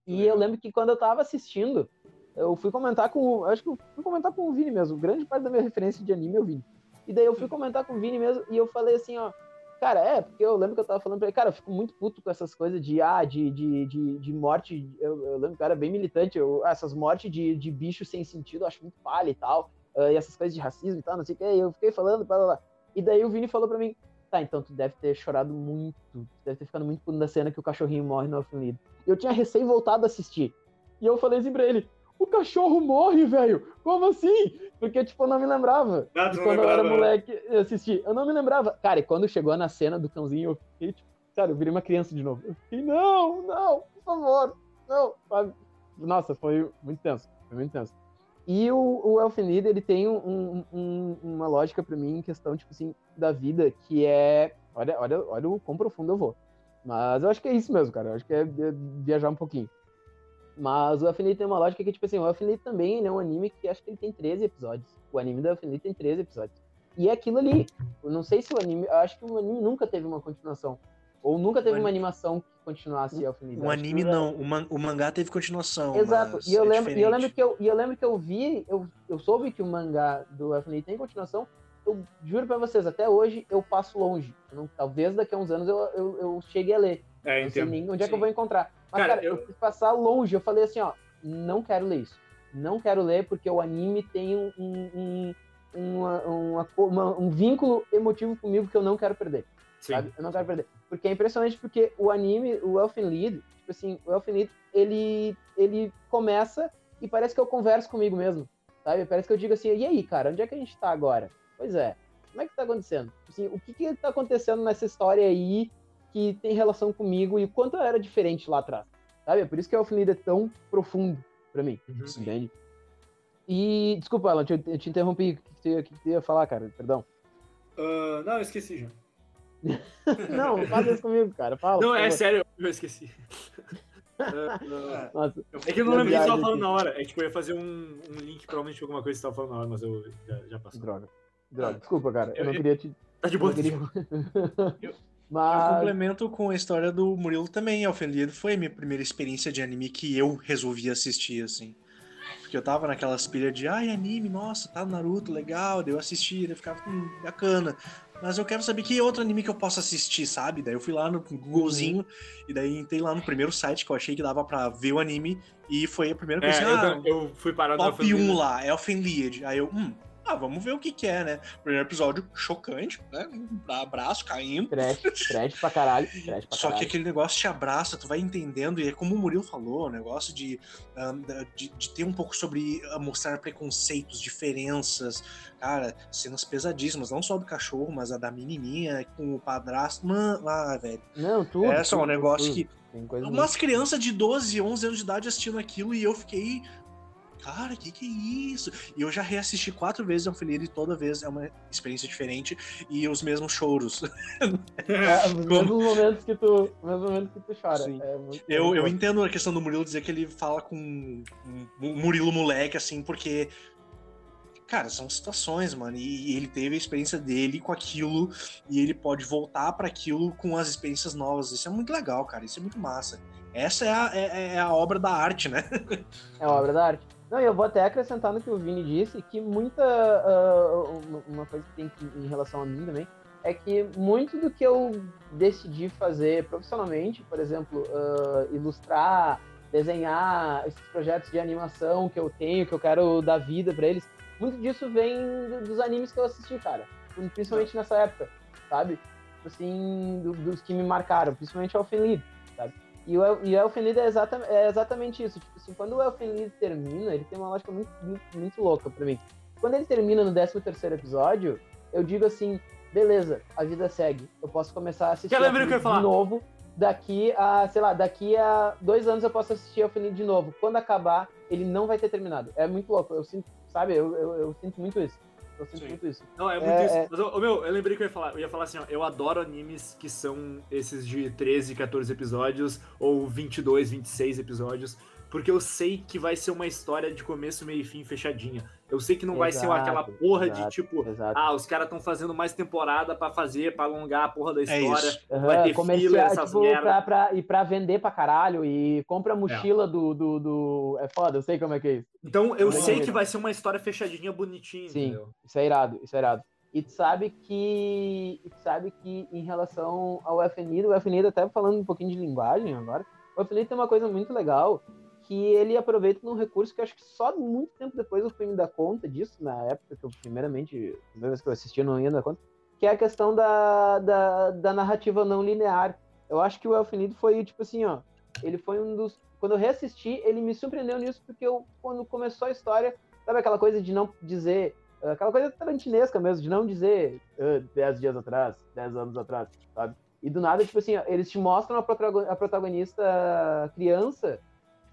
E eu lembro que quando eu tava assistindo, eu fui comentar com. Acho que eu fui comentar com o Vini mesmo. Grande parte da minha referência de anime é o Vini. E daí eu fui comentar com o Vini mesmo e eu falei assim, ó. Cara, é, porque eu lembro que eu tava falando pra ele, cara, eu fico muito puto com essas coisas de, ah, de, de, de, de morte. Eu, eu lembro que era bem militante, eu, ah, essas mortes de, de bicho sem sentido, eu acho muito palha e tal. Uh, e essas coisas de racismo e tal, não sei o que. Eu fiquei falando, blá, blá, blá. E daí o Vini falou pra mim, tá, então tu deve ter chorado muito, tu deve ter ficado muito puto da cena que o cachorrinho morre no Elfen Eu tinha recém voltado a assistir. E eu falei assim pra ele, o cachorro morre, velho. Como assim? Porque, tipo, eu não me lembrava. Ah, não quando eu era lembrava. moleque eu assisti. Eu não me lembrava. Cara, e quando chegou na cena do cãozinho, eu fiquei, tipo, cara, eu virei uma criança de novo. Eu fiquei, não, não, por favor, não, sabe? Nossa, foi muito tenso. Foi muito tenso. E o, o Elfenid, ele tem um, um- uma lógica pra mim em questão, tipo assim, da vida, que é. Olha, olha, olha o quão profundo eu vou. Mas eu acho que é isso mesmo, cara. Eu acho que é, é viajar um pouquinho. Mas o Elfenid tem uma lógica que, tipo assim, o Elfenid também ele é um anime que acho que ele tem 13 episódios. O anime do Elfenid tem 13 episódios. E é aquilo ali. Eu não sei se o anime. Eu acho que o anime nunca teve uma continuação. Ou nunca teve O uma anime- animação que continuasse. O que Um anime era- não, o, man- o mangá teve continuação. Exato. mas E eu, é lembro, e eu lembro que eu, e eu lembro que eu vi, eu, eu soube que o mangá do Elfenid tem continuação. Eu juro pra vocês, até hoje eu passo longe. Eu não- talvez daqui a uns anos eu, eu, eu chegue a ler. É, Não sei nem onde é que eu Sim. vou encontrar. Mas, Cara, cara, eu... eu- quis passar longe. Eu falei assim, ó, não quero ler isso. Não quero ler porque o anime tem um, um, um, uma- uma- um vínculo emotivo comigo que eu não quero perder, Sim. sabe? Eu não quero perder. Porque é impressionante porque o anime, o Elfen Lied, tipo assim, o Elfen Lied, ele, ele começa e parece que eu converso comigo mesmo, sabe? Parece que eu digo assim, e aí, cara, onde é que a gente tá agora? Pois é, como é que tá acontecendo? Tipo Assim, o que que tá acontecendo nessa história aí que tem relação comigo e o quanto eu era diferente lá atrás, sabe? É por isso que o Elfen Lied é tão profundo pra mim, Uhum. Entende? E, desculpa, Alan, eu te, eu te interrompi, o que, que, tu ia- falar, cara? Perdão. Ah, não, eu esqueci já. Não, não faz isso comigo, cara, fala. Não, é favor. sério, eu esqueci. Ah, ah, Nossa, é que eu não lembro o que você tava falando na hora. É tipo, eu ia fazer um, um link, provavelmente alguma coisa que você tava falando na hora, mas eu já, já passou. droga. Droga, desculpa, cara, eu não Eu- queria te... Tá de eu não boa. queria- Eu Mas... complemento com a história do Murilo também. Elfen foi a minha primeira experiência de anime que eu resolvi assistir, assim. Porque eu tava naquelas pilhas de, ai, anime, nossa, tá no Naruto, legal. Daí eu assistia, daí eu ficava, hum, bacana. Mas eu quero saber que outro anime que eu posso assistir, sabe? Daí eu fui lá no Googlezinho e daí entrei lá no primeiro site que eu achei que dava pra ver o anime. E foi a primeira É, coisa, eu, ah, tam- eu fui parar na top 1 lá, Elfen Lied. Aí eu, hum, ah, vamos ver o que que é, né? Primeiro episódio chocante, né? Abraço caindo. Trash, trash pra caralho, trash pra Só que caralho. aquele negócio te abraça, tu vai entendendo, e é como o Murilo falou, o negócio de, de, de ter um pouco sobre ah, mostrar preconceitos, diferenças, cara, cenas pesadíssimas, não só do cachorro, mas a da menininha com o padrasto. Mano, ah, velho. Não, tudo. É só um negócio tudo. que. Umas crianças de 12, 11 anos de idade assistindo aquilo e eu fiquei. Cara, que que é isso? E eu já reassisti quatro vezes Elfenir e toda vez é uma experiência diferente e os mesmos choros. É, os mesmos momentos que tu, mesmos momentos que tu chora. É muito- Eu, eu entendo a questão do Murilo dizer que ele fala com um Murilo moleque, assim, porque. Cara, são situações, mano. E, ele teve a experiência dele com aquilo. E ele pode voltar pra aquilo com as experiências novas. Isso é muito legal, cara. Isso é muito massa. Essa é a, é, é a obra da arte, né? É obra da arte. Não, eu vou até acrescentar no que o Vini disse, que muita. ah, uma- coisa que tem que, em relação a mim também, é que muito do que eu decidi fazer profissionalmente, por exemplo, ah, ilustrar, desenhar esses projetos de animação que eu tenho, que eu quero dar vida pra eles, muito disso vem do- dos animes que eu assisti, cara. Principalmente nessa época, sabe? Tipo Assim, do- dos que me marcaram, principalmente Lied, sabe? E o, e o Elfen Lied é, exata, é exatamente isso. Tipo assim, quando o Elfen Lied termina, ele tem uma lógica muito, muito, muito louca pra mim. Quando ele termina no 13 terceiro episódio, eu digo assim, beleza, a vida segue. Eu posso começar a assistir Lied de falar. novo. Daqui a, sei lá, daqui a dois anos eu posso assistir Elfen Lied de novo. Quando acabar, ele não vai ter terminado. É muito louco. Eu sinto, sabe, eu, eu, eu sinto muito isso. Eu sinto Sim. muito isso. Não, é muito É, isso. é. Mas, ô, ô, meu, eu lembrei que eu ia falar. Eu ia falar assim, ó, eu adoro animes que são esses de 13, 14 episódios, ou 22, 26 episódios, porque eu sei que vai ser uma história de começo, meio e fim fechadinha. Eu sei que não vai ser aquela porra exato, de tipo, exato. ah, os caras estão fazendo mais temporada pra fazer, pra alongar a porra da É história. isso. vai ter comercial, filler, essas tipo, merda. pra, pra, e pra vender pra caralho, e compra a mochila do, do, do. É foda, eu sei como é que é isso. Então eu Legal. sei que vai ser uma história fechadinha, bonitinha, Sim, entendeu? isso é irado, isso é irado. E tu sabe que. e tu sabe que em relação ao FNID, o FNID, até falando um pouquinho de linguagem agora, o FNID tem uma coisa muito legal, que ele aproveita num recurso que acho que só muito tempo depois eu fui me dar conta disso, na época que eu, primeiramente, a primeira vez que eu assisti, não ia dar conta, que é a questão da, da, da narrativa não linear. Eu acho que o Elfenid foi, tipo assim, ó, ele foi um dos... Quando eu reassisti, ele me surpreendeu nisso, porque eu, quando começou a história, sabe aquela coisa de não dizer... Aquela coisa tarantinesca mesmo, de não dizer "Ah, dez dias atrás, dez anos atrás, sabe? E do nada, tipo assim, ó, eles te mostram a protagonista criança,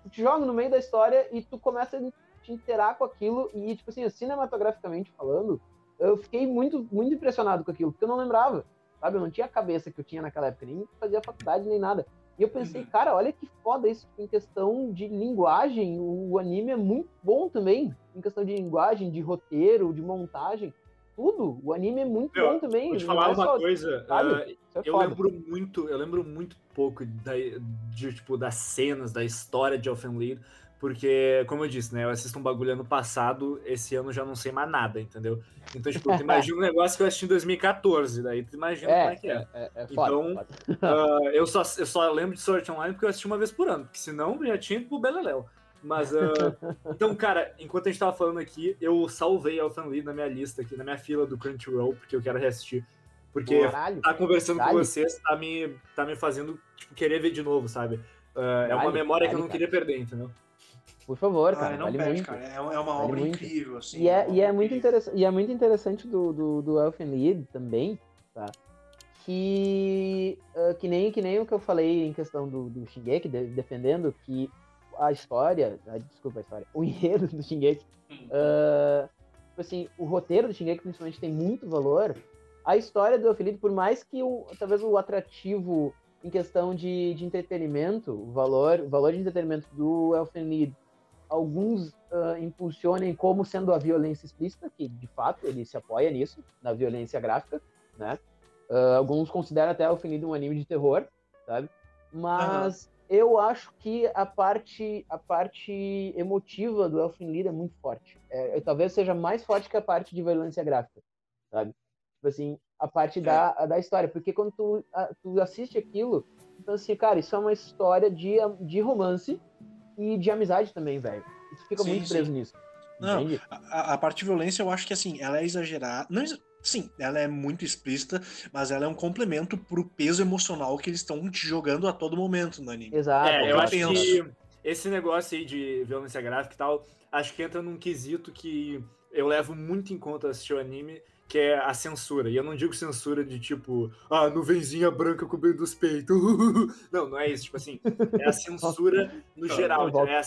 tu te joga no meio da história e tu começa a te interar com aquilo e, tipo assim, cinematograficamente falando, eu fiquei muito, muito impressionado com aquilo, porque eu não lembrava, sabe? Eu não tinha a cabeça que eu tinha naquela época, nem fazia faculdade nem nada. E eu pensei, Uhum. cara, olha que foda isso em questão de linguagem, o anime é muito bom também, em questão de linguagem, de roteiro, de montagem, tudo. O anime é muito Meu, bom também. Vou te falar é uma só- coisa. sabe? ah, Isso é eu foda. lembro muito, eu lembro muito pouco da, de, tipo, das cenas, da história de Elfenlied, porque, como eu disse, né, eu assisto um bagulho ano passado, esse ano já não sei mais nada, entendeu? Então, tipo, tu imagina um negócio que eu assisti em 2014, daí tu imagina como é É, que é. é, é, é foda. Então, foda. Ah, eu, só, eu só lembro de Sword Online porque eu assisti uma vez por ano, porque senão eu já tinha ido pro Beleléu. Mas, ah, então, cara, enquanto a gente tava falando aqui, eu salvei Elfenlied na minha lista aqui, na minha fila do Crunchyroll, porque eu quero reassistir. Porque Caralho. tá conversando com Dale. vocês tá me, tá me fazendo tipo, querer ver de novo, sabe? Ah, é uma memória que eu não queria perder, entendeu? Por favor, Ah, cara, não vale perde, muito. cara. É é uma Vale obra muito. incrível, assim. E é, e é muito interessante, e é muito interessante do, do, do Elfen Lied também, tá? Que, ah, que, nem, que nem o que eu falei em questão do, do Shingeki, de- defendendo que a história, ah, desculpa a história, o enredo do Shingeki, tipo assim, o roteiro do Shingeki principalmente tem muito valor, a história do Elfen Lied, por mais que o, talvez o atrativo em questão de, de entretenimento, o valor, o valor de entretenimento do Elfen Lied alguns ah, impulsionem como sendo a violência explícita, que de fato ele se apoia nisso, na violência gráfica, né? Ah, alguns consideram até o Finido um anime de terror, sabe? Mas eu acho que a parte, a parte emotiva do Elfen Lied é muito forte. É, talvez seja mais forte que a parte de violência gráfica, sabe? Tipo assim, a parte da, da história. Porque quando tu, a- tu assiste aquilo, então assim, cara, isso é uma história de, de romance e de amizade também, velho. Tu fica Sim, muito sim. preso nisso. Não? A, a parte de violência, eu acho que assim, ela é exagerada. Não, sim, ela é muito explícita, mas ela é um complemento pro peso emocional que eles estão te jogando a todo momento no anime. Exato. é, eu eu acho penso. que esse negócio aí de violência gráfica e tal, acho que entra num quesito que eu levo muito em conta assistir o anime, que é a censura. E eu não digo censura de tipo, ah, nuvenzinha branca cobrindo os peitos. não, não é isso. Tipo assim, é a censura no geral. É a,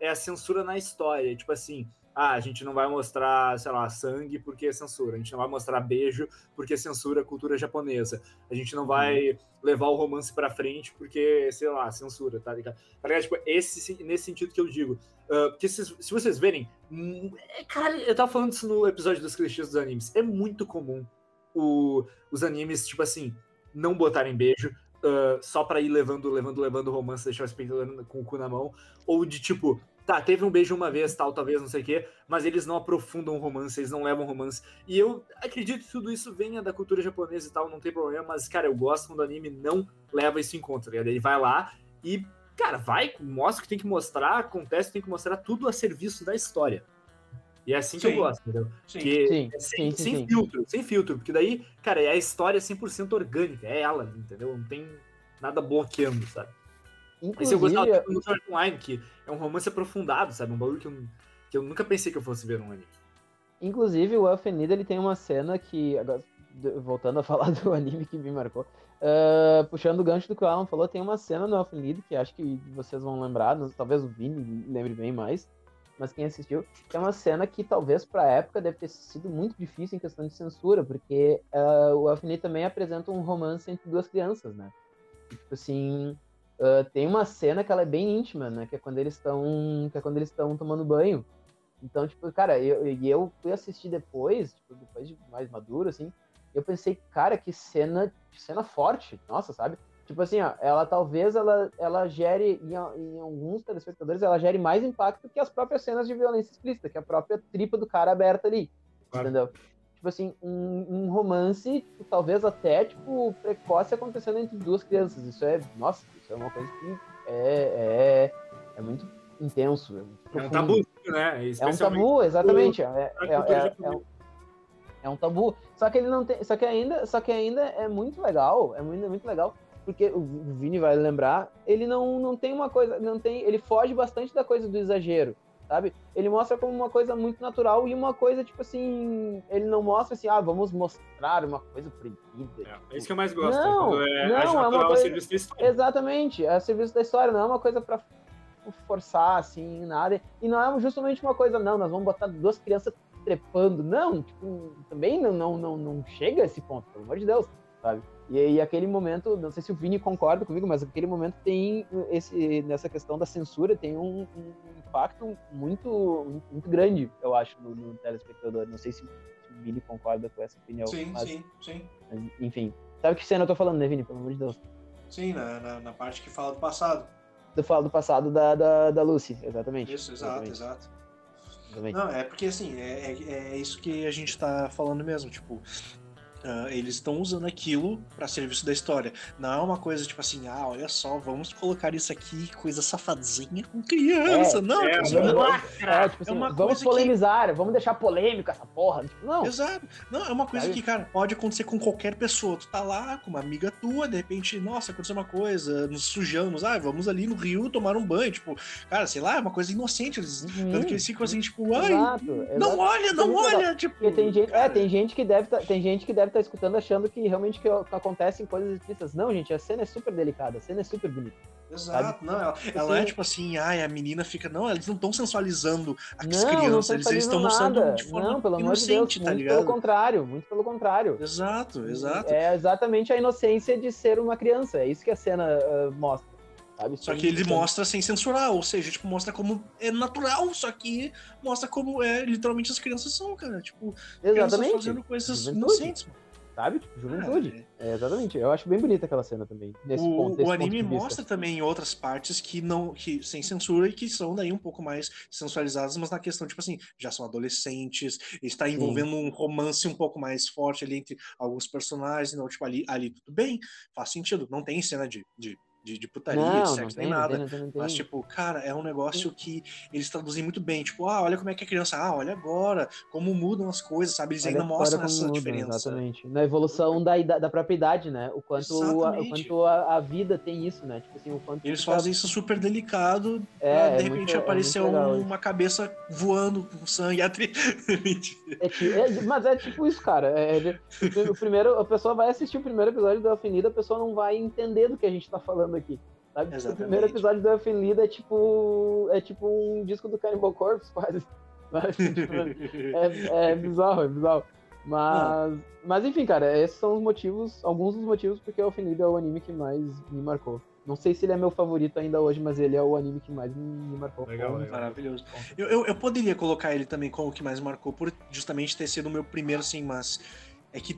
é a censura na história. Tipo assim, ah, a gente não vai mostrar, sei lá, sangue porque é censura. A gente não vai mostrar beijo porque é censura a cultura japonesa. A gente não vai levar o romance pra frente porque, sei lá, censura, tá ligado? Tá ligado? Tipo, esse, nesse sentido que eu digo. Ah, porque se, se vocês verem, hum, é, cara, eu tava falando isso no episódio dos clichês dos animes. É muito comum o- os animes, tipo assim, não botarem beijo ah, só pra ir levando, levando, levando o romance, deixar o espectador com o cu na mão. Ou de tipo, tá, teve um beijo uma vez, tal, talvez, não sei o quê, mas eles não aprofundam o romance, eles não levam o romance. E eu acredito que tudo isso venha da cultura japonesa e tal, não tem problema, mas, cara, eu gosto quando o anime não leva isso em conta, tá ligado? Ele vai lá e, cara, vai, mostra o que tem que mostrar, acontece, tem que mostrar tudo a serviço da história. E é assim que Sim. eu gosto, entendeu? Sim. Que Sim, é sem, sim, sim, sem sim. filtro, sem filtro, porque daí, cara, é a história 100% orgânica, é ela, entendeu? Não tem nada bloqueando, sabe? Mas eu gostava Inclusive, do Sword Online, que é um romance aprofundado, sabe? Um bagulho que eu, que eu nunca pensei que eu fosse ver num anime. inclusive o Elfenida, ele tem uma cena que, agora, voltando a falar do anime que me marcou, ah, puxando o gancho do que o Alan falou, tem uma cena no Elfenida que acho que vocês vão lembrar, talvez o Vini lembre bem mais, mas quem assistiu, que é uma cena que talvez pra época deve ter sido muito difícil em questão de censura, porque ah, o Elfenida também apresenta um romance entre duas crianças, né? Tipo assim, ah, tem uma cena que ela é bem íntima, né? Que é quando eles estão, que é quando eles estão tomando banho. Então, tipo, cara, eu, e eu fui assistir depois, tipo, depois de mais maduro, assim, eu pensei, cara, que cena, que cena forte, nossa, sabe? Tipo assim, ó, ela talvez ela, ela gere, em, em alguns telespectadores, ela gere mais impacto que as próprias cenas de violência explícita, que a própria tripa do cara aberta ali, claro. entendeu? Tipo assim, um, um, romance, talvez até, tipo, precoce acontecendo entre duas crianças. Isso é, nossa, isso é uma coisa que é, é, é muito intenso. É, muito é um tabu, né? É um tabu, exatamente. É, é, é, é, um, é um tabu. Só que ele não tem. Só que ainda, só que ainda é muito legal. É muito, muito legal porque o Vini vai lembrar, ele não, não tem uma coisa, não tem, ele foge bastante da coisa do exagero, sabe? Ele mostra como uma coisa muito natural e uma coisa tipo assim, ele não mostra assim, ah, vamos mostrar uma coisa proibida. É, é isso que eu mais gosto, não, é, não, é uma coisa, serviço da história. Exatamente, é serviço da história, não é uma coisa para forçar assim, nada. E não é justamente uma coisa, não, nós vamos botar duas crianças trepando, não, tipo, também não não não, não chega a esse ponto, pelo amor de Deus, sabe? E aí aquele momento, não sei se o Vini concorda comigo, mas aquele momento tem esse nessa questão da censura tem um, um impacto muito muito grande, eu acho, no, no telespectador. Não sei se, se, o Vini concorda com essa opinião. Sim, mas, sim, sim. Mas, enfim, sabe que cena eu tô falando, né, Vini? Pelo amor de Deus. Sim, na, na, na parte que fala do passado. Do fala do passado da, da, da Lucy, exatamente. Isso, exato, exatamente. exato. Não, é porque assim, é, é, é, isso que a gente tá falando mesmo, tipo, Uh, eles estão usando aquilo para serviço da história. Não é uma coisa tipo assim, ah, olha só, vamos colocar isso aqui, coisa safadinha com criança. É, não, é, tipo, não, é, é, tipo assim, é uma vamos polemizar, que... vamos deixar polêmica essa porra. Tipo, não. Exato. Não, é uma coisa que, cara, pode acontecer com qualquer pessoa. Tu tá lá com uma amiga tua, de repente, nossa, aconteceu uma coisa, nos sujamos, ah, vamos ali no rio tomar um banho. Tipo, cara, sei lá, é uma coisa inocente. Eles, uhum. Tanto que eles ficam assim, tipo, ai, exato, exato. não olha, não olha. Tipo, tem gente, é, tem gente que deve tá, tem gente que deve tá escutando achando que realmente que, acontecem coisas explícitas. Não, gente, a cena é super delicada, a cena é super bonita. Exato, sabe? não, ela, ela assim, é tipo assim, ai, a menina fica. Não, eles não estão sensualizando as não, crianças, não eles estão mostrando de forma não, pelo inocente, de Deus, tá muito ligado? Pelo contrário, muito pelo contrário. Exato, exato. É exatamente a inocência de ser uma criança, é isso que a cena uh, mostra. Sabe? Só que ele mostra sem censurar, ou seja, tipo, mostra como é natural, só que mostra como é literalmente as crianças são, cara. Tipo, Exatamente. fazendo coisas Juventude. inocentes, mano sabe? Tipo, juventude. É, é. exatamente. Eu acho bem bonita aquela cena também. Nesse o, ponto, o anime mostra também outras partes que não, que sem censura e que são daí um pouco mais sensualizadas, mas na questão, tipo assim, já são adolescentes, está envolvendo Sim. um romance um pouco mais forte ali entre alguns personagens, não, tipo, ali, ali tudo bem, faz sentido. Não tem cena de, de de, de putaria, não, de sexo, nem nada. Não tem, não tem, Mas, tipo, cara, é um negócio que eles traduzem muito bem. Tipo, ah, olha como é que a criança, ah, olha agora, como mudam as coisas, sabe? Eles olha, ainda mostram essa muda, diferença. Exatamente. Na evolução da, da própria idade, né? O quanto, a, o quanto a, a, vida tem isso, né? Tipo assim, o quanto. Eles fazem isso super delicado, é, pra, de é repente muito, é aparecer é uma cabeça voando com sangue. é, mas é tipo isso, cara. É, o primeiro, a pessoa vai assistir o primeiro episódio da Avenida, a pessoa não vai entender do que a gente tá falando aqui. Sabe? O primeiro episódio do Elfen Lied é tipo. É tipo um disco do Cannibal Corpse, quase. Tipo, é, é bizarro, é bizarro. Mas, mas enfim, cara, esses são os motivos, alguns dos motivos porque o Elfen Lied é o anime que mais me marcou. Não sei se ele é meu favorito ainda hoje, mas ele é o anime que mais me marcou. Legal, legal. maravilhoso. Eu, eu, eu, poderia colocar ele também como o que mais marcou, por justamente ter sido o meu primeiro, sim, mas é que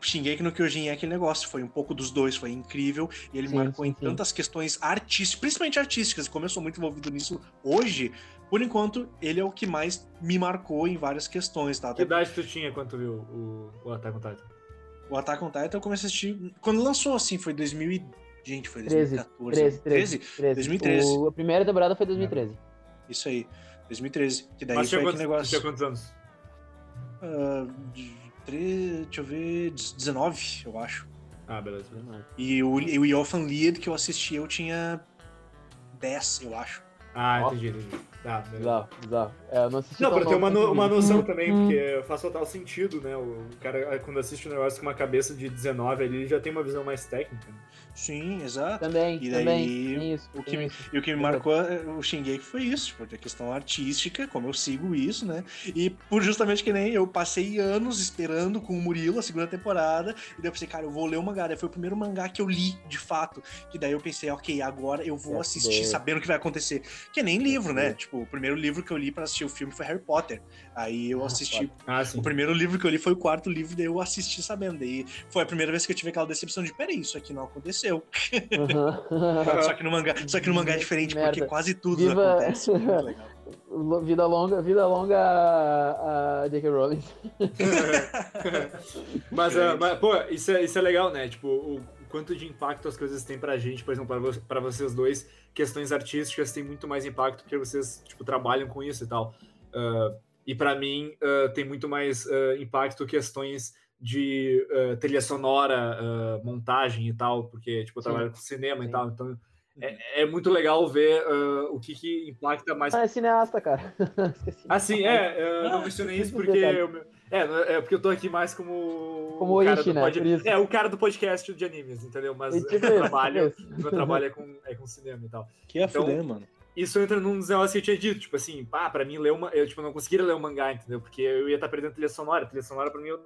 Shingeki no Kyojin é aquele negócio, foi um pouco dos dois, foi incrível, e ele sim, marcou sim, em sim. tantas questões artísticas, principalmente artísticas, e como eu sou muito envolvido nisso hoje, por enquanto, ele é o que mais me marcou em várias questões, tá? Que idade tu tinha quando tu viu o, o Attack on Titan? O Attack on Titan eu comecei a assistir, quando lançou, assim, foi 2000 e... Gente, foi 2014. 13, 13, 13, 2013. O, a primeira temporada foi 2013. Isso aí, 2013. Que daí Mas foi aquele negócio... Tinha quantos anos? Uh, 13, deixa eu ver, 19, eu acho. Ah, beleza. E o, o Yofan Lied que eu assisti, eu tinha 10, eu acho. Ah, entendi, entendi. Tá, bizarro, bizarro. É, eu não assisti Não, pra ter uma, no, uma noção também, porque faz total sentido, né? O cara, quando assiste um negócio com uma cabeça de 19 ali, ele já tem uma visão mais técnica. Sim, exato. Também, e daí, também. Isso, o que, me, isso. E o que me marcou o Shingeki foi isso, tipo, a questão artística, como eu sigo isso, né? E por justamente que nem eu passei anos esperando com o Murilo a segunda temporada, e daí eu pensei, cara, eu vou ler o mangá. Daí foi o primeiro mangá que eu li, de fato. Que daí eu pensei, ok, agora eu vou assistir sabendo o que vai acontecer. Que nem livro, né? Tipo, o primeiro livro que eu li pra assistir o filme foi Harry Potter. Aí eu assisti. Ah. O primeiro livro que eu li foi o quarto livro, daí eu assisti sabendo. Daí foi a primeira vez que eu tive aquela decepção de, peraí, isso aqui não aconteceu. Aham. Só que no mangá, só que no mangá é diferente, porque Merda. quase tudo Viva- acontece. Vida longa, vida longa a, a J.K. Rowling. mas, ah, mas, pô, isso é, isso é legal, né? Tipo, o, quanto de impacto as coisas têm pra gente, por exemplo, pra, vo- pra vocês dois, questões artísticas têm muito mais impacto porque vocês, tipo, trabalham com isso e tal. Ah, e pra mim, ah, tem muito mais ah, impacto questões de ah, trilha sonora, ah, montagem e tal, porque, tipo, eu Sim. trabalho com cinema Sim. e tal, então... É, é muito legal ver ah, o que, que impacta mais Ah, é cineasta, cara. Esqueci. ah, sim, é, eu não mencionei isso porque. eu- é, é porque eu tô aqui mais como. Como o cara Oishi, do né? pod-. É, o cara do podcast de animes, entendeu? Mas tipo meu trabalho, tipo isso. meu trabalho é com, é com cinema e tal. Que é Então, fuder, mano. Isso entra num dos negócios que eu tinha dito, tipo assim, pá, pra mim ler uma. Eu tipo, não conseguiria ler o mangá, entendeu? Porque eu ia estar perdendo trilha sonora. Trilha sonora pra mim eu-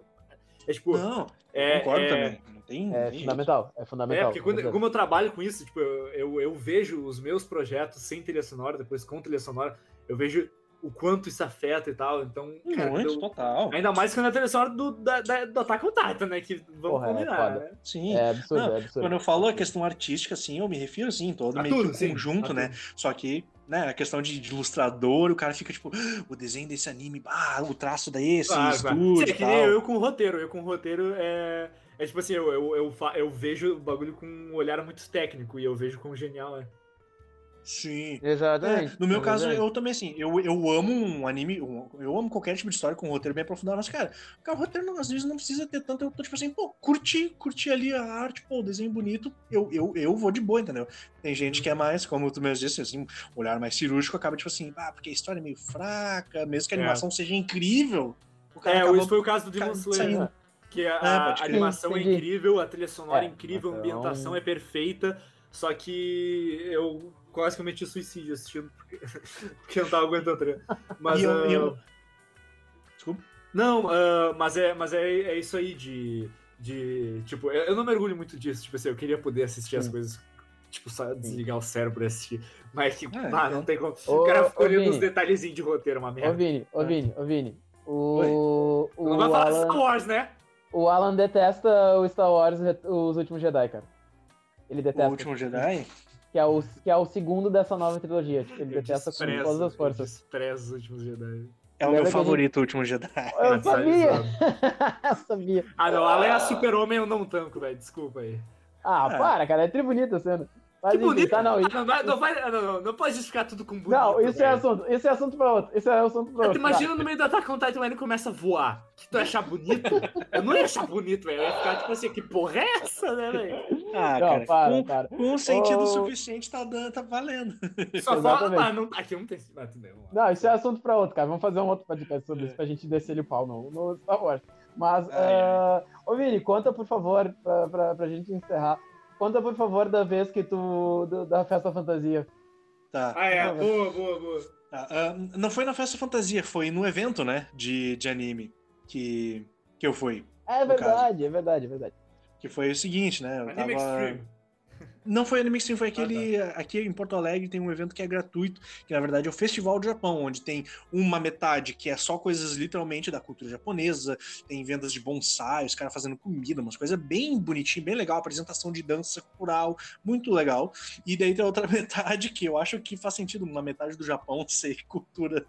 é tipo. Não, é, concordo é- também. Não tem. É fundamental, é É, fundamental. porque quando, como eu trabalho com isso, tipo, eu, eu, eu vejo os meus projetos sem trilha sonora, depois com trilha sonora, eu vejo o quanto isso afeta e tal. Então, cara, Muito, eu- total. Ainda mais quando é a trilha sonora do, da, da, do Attack on Titan, né? Que vamos Porra, é combinar, foda. né? Sim. É absurdo, Não, é absurdo. Quando eu falo a questão artística, assim, eu me refiro, assim, todo A meio tudo, que sim, conjunto, né? tudo. Só que, né, a questão de, de ilustrador, o cara fica tipo, "Ah, o desenho desse anime, ah, o traço desse, Claro, claro. estúdio Sim, e é que nem eu, eu com o roteiro. Eu com o roteiro é. É tipo assim, eu, eu, eu, eu vejo o bagulho com um olhar muito técnico e eu vejo com genial, né? Sim. Exatamente. É, no meu caso, eu também, assim, eu, eu amo um anime, um- eu amo qualquer tipo de história com um roteiro bem aprofundado, mas, cara, cara, o roteiro não- às vezes não precisa ter tanto, eu tô tipo assim, pô, curti, curti ali a arte, pô, o desenho bonito, eu, eu, eu vou de boa, entendeu? Tem gente que é mais, como tu mesmo disse, assim, um olhar mais cirúrgico, acaba tipo assim, ah, porque a história é meio fraca, mesmo que a É. animação seja incrível, o cara É, acaba... isso foi o caso do Demon Slayer. né? Que a, É, a animação é Entendi. incrível, a trilha sonora é, É, incrível, a então- ambientação é perfeita, só que eu quase cometi suicídio assistindo, porque, porque eu não tava aguentando. tá ligado? Mas, E eu- e eu- ah, Desculpa. Não, ah, mas, é, mas é, é isso aí de. de tipo, eu, eu não mergulho muito disso. Tipo assim, eu queria poder assistir as Sim. coisas. Tipo, só desligar o cérebro e assistir. Mas que, É, ah, é. não tem como. Ô, o cara ô, ficou olhando os detalhezinhos de roteiro, uma Ô, merda. Vini, ô, Vini, ô, Vini. O, o, não vai falar Alan, Star Wars, né? o Alan detesta o Star Wars, Os Últimos Jedi, cara. Ele O detesta. Último Jedi? Que é, o, que é o segundo dessa nova trilogia. Tipo, ele Eu detesta com desprezo- todas as forças. os últimos Jedi. É o Lembra meu a favorito, o Último Jedi. Eu Exato. sabia! eu sabia. Ah, não, Alan é super-homem, eu não tanco, velho. Desculpa aí. Ah, É. para, cara. É tri bonita a cena. Mas Que enfim, bonito. tá, não. Ah, Isso, não, vai- não, vai- ah, não, não, não pode justificar tudo com bonito. não, isso é assunto. Isso é assunto pra outro. Isso é assunto pra outro. imagina no meio do Attack on Titan ele começa a voar. Que tu ia achar bonito? Eu não ia achar bonito, velho. Eu ia ficar tipo assim, que porra é essa, né, velho? Ah, Não, cara, para, com, para. com um sentido suficiente tá, dando, tá valendo. Só fala, ah, não, aqui não tem. Ah, tudo bem. Não, isso é assunto pra outro, cara. Vamos fazer um outro podcast sobre isso pra gente descer o pau no, no Star Wars. Mas, Ai, ai. ah, ô Vini, conta por favor, pra, pra, pra gente encerrar. Conta por favor da vez que tu. da festa fantasia. Tá. Ah, é. Boa, boa, boa. Tá, ah, não foi na Festa Fantasia, foi no evento, né, de, de anime que, que eu fui. É verdade, é verdade, é verdade. Que foi o seguinte, né, eu Anime tava... Extreme. Não foi Anime Extreme, foi aquele. Ah, Aqui em Porto Alegre tem um evento que é gratuito, que na verdade é o Festival do Japão, onde tem uma metade que é só coisas literalmente da cultura japonesa, tem vendas de bonsai, os caras fazendo comida, umas coisas bem bonitinhas, bem legal, apresentação de dança cultural, muito legal. E daí tem a outra metade que eu acho que faz sentido uma metade do Japão ser cultura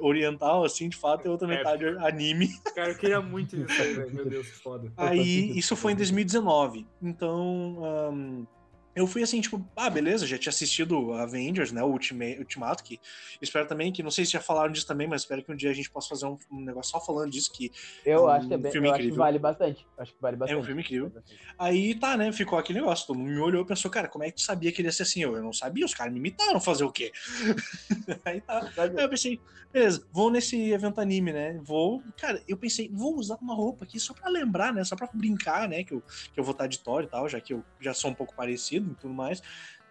oriental, assim, de fato, e outra É. metade anime. Cara, eu queria muito isso. Meu Deus, que foda. Aí, isso foi em 2019. Então, eu fui assim, tipo, ah, beleza, já tinha assistido Avengers, né, o Ultima- Ultimato, que espero também que, não sei se já falaram disso também, mas espero que um dia a gente possa fazer um, um negócio só falando disso, que Eu um acho que é bem, filme eu acho que incrível. vale bastante. Acho que vale bastante. é um filme incrível. Aí tá, né? Ficou aquele negócio. Todo mundo me olhou e pensou, cara, como é que tu sabia que ele ia ser assim? Eu, eu não sabia, os caras me imitaram fazer o quê? Aí tá. Aí eu pensei, beleza, vou nesse evento anime, né? Vou. Cara, eu pensei, vou usar uma roupa aqui só pra lembrar, né? Só pra brincar, né? Que eu, que eu vou estar de Thor e tal, já que eu já sou um pouco parecido e tudo mais.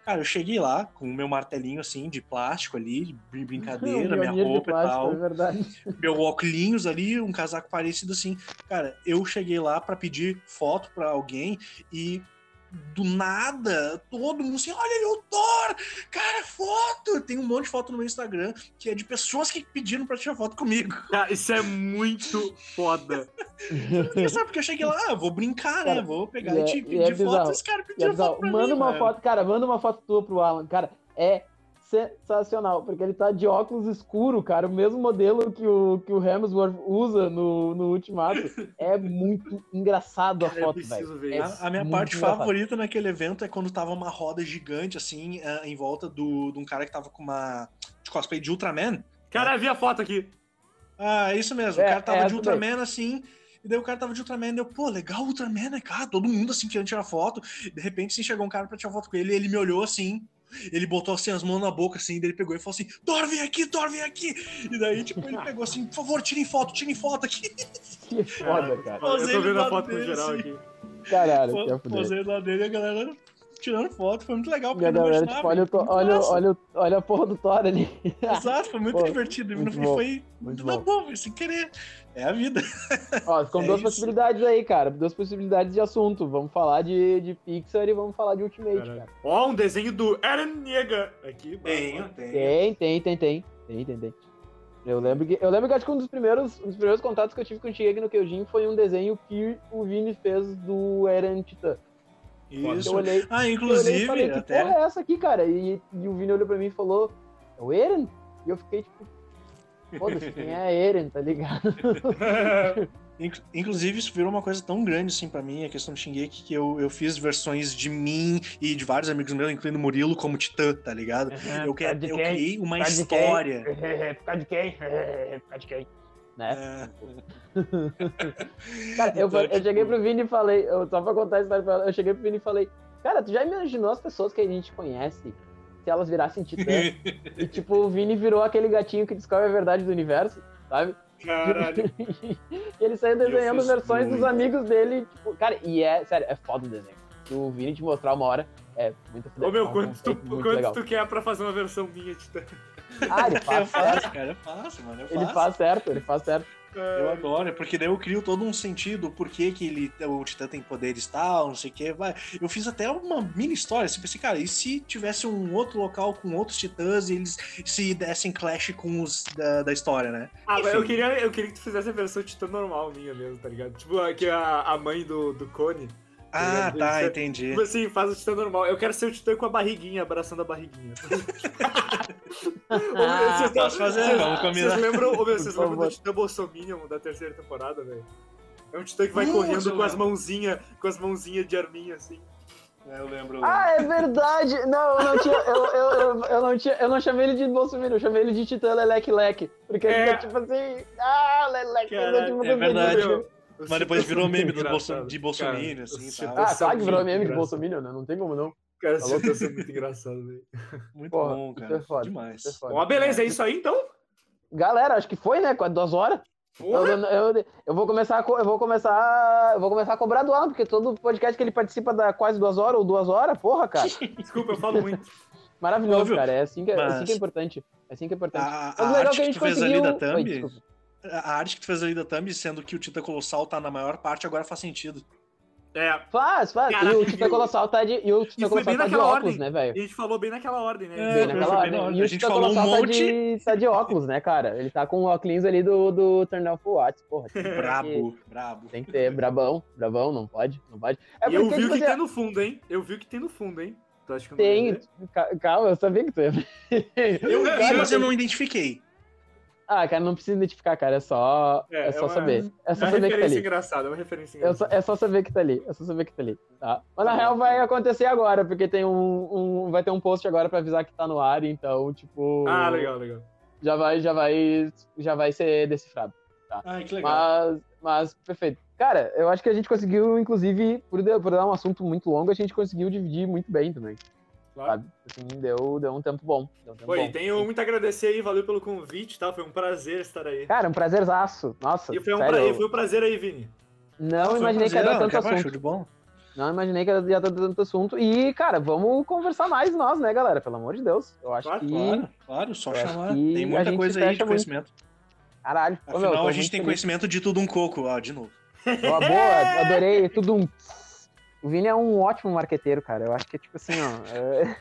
Cara, eu cheguei lá com o meu martelinho assim, de plástico ali, de brin- brincadeira, minha roupa e plástico, tal É meu óculos ali, um casaco parecido assim. Cara, eu cheguei lá pra pedir foto pra alguém e do nada, todo mundo assim, olha ali o Thor, cara, foto! Tem um monte de foto no meu Instagram que é de pessoas que pediram pra tirar foto comigo. Cara, isso é muito foda. Sabe, porque eu cheguei lá, ah, vou brincar, né? Cara, Vou pegar e e é- te e é pedir foto, esse cara E é foto pra Manda mim, uma velho. foto, cara, manda uma foto tua pro Alan. Cara, é sensacional, porque ele tá de óculos escuro, cara, o mesmo modelo que o, que o Hemsworth usa no, no Ultimato. É muito engraçado a Cara, eu foto, preciso velho. ver É isso. A, a minha parte engraçado. favorita naquele evento é quando tava uma roda gigante, assim, eh, em volta do, de um cara que tava com uma de cosplay de Ultraman. Cara, vi a foto aqui. Ah, é isso mesmo. É, o cara tava é de. Ultraman, assim, e daí o cara tava de Ultraman, e eu, pô, legal Ultraman, né, cara? Todo mundo, assim, querendo tirar foto. De repente, assim, chegou um cara pra tirar foto com ele, e ele me olhou, assim, ele botou, assim, as mãos na boca, assim, daí ele pegou e falou assim, Thor, vem aqui, Thor, vem aqui! E daí, tipo, ele pegou assim, por favor, tirem foto, tirem foto aqui. Que foda, cara. Eu tô do vendo a foto no dele, geral assim. aqui. Caralho, que é. Posei lá dele a galera tirando foto, foi muito legal, porque E a eu não galera, tipo, olha, o to- olha, olha, o- olha a porra do Thor ali. Exato, foi muito Pô, divertido. E muito bom, foi muito na bom. boa, sem querer. É a vida. Ó, ficam É duas isso. possibilidades aí, cara. Duas possibilidades de assunto. Vamos falar de, de Pixar e vamos falar de Ultimate, cara. Ó, um desenho do Eren Yeager aqui. Tenho. Tem, tem, tem, tem. Tem, tem, tem. Eu lembro que, eu lembro que acho que um dos primeiros, um dos primeiros contatos que eu tive contigo aqui no Kyojin foi um desenho que o Vini fez do Eren Titã. Isso. Eu olhei, Ah, eu olhei e inclusive, falei, que até. porra é essa aqui, cara? E, e o Vini olhou pra mim e falou, é o Eren? E eu fiquei tipo, foda-se, quem é Eren, tá ligado? Inc- Inclusive, isso virou uma coisa tão grande assim pra mim, a questão do Shingeki, que eu, eu fiz versões de mim e de vários amigos meus, incluindo Murilo, como Titã, tá ligado? Eu, que, eu criei uma história. Por causa de quem? Por causa de quem? Né? É. Cara, eu, Então, eu tipo, cheguei pro Vini e falei, eu, só pra contar a história pra ela, eu cheguei pro Vini e falei, cara, tu já imaginou as pessoas que a gente conhece se elas virassem titã? e tipo, o Vini virou aquele gatinho que descobre a verdade do universo, sabe? Caralho. e ele saiu desenhando versões dos amigos dele, tipo, cara, e é, sério, é foda o desenho. Se o Vini te mostrar uma hora, é muito foda. Ô meu, é um quanto, tu, quanto tu quer pra fazer uma versão minha, Titã? Ah, ele faz certo, fácil, cara, é fácil, mano. É ele fácil. faz certo, ele faz certo. Eu adoro, é porque daí eu crio todo um sentido, por que que ele, o Titã tem poderes tal, não sei o que. Vai. Eu fiz até uma mini história, assim, pensei, cara, e se tivesse um outro local com outros titãs e eles se dessem clash com os da, da história, né? Ah, mas eu Enfim. queria, eu queria que tu fizesse a versão Titã normal minha mesmo, tá ligado? Tipo, aqui a, a mãe do, do Cone. Ah, ligado? tá, é- entendi. Tipo assim, faz o Titã normal. Eu quero ser o Titã com a barriguinha, abraçando a barriguinha. Meu, vocês- Posso fazer, vocês- vamos combinar. Vocês lembram, ô, meu, vocês lembram do. Titã Bolsominion da terceira temporada, velho? É um Titã que vai correndo com as mãozinhas, com as mãozinhas de arminha, assim. É, eu lembro. eu lembro. Ah, é verdade! Não, eu não tinha. Eu, eu, eu, eu não tinha. Eu não chamei ele de Bolsonaro, eu chamei ele de Titã Leleque Leque. Porque ele É. fica tipo assim. Ah, Leleque, uma é coisa verdade. Meu, Mas depois virou meme do de Bolsonaro, assim, Ah, claro que virou meme de. Bolsonaro, né? Não tem como não. Cara, esse Titã são muito engraçado, velho. Muito Porra, bom, isso cara. é foda, Demais. isso é foda. Ó, beleza, é isso aí então? Galera, acho que foi, né? Quase duas horas. Eu, Porra! eu, eu vou começar a, eu vou começar. Eu vou começar a cobrar do Alan, porque todo podcast que ele participa dá quase duas horas ou duas horas, porra, cara. Desculpa, eu falo muito. Maravilhoso, Óbvio, cara. É assim, que, é assim mas- que é importante. É assim que é importante. A, Mas a o legal arte que a que gente conseguiu. ali da Oi, thumb, desculpa. A arte que tu fez ali da thumb, sendo que o Tita Colossal tá na maior parte, agora faz sentido. É, Faz, faz. Caraca, e o Tita? Colossal tá de. E o Tita bem Colossal tá de naquela óculos, ordem. né, velho? e a gente falou bem naquela ordem, né? É, Bem naquela bem na ordem. ordem. E A o gente Tita falou um Colossal tá monte. de, tá de óculos, né, cara? Ele tá com o óculos ali do, do Turn Off Watch, porra. que- Brabo, brabo. Tem que ter, brabão, brabão, não pode, não pode. É eu vi o tipo que assim, tem no fundo, hein? Eu vi o que tem no fundo, hein? Tu acha que eu não tem. Calma, eu sabia que tu ia. Eu vi, Cara, mas eu não identifiquei. Ah, cara, não precisa identificar, cara. É só, É, é, é só uma- saber. É só uma saber que tá referência ali. engraçada, é uma referência É só, engraçada. é só saber que tá ali. É só saber que tá ali. Tá? Mas na real vai acontecer agora, porque tem um, um- Vai ter um post agora pra avisar que tá no ar, então, tipo. Ah, legal, legal. Já vai, já vai. Já vai ser decifrado. Ai, que legal. Mas, mas, perfeito. Cara, eu acho que a gente conseguiu, inclusive, por, por dar um assunto muito longo, a gente conseguiu dividir muito bem também. Claro. Assim, deu, deu um tempo bom. Deu um tempo bom. tenho muito a agradecer aí, valeu pelo convite, tá? Foi um prazer estar aí. Cara, um prazerzaço. Nossa. E foi um, sério, pra... e eu foi um prazer aí, Vini. Não Foi um imaginei que ia prazer, dar tanto assunto. de bom. Não imaginei que ia dar tanto assunto. E, cara, vamos conversar mais nós, né, galera? Pelo amor de Deus. Eu acho Claro, que. Claro, claro, só chamar. Tem a muita gente coisa aí de muito. conhecimento. Caralho. Ô, meu, Afinal, a gente tem feliz. conhecimento de tudo um coco, ó, de novo. Ó, boa, adorei. Tudo um. O Vini é um ótimo marqueteiro, cara. Eu acho que é tipo assim, ó. É...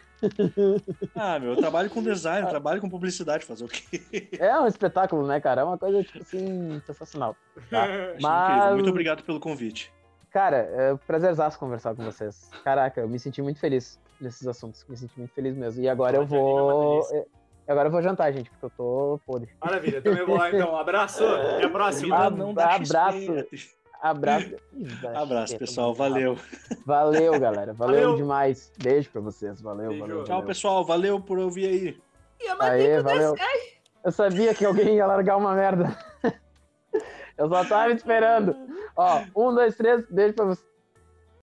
Ah, meu, eu trabalho com design, eu trabalho com publicidade, fazer o quê? é um espetáculo, né, cara? É uma coisa, tipo assim, sensacional. Tá? Mas- incrível. Muito obrigado pelo convite. Cara, é um prazerzaço conversar com vocês. Caraca, eu me senti muito feliz nesses assuntos. Me senti muito feliz mesmo. E agora eu vou. é, Agora eu vou jantar, gente, porque eu tô podre. Maravilha, também vou lá então. Abraço, até a próxima. Ah, dá abraço. Abraço. Abraço, pessoal. Valeu. Valeu, galera. Valeu, Valeu. demais. Beijo pra vocês. Valeu, Beijo. valeu. Tchau, valeu. pessoal. Valeu por ouvir aí. E a Aê, valeu. Eu sabia que alguém ia largar uma merda. Eu só tava esperando. Ó, um, dois, três, beijo pra vocês.